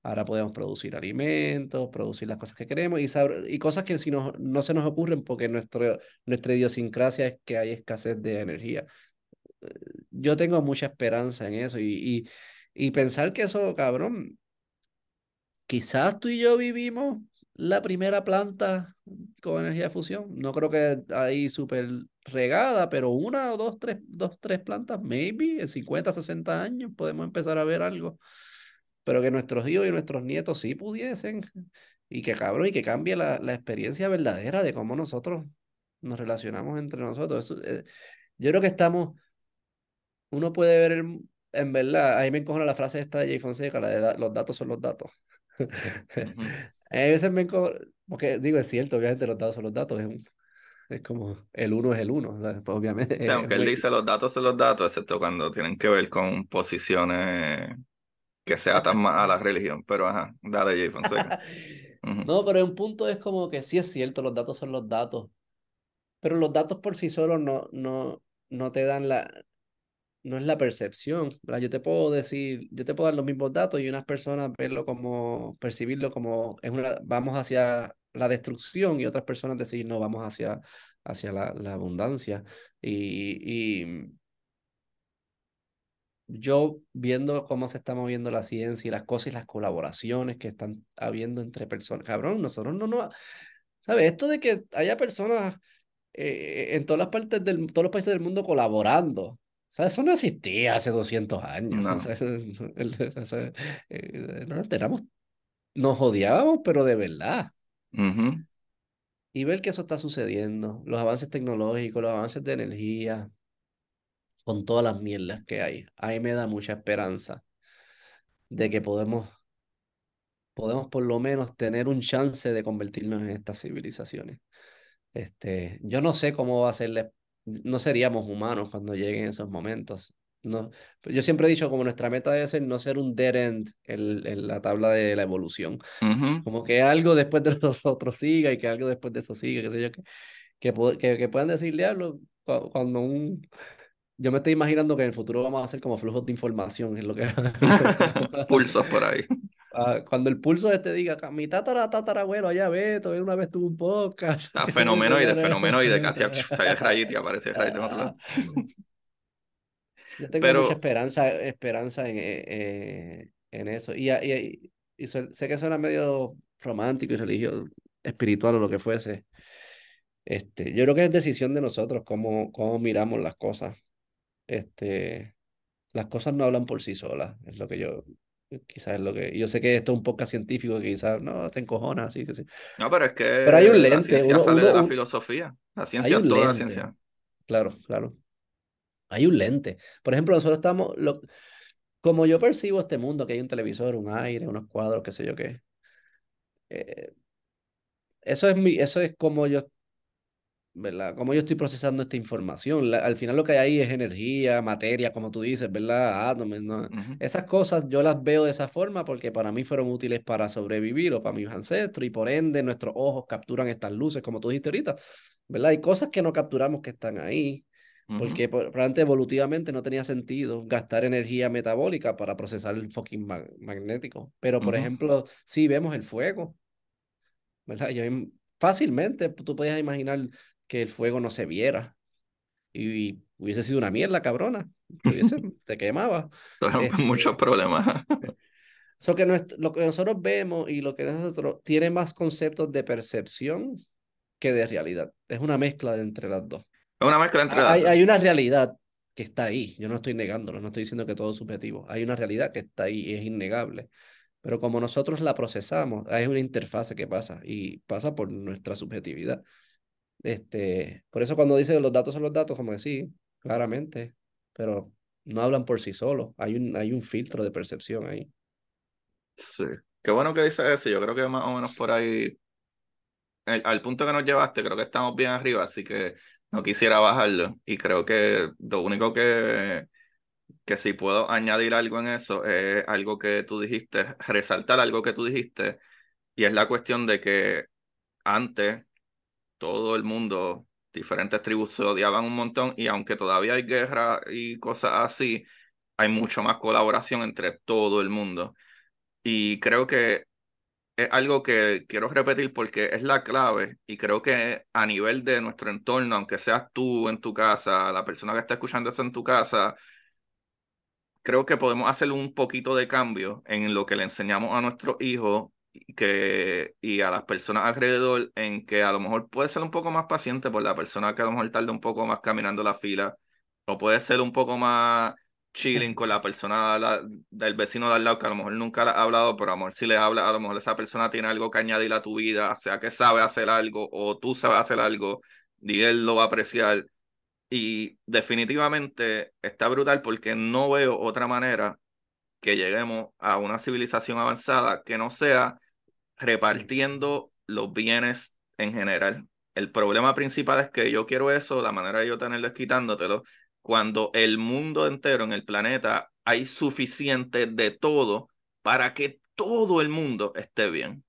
Ahora podemos producir alimentos, producir las cosas que queremos y, y cosas que si no, no se nos ocurren porque nuestro, nuestra idiosincrasia es que hay escasez de energía. Yo tengo mucha esperanza en eso y, y, y pensar que eso, cabrón, quizás tú y yo vivimos la primera planta con energía de fusión. No creo que ahí súper regada, pero una o dos, tres, dos, tres plantas, maybe en 50, 60 años podemos empezar a ver algo pero que nuestros hijos y nuestros nietos sí pudiesen, y que cabrón, y que cambie la, la experiencia verdadera de cómo nosotros nos relacionamos entre nosotros. Eh, yo creo que estamos, uno puede ver, en verdad, ahí me encojona la frase esta de Jay Fonseca, la de los datos son los datos. A veces me encojona, porque digo, es cierto, obviamente los datos son los datos, es, es como el uno es el uno, pues, obviamente. aunque él dice los datos son los datos, excepto cuando tienen que ver con posiciones que se atan más a la religión, pero ajá, dale Jay Fonseca. No, pero un punto es como que sí es cierto, los datos son los datos, pero los datos por sí solos no, no, no te dan la, no es la percepción, ¿verdad? Yo te puedo decir, yo te puedo dar los mismos datos y unas personas verlo como, percibirlo como, es una, vamos hacia la destrucción y otras personas decir, no, vamos hacia, hacia la, la abundancia. Y, y, yo viendo cómo se está moviendo la ciencia y las cosas y las colaboraciones que están habiendo entre personas, cabrón, nosotros no nos... ¿Sabes? Esto de que haya personas eh, en todas las partes del, todos los países del mundo colaborando, ¿sabes? Eso no existía hace 200 años. No. Eh, no nos tenemos, nos odiábamos, pero de verdad. Y ver que eso está sucediendo, los avances tecnológicos, los avances de energía, con todas las mierdas que hay. Ahí me da mucha esperanza de que podemos, podemos por lo menos tener un chance de convertirnos en estas civilizaciones. Este, yo no sé cómo va a ser, no seríamos humanos cuando lleguen esos momentos. No, yo siempre he dicho como nuestra meta debe ser no ser un dead end en, la tabla de la evolución. Como que algo después de nosotros siga y que algo después de eso siga, qué sé yo, que, que, que, que puedan decir, diablo, cuando un, yo me estoy imaginando que en el futuro vamos a hacer como flujos de información, es lo que... Pulsos por ahí. Ah, cuando el pulso este diga, mi tatara, tatarabuelo, allá ve, todavía una vez tuvo un podcast. Ah, fenomenoide, fenomenoide, casi sale rayito y aparece rayito. Yo tengo mucha esperanza, esperanza en, eh, en eso. Y, y, y, sé que suena medio romántico y religioso, espiritual o lo que fuese. Este, yo creo que es decisión de nosotros cómo, cómo miramos las cosas. Este, las cosas no hablan por sí solas, es lo que yo, quizás es lo que, yo sé que esto es un poco científico, que quizás no te encojona, así que sí. No, pero es que pero hay un lente, la ciencia sale de la filosofía, la ciencia es toda la ciencia. Claro, claro. Hay un lente. Por ejemplo, nosotros estamos, lo, como yo percibo este mundo, que hay un televisor, un aire, unos cuadros, qué sé yo qué. Eh, eso es mi, eso es como yo ¿verdad? Cómo yo estoy procesando esta información. al final lo que hay ahí es energía, materia, como tú dices, ¿verdad? Átomos, ¿no? Esas cosas yo las veo de esa forma porque para mí fueron útiles para sobrevivir o para mis ancestros y por ende nuestros ojos capturan estas luces, como tú dijiste ahorita, ¿verdad? Hay cosas que no capturamos que están ahí. Porque probablemente evolutivamente no tenía sentido gastar energía metabólica para procesar el fucking magnético. Pero, por ejemplo, si vemos el fuego, ¿verdad? Yo, fácilmente tú podías imaginar que el fuego no se viera. Y, hubiese sido una mierda, cabrona. te quemaba. Este, muchos problemas. So que lo que nosotros vemos y lo que nosotros tiene más conceptos de percepción que de realidad. Es una mezcla entre las dos. Es una mezcla entre hay, las dos. Hay una realidad que está ahí. Yo no estoy negándolo, no estoy diciendo que todo es subjetivo. Hay una realidad que está ahí y es innegable. Pero como nosotros la procesamos, hay una interfase que pasa y pasa por nuestra subjetividad. Este, por eso cuando dice los datos son los datos, como que sí, claramente, pero no hablan por sí solos. Hay un, hay un filtro de percepción ahí. Sí. Qué bueno que dice eso. Yo creo que más o menos por ahí, al punto que nos llevaste, creo que estamos bien arriba, así que no quisiera bajarlo. Y creo que lo único que, que si puedo añadir algo en eso es algo que tú dijiste, resaltar algo que tú dijiste, y es la cuestión de que antes todo el mundo, diferentes tribus se odiaban un montón y aunque todavía hay guerra y cosas así, hay mucho más colaboración entre todo el mundo. Y creo que es algo que quiero repetir porque es la clave y creo que a nivel de nuestro entorno, aunque seas tú en tu casa, la persona que está escuchando esto en tu casa, creo que podemos hacer un poquito de cambio en lo que le enseñamos a nuestros hijos que, y a las personas alrededor en que a lo mejor puede ser un poco más paciente por la persona que a lo mejor tarda un poco más caminando la fila, o puede ser un poco más chilling con la persona del vecino de al lado que a lo mejor nunca ha hablado, pero a lo mejor si le habla, a lo mejor esa persona tiene algo que añadir a tu vida, sea que sabe hacer algo o tú sabes hacer algo, y él lo va a apreciar. Y definitivamente está brutal porque no veo otra manera que lleguemos a una civilización avanzada que no sea repartiendo los bienes en general. El problema principal es que yo quiero eso, la manera de yo tenerlo es quitándotelo, cuando el mundo entero, en el planeta, hay suficiente de todo para que todo el mundo esté bien.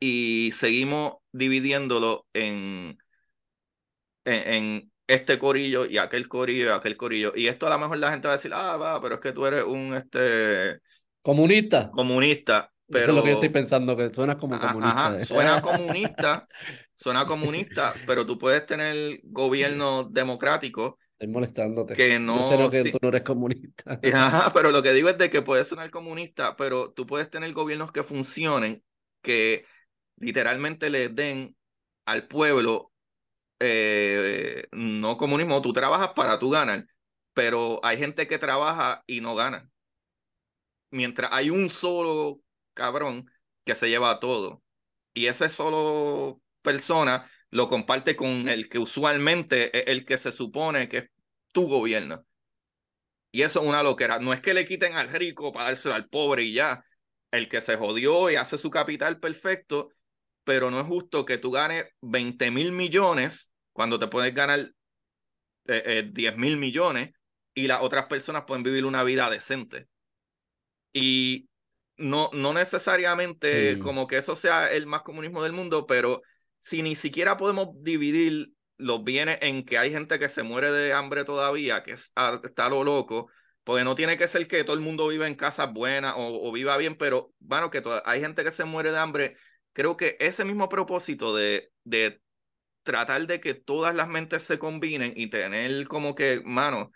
Y seguimos dividiéndolo en, en este corillo y aquel corillo y aquel corillo. Y esto a lo mejor la gente va a decir, ah, va, pero es que tú eres un este comunista. Comunista. Pero... Eso es lo que yo estoy pensando, que suena como comunista. Ajá, suena comunista, suena comunista, pero tú puedes tener gobierno democrático. Estoy molestándote. Que no, yo sé que tú no eres comunista. Ajá, pero lo que digo es de que puedes sonar comunista, pero tú puedes tener gobiernos que funcionen, que literalmente le den al pueblo eh, no comunismo, tú trabajas para tú ganar, pero hay gente que trabaja y no gana. Mientras hay un solo cabrón que se lleva todo. Y ese solo persona lo comparte con el que usualmente es el que se supone que es tu gobierno. Y eso es una loquera. No es que le quiten al rico para dárselo al pobre y ya. El que se jodió y hace su capital perfecto, pero no es justo que tú ganes 20 mil millones cuando te puedes ganar eh, 10 eh, mil millones y las otras personas pueden vivir una vida decente. Y no, no necesariamente como que eso sea el más comunismo del mundo, pero si ni siquiera podemos dividir los viene en que hay gente que se muere de hambre todavía, que está lo loco, porque no tiene que ser que todo el mundo viva en casas buenas o, viva bien, pero bueno, que hay gente que se muere de hambre. Creo que ese mismo propósito de, de tratar de que todas las mentes se combinen y tener como que, mano,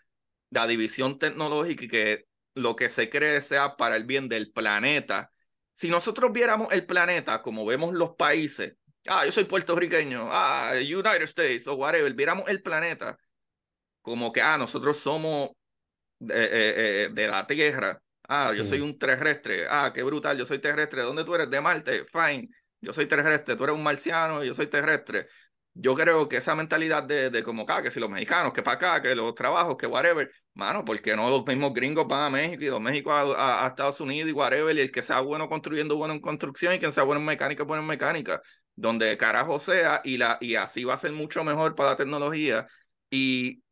la división tecnológica y que lo que se cree sea para el bien del planeta. Si nosotros viéramos el planeta como vemos los países, ah, yo soy puertorriqueño, ah, United States o whatever, viéramos el planeta como que, ah, nosotros somos de, eh, eh, de la Tierra, ah, yo soy un terrestre, ah, qué brutal, yo soy terrestre, ¿dónde tú eres? De Marte, fine, yo soy terrestre, tú eres un marciano, yo soy terrestre. Yo creo que esa mentalidad de, de como acá, que si los mexicanos, que para acá, que los trabajos, que whatever, mano, porque no los mismos gringos van a México y los México a, a, Estados Unidos y whatever, y el que sea bueno construyendo, bueno en construcción y quien sea bueno en mecánica, bueno en mecánica donde carajo sea, y, la, y así va a ser mucho mejor para la tecnología. Y,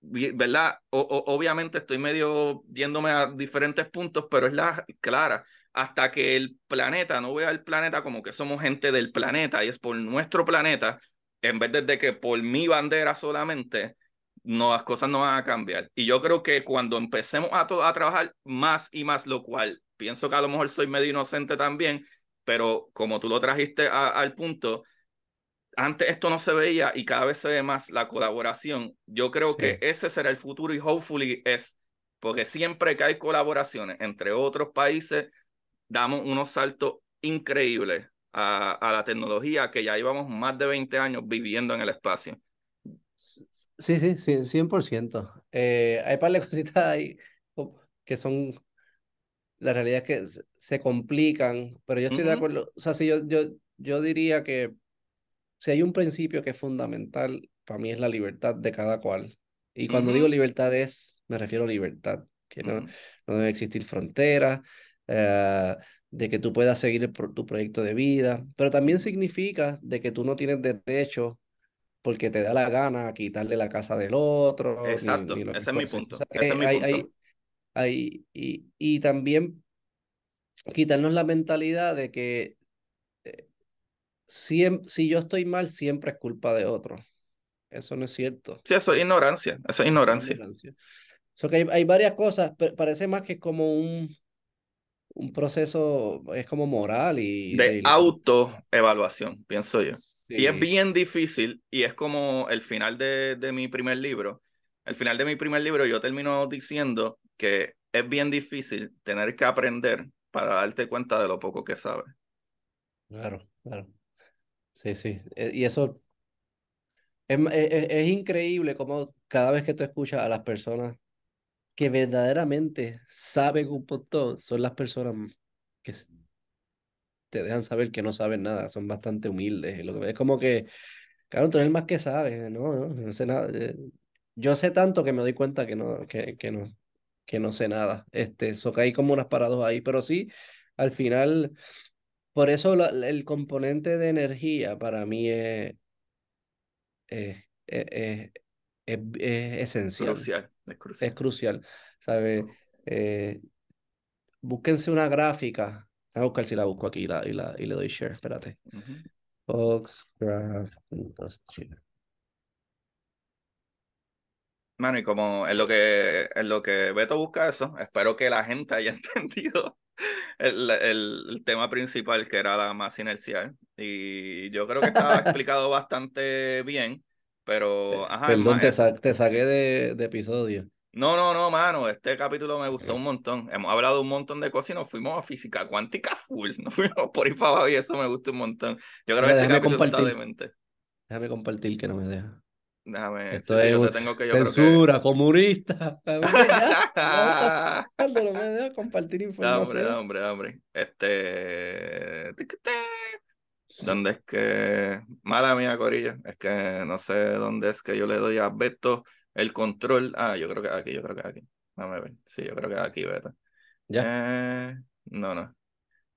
¿verdad? O, obviamente estoy medio viéndome a diferentes puntos, pero es la clara. Hasta que el planeta no vea el planeta como que somos gente del planeta y es por nuestro planeta, en vez de que por mi bandera solamente, no, las cosas no van a cambiar. Y yo creo que cuando empecemos a, a trabajar más y más, lo cual pienso que a lo mejor soy medio inocente también, pero como tú lo trajiste al punto, antes esto no se veía y cada vez se ve más la colaboración. Yo creo que ese será el futuro y hopefully es, porque siempre que hay colaboraciones entre otros países, damos unos saltos increíbles a, a la tecnología que ya llevamos más de 20 años viviendo en el espacio. Sí, sí, sí, 100%. Eh, hay par de cositas ahí que son la realidad es que se complican, pero yo estoy de acuerdo, o sea, si yo, yo, yo diría que si hay un principio que es fundamental, para mí es la libertad de cada cual. Y cuando digo libertad es, me refiero a libertad, que no, no debe existir fronteras, eh, de que tú puedas seguir tu proyecto de vida, pero también significa de que tú no tienes derecho porque te da la gana quitarle la casa del otro. Exacto, ese es mi punto. ese es mi punto ahí, y, y también quitarnos la mentalidad de que eh, si yo estoy mal, siempre es culpa de otro. Eso no es cierto. Sí, eso es ignorancia. Eso es ignorancia. Eso que hay, hay, varias cosas, pero parece más que como un, un proceso, es como moral y... De, autoevaluación, pienso yo. Y es bien difícil, y es como el final de, de mi primer libro. El final de mi primer libro yo termino diciendo que es bien difícil tener que aprender para darte cuenta de lo poco que sabes. Claro, claro. Sí, sí. Eh, y eso es, es, es, increíble como cada vez que tú escuchas a las personas que verdaderamente saben un montón, son las personas que te dejan saber que no saben nada, son bastante humildes. Es como que, claro, tú eres el más que sabes, ¿no? No, no sé nada. Eh, yo sé tanto que me doy cuenta que no, que, que no, que no sé nada. Este, eso que hay como unas parados ahí, pero sí, al final, por eso el componente de energía para mí es, es, es, es, esencial. Crucial, es crucial. Es crucial, ¿sabe? Eh, búsquense una gráfica. Voy a buscar si la busco aquí y, la, y, la, y le doy share, espérate. Foxgraph Mano, y como en lo que, en lo que Beto busca eso, espero que la gente haya entendido el, el, tema principal, que era la masa inercial. Y yo creo que estaba explicado bastante bien, pero... Ajá, Perdón, te, te, saqué de, de, episodio. No, no, no, mano, este capítulo me gustó un montón. Hemos hablado un montón de cosas y nos fuimos a física cuántica full. Nos fuimos por ahí para abajo y eso me gustó un montón. Yo creo que este capítulo está demente. Déjame compartir que no me deja. Déjame. Esto es yo tengo que, censura, comunista. Cuando no me deja compartir información. Da hombre, da hombre, Este. ¿Dónde es que.? Mala mía, Corilla. Es que no sé dónde es que yo le doy a Beto el control. Ah, yo creo que aquí, yo creo que aquí. Dame ver. Sí, yo creo que aquí, Beto. Ya. Eh, no, no.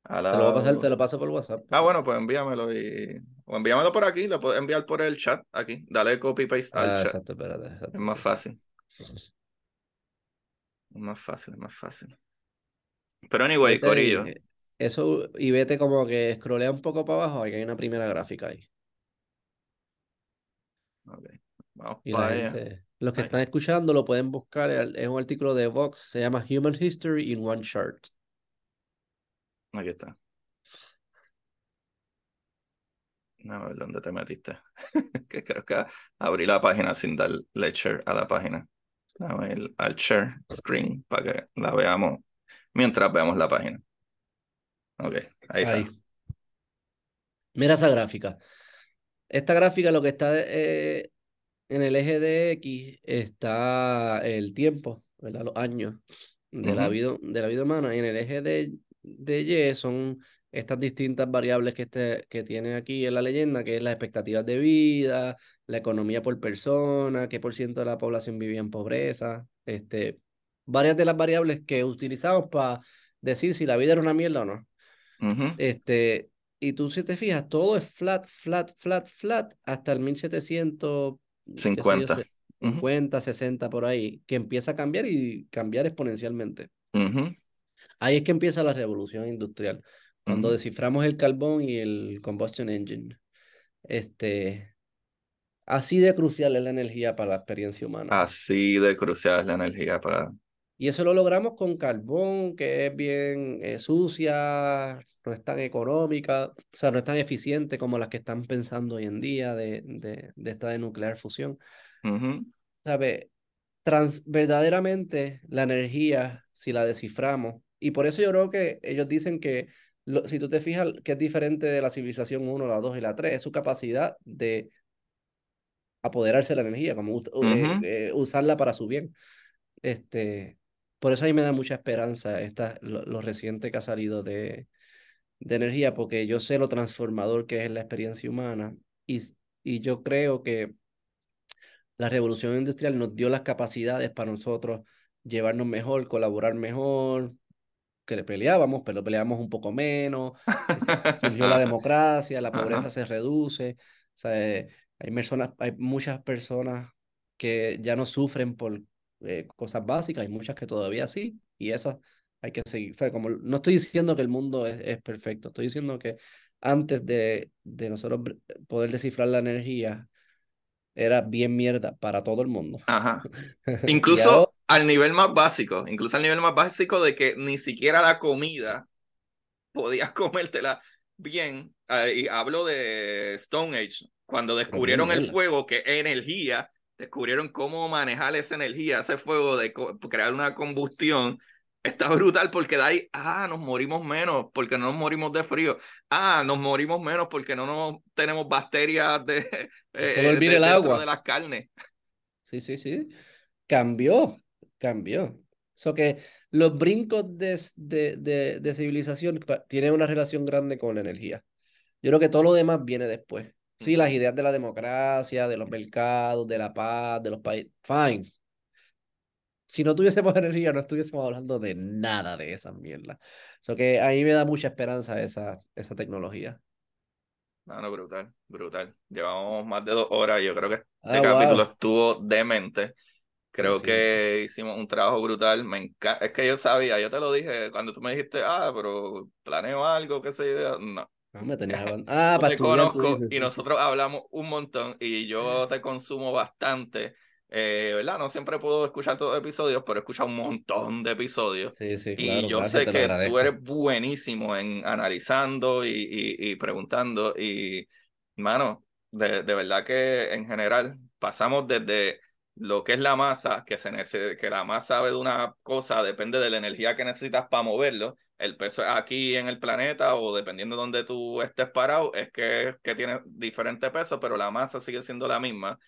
Te, lo pasar, te lo paso por WhatsApp. Ah, bueno, pues envíamelo y. O envíamelo por aquí, lo puedes enviar por el chat aquí. Dale copy paste al ah, chat. Exacto, es más fácil. Es más fácil, es más fácil. Pero anyway, Corillo. Eso, y vete como que scrollea un poco para abajo, hay una primera gráfica ahí. Ok, Vamos Y la para allá. gente, los que Ahí. están escuchando lo pueden buscar, es un artículo de Vox, se llama Human History in One Chart. Aquí está. A ver dónde te metiste. que creo que abrí la página sin darle share a la página. Dame el, al share screen para que la veamos mientras veamos la página. Ok, ahí, Ahí. está. Mira esa gráfica. Esta gráfica lo que está eh, en el eje de X está el tiempo, ¿verdad? Los años de la vida, de la vida humana. Y en el eje de, de Y son estas distintas variables que, este, que tiene aquí en la leyenda, que es las expectativas de vida, la economía por persona, qué por ciento de la población vivía en pobreza, este, varias de las variables que utilizamos para decir si la vida era una mierda o no. Ujú. Este, y tú si te fijas, todo es flat, flat, flat, flat, hasta el 1700, qué sé yo, 50. se- Ujú. 50, 60 por ahí, que empieza a cambiar y cambiar exponencialmente. Ujú. Ahí es que empieza la revolución industrial, cuando desciframos el carbón y el combustion engine. Este, así de crucial es la energía para la experiencia humana. Así de crucial es la energía para... Y eso lo logramos con carbón, que es bien eh, sucia, no es tan económica, o sea, no es tan eficiente como las que están pensando hoy en día de, de, de esta de nuclear fusión. Ujú. ¿Sabe? Trans, verdaderamente la energía, si la desciframos, y por eso yo creo que ellos dicen que lo- si tú te fijas que es diferente de la civilización 1, la 2 y la 3, es su capacidad de apoderarse de la energía, como us- eh, Ujú. eh, usarla para su bien. Este, por eso a mí me da mucha esperanza esta, lo, lo reciente que ha salido de, de energía, porque yo sé lo transformador que es la experiencia humana y, y yo creo que la revolución industrial nos dio las capacidades para nosotros llevarnos mejor, colaborar mejor, que le peleábamos, pero peleábamos un poco menos, surgió la democracia, la pobreza Ajá. se reduce, o sea, eh, hay personas, hay muchas personas que ya no sufren por eh, cosas básicas, hay muchas que todavía sí, y esas hay que seguir, o sea, como no estoy diciendo que el mundo es, es perfecto, estoy diciendo que antes de, de nosotros poder descifrar la energía, era bien mierda para todo el mundo. Ajá. Ahora, Incluso al nivel más básico, incluso al nivel más básico de que ni siquiera la comida podías comértela bien. Eh, y hablo de Stone Age, cuando descubrieron el fuego, que energía, descubrieron cómo manejar esa energía, ese fuego de crear una combustión. Está brutal porque de ahí, ah, nos morimos menos porque no nos morimos de frío. Ah, nos morimos menos porque no nos tenemos bacterias de, eh, de- el dentro agua. de las carnes. Sí, sí, sí. Cambió, cambió. So que los brincos de, de, de, de civilización tienen una relación grande con la energía. Yo creo que todo lo demás viene después. Sí, las ideas de la democracia, de los mercados, de la paz, de los países. Fine. Si no tuviésemos energía, no estuviésemos hablando de nada de esas mierdas. So que a mí me da mucha esperanza esa, esa tecnología. No, no, brutal, brutal. Llevamos más de dos horas y yo creo que este Ah, capítulo wow. estuvo demente. Creo que hicimos un trabajo brutal. Me encanta. Es que yo sabía, yo te lo dije cuando tú me dijiste, ah, pero planeo algo, qué sé yo. No, No, me tenías Ah, yo para te estudiar, conozco y nosotros hablamos un montón y yo te consumo bastante. Eh, ¿verdad? No siempre puedo escuchar todos los episodios, pero he escuchado un montón de episodios. Sí, sí, Y claro, yo gracias, sé que tú eres buenísimo en analizando y, y, y preguntando. Y, mano, de, de verdad que en general pasamos desde lo que es la masa, que, se que la masa de una cosa depende de la energía que necesitas para moverlo. El peso es aquí en el planeta o dependiendo de donde tú estés parado, es que, que tiene diferente peso, pero la masa sigue siendo la misma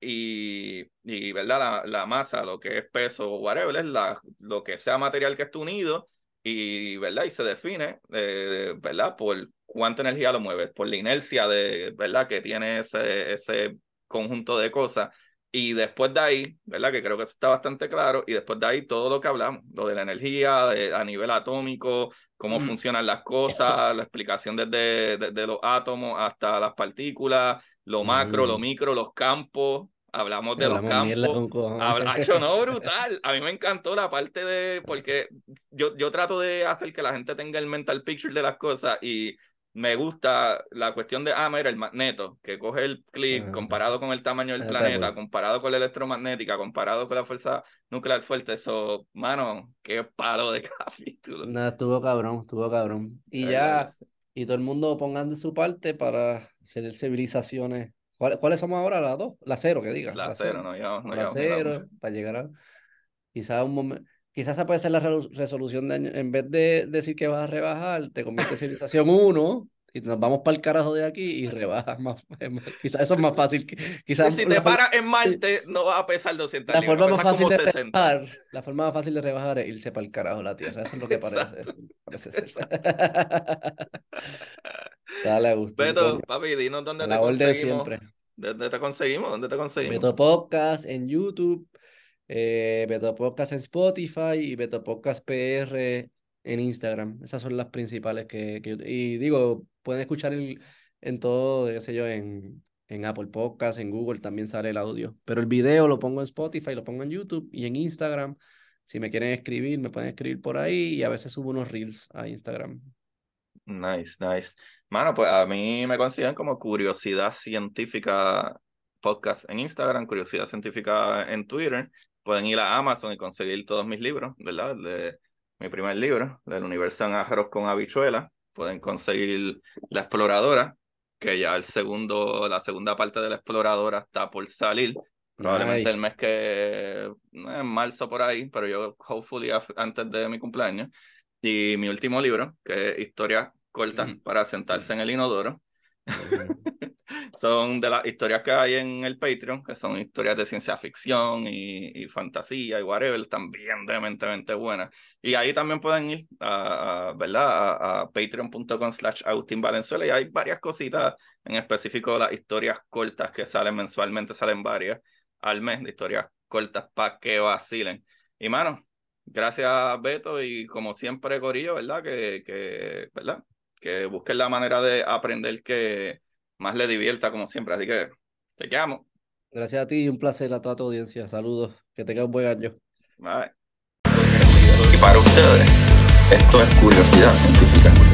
y, y ¿verdad? La, la masa, lo que es peso, whatever, es la, lo que sea material que esté unido y, ¿verdad? Y se define, eh, ¿verdad? Por cuánta energía lo mueve, por la inercia de, ¿verdad? Que tiene ese, ese conjunto de cosas. Y después de ahí, ¿verdad? Que creo que eso está bastante claro. Y después de ahí todo lo que hablamos, lo de la energía de- a nivel atómico, cómo Mm. funcionan las cosas, la explicación desde, desde los átomos hasta las partículas, lo macro, lo Mm. micro, los campos. Hablamos de los Hablamos mierda campos. con cojones. Habla, Acho, no, brutal. A mí me encantó la parte de, porque yo, yo trato de hacer que la gente tenga el mental picture de las cosas y me gusta la cuestión de, ah, mira, el magneto, que coge el clip comparado con el tamaño del planeta, comparado con la electromagnética, comparado con la fuerza nuclear fuerte, eso, mano, qué palo de capítulo. No, estuvo cabrón, estuvo cabrón. Y ya, y todo el mundo pongan de su parte para hacer civilizaciones. ¿Cuáles somos ahora? ¿Las dos? La cero, que diga. La, cero, no, ya, no, La cero, para llegar a... Quizás un momento quizás esa puede ser la resolución de año. En vez de decir que vas a rebajar, te convierte en civilización 1 y nos vamos para el carajo de aquí y rebajas más. quizás eso es más fácil. Quizás si te paras en Marte, no vas a pesar 200 la forma más fácil de rebajar La forma más fácil de rebajar es irse para el carajo la Tierra. Eso es lo que parece. Dale, Agustín. Beto, papi, dinos dónde te conseguimos. siempre. ¿Dónde te conseguimos? ¿Dónde te conseguimos? Beto Podcast en YouTube eh, Beto Podcast en Spotify y Beto Podcast PR en Instagram. Esas son las principales que, que y digo, pueden escuchar el, en todo, qué sé yo, en, en Apple Podcast, en Google también sale el audio. Pero el video lo pongo en Spotify, lo pongo en YouTube y en Instagram. Si me quieren escribir, me pueden escribir por ahí y a veces subo unos reels a Instagram. Nice, nice. Mano, pues a mí me consideran como curiosidad científica podcast en Instagram, curiosidad científica en Twitter pueden ir a Amazon y conseguir todos mis libros, ¿verdad? De mi primer libro, del universo en arroz con habichuela. Pueden conseguir La Exploradora, que ya el segundo, la segunda parte de La Exploradora está por salir. Probablemente el mes que, en marzo por ahí, pero yo, hopefully, antes de mi cumpleaños. Y mi último libro, que es Historias cortas para sentarse en el inodoro. son de las historias que hay en el Patreon, que son historias de ciencia ficción y, fantasía y whatever, también dementemente buenas. Y ahí también pueden ir a, ¿verdad? a, patreon.com slash Agustín Valenzuela y hay varias cositas, en específico las historias cortas que salen mensualmente, salen varias al mes de historias cortas para que vacilen. Y mano, gracias Beto y como siempre Corillo, ¿verdad? Que, que, ¿verdad? Que busquen la manera de aprender que más le divierta como siempre. Así que te quedamos. Gracias a ti y un placer a toda tu audiencia. Saludos. Que tengas un buen año. Bye. Y para ustedes, esto es curiosidad científica.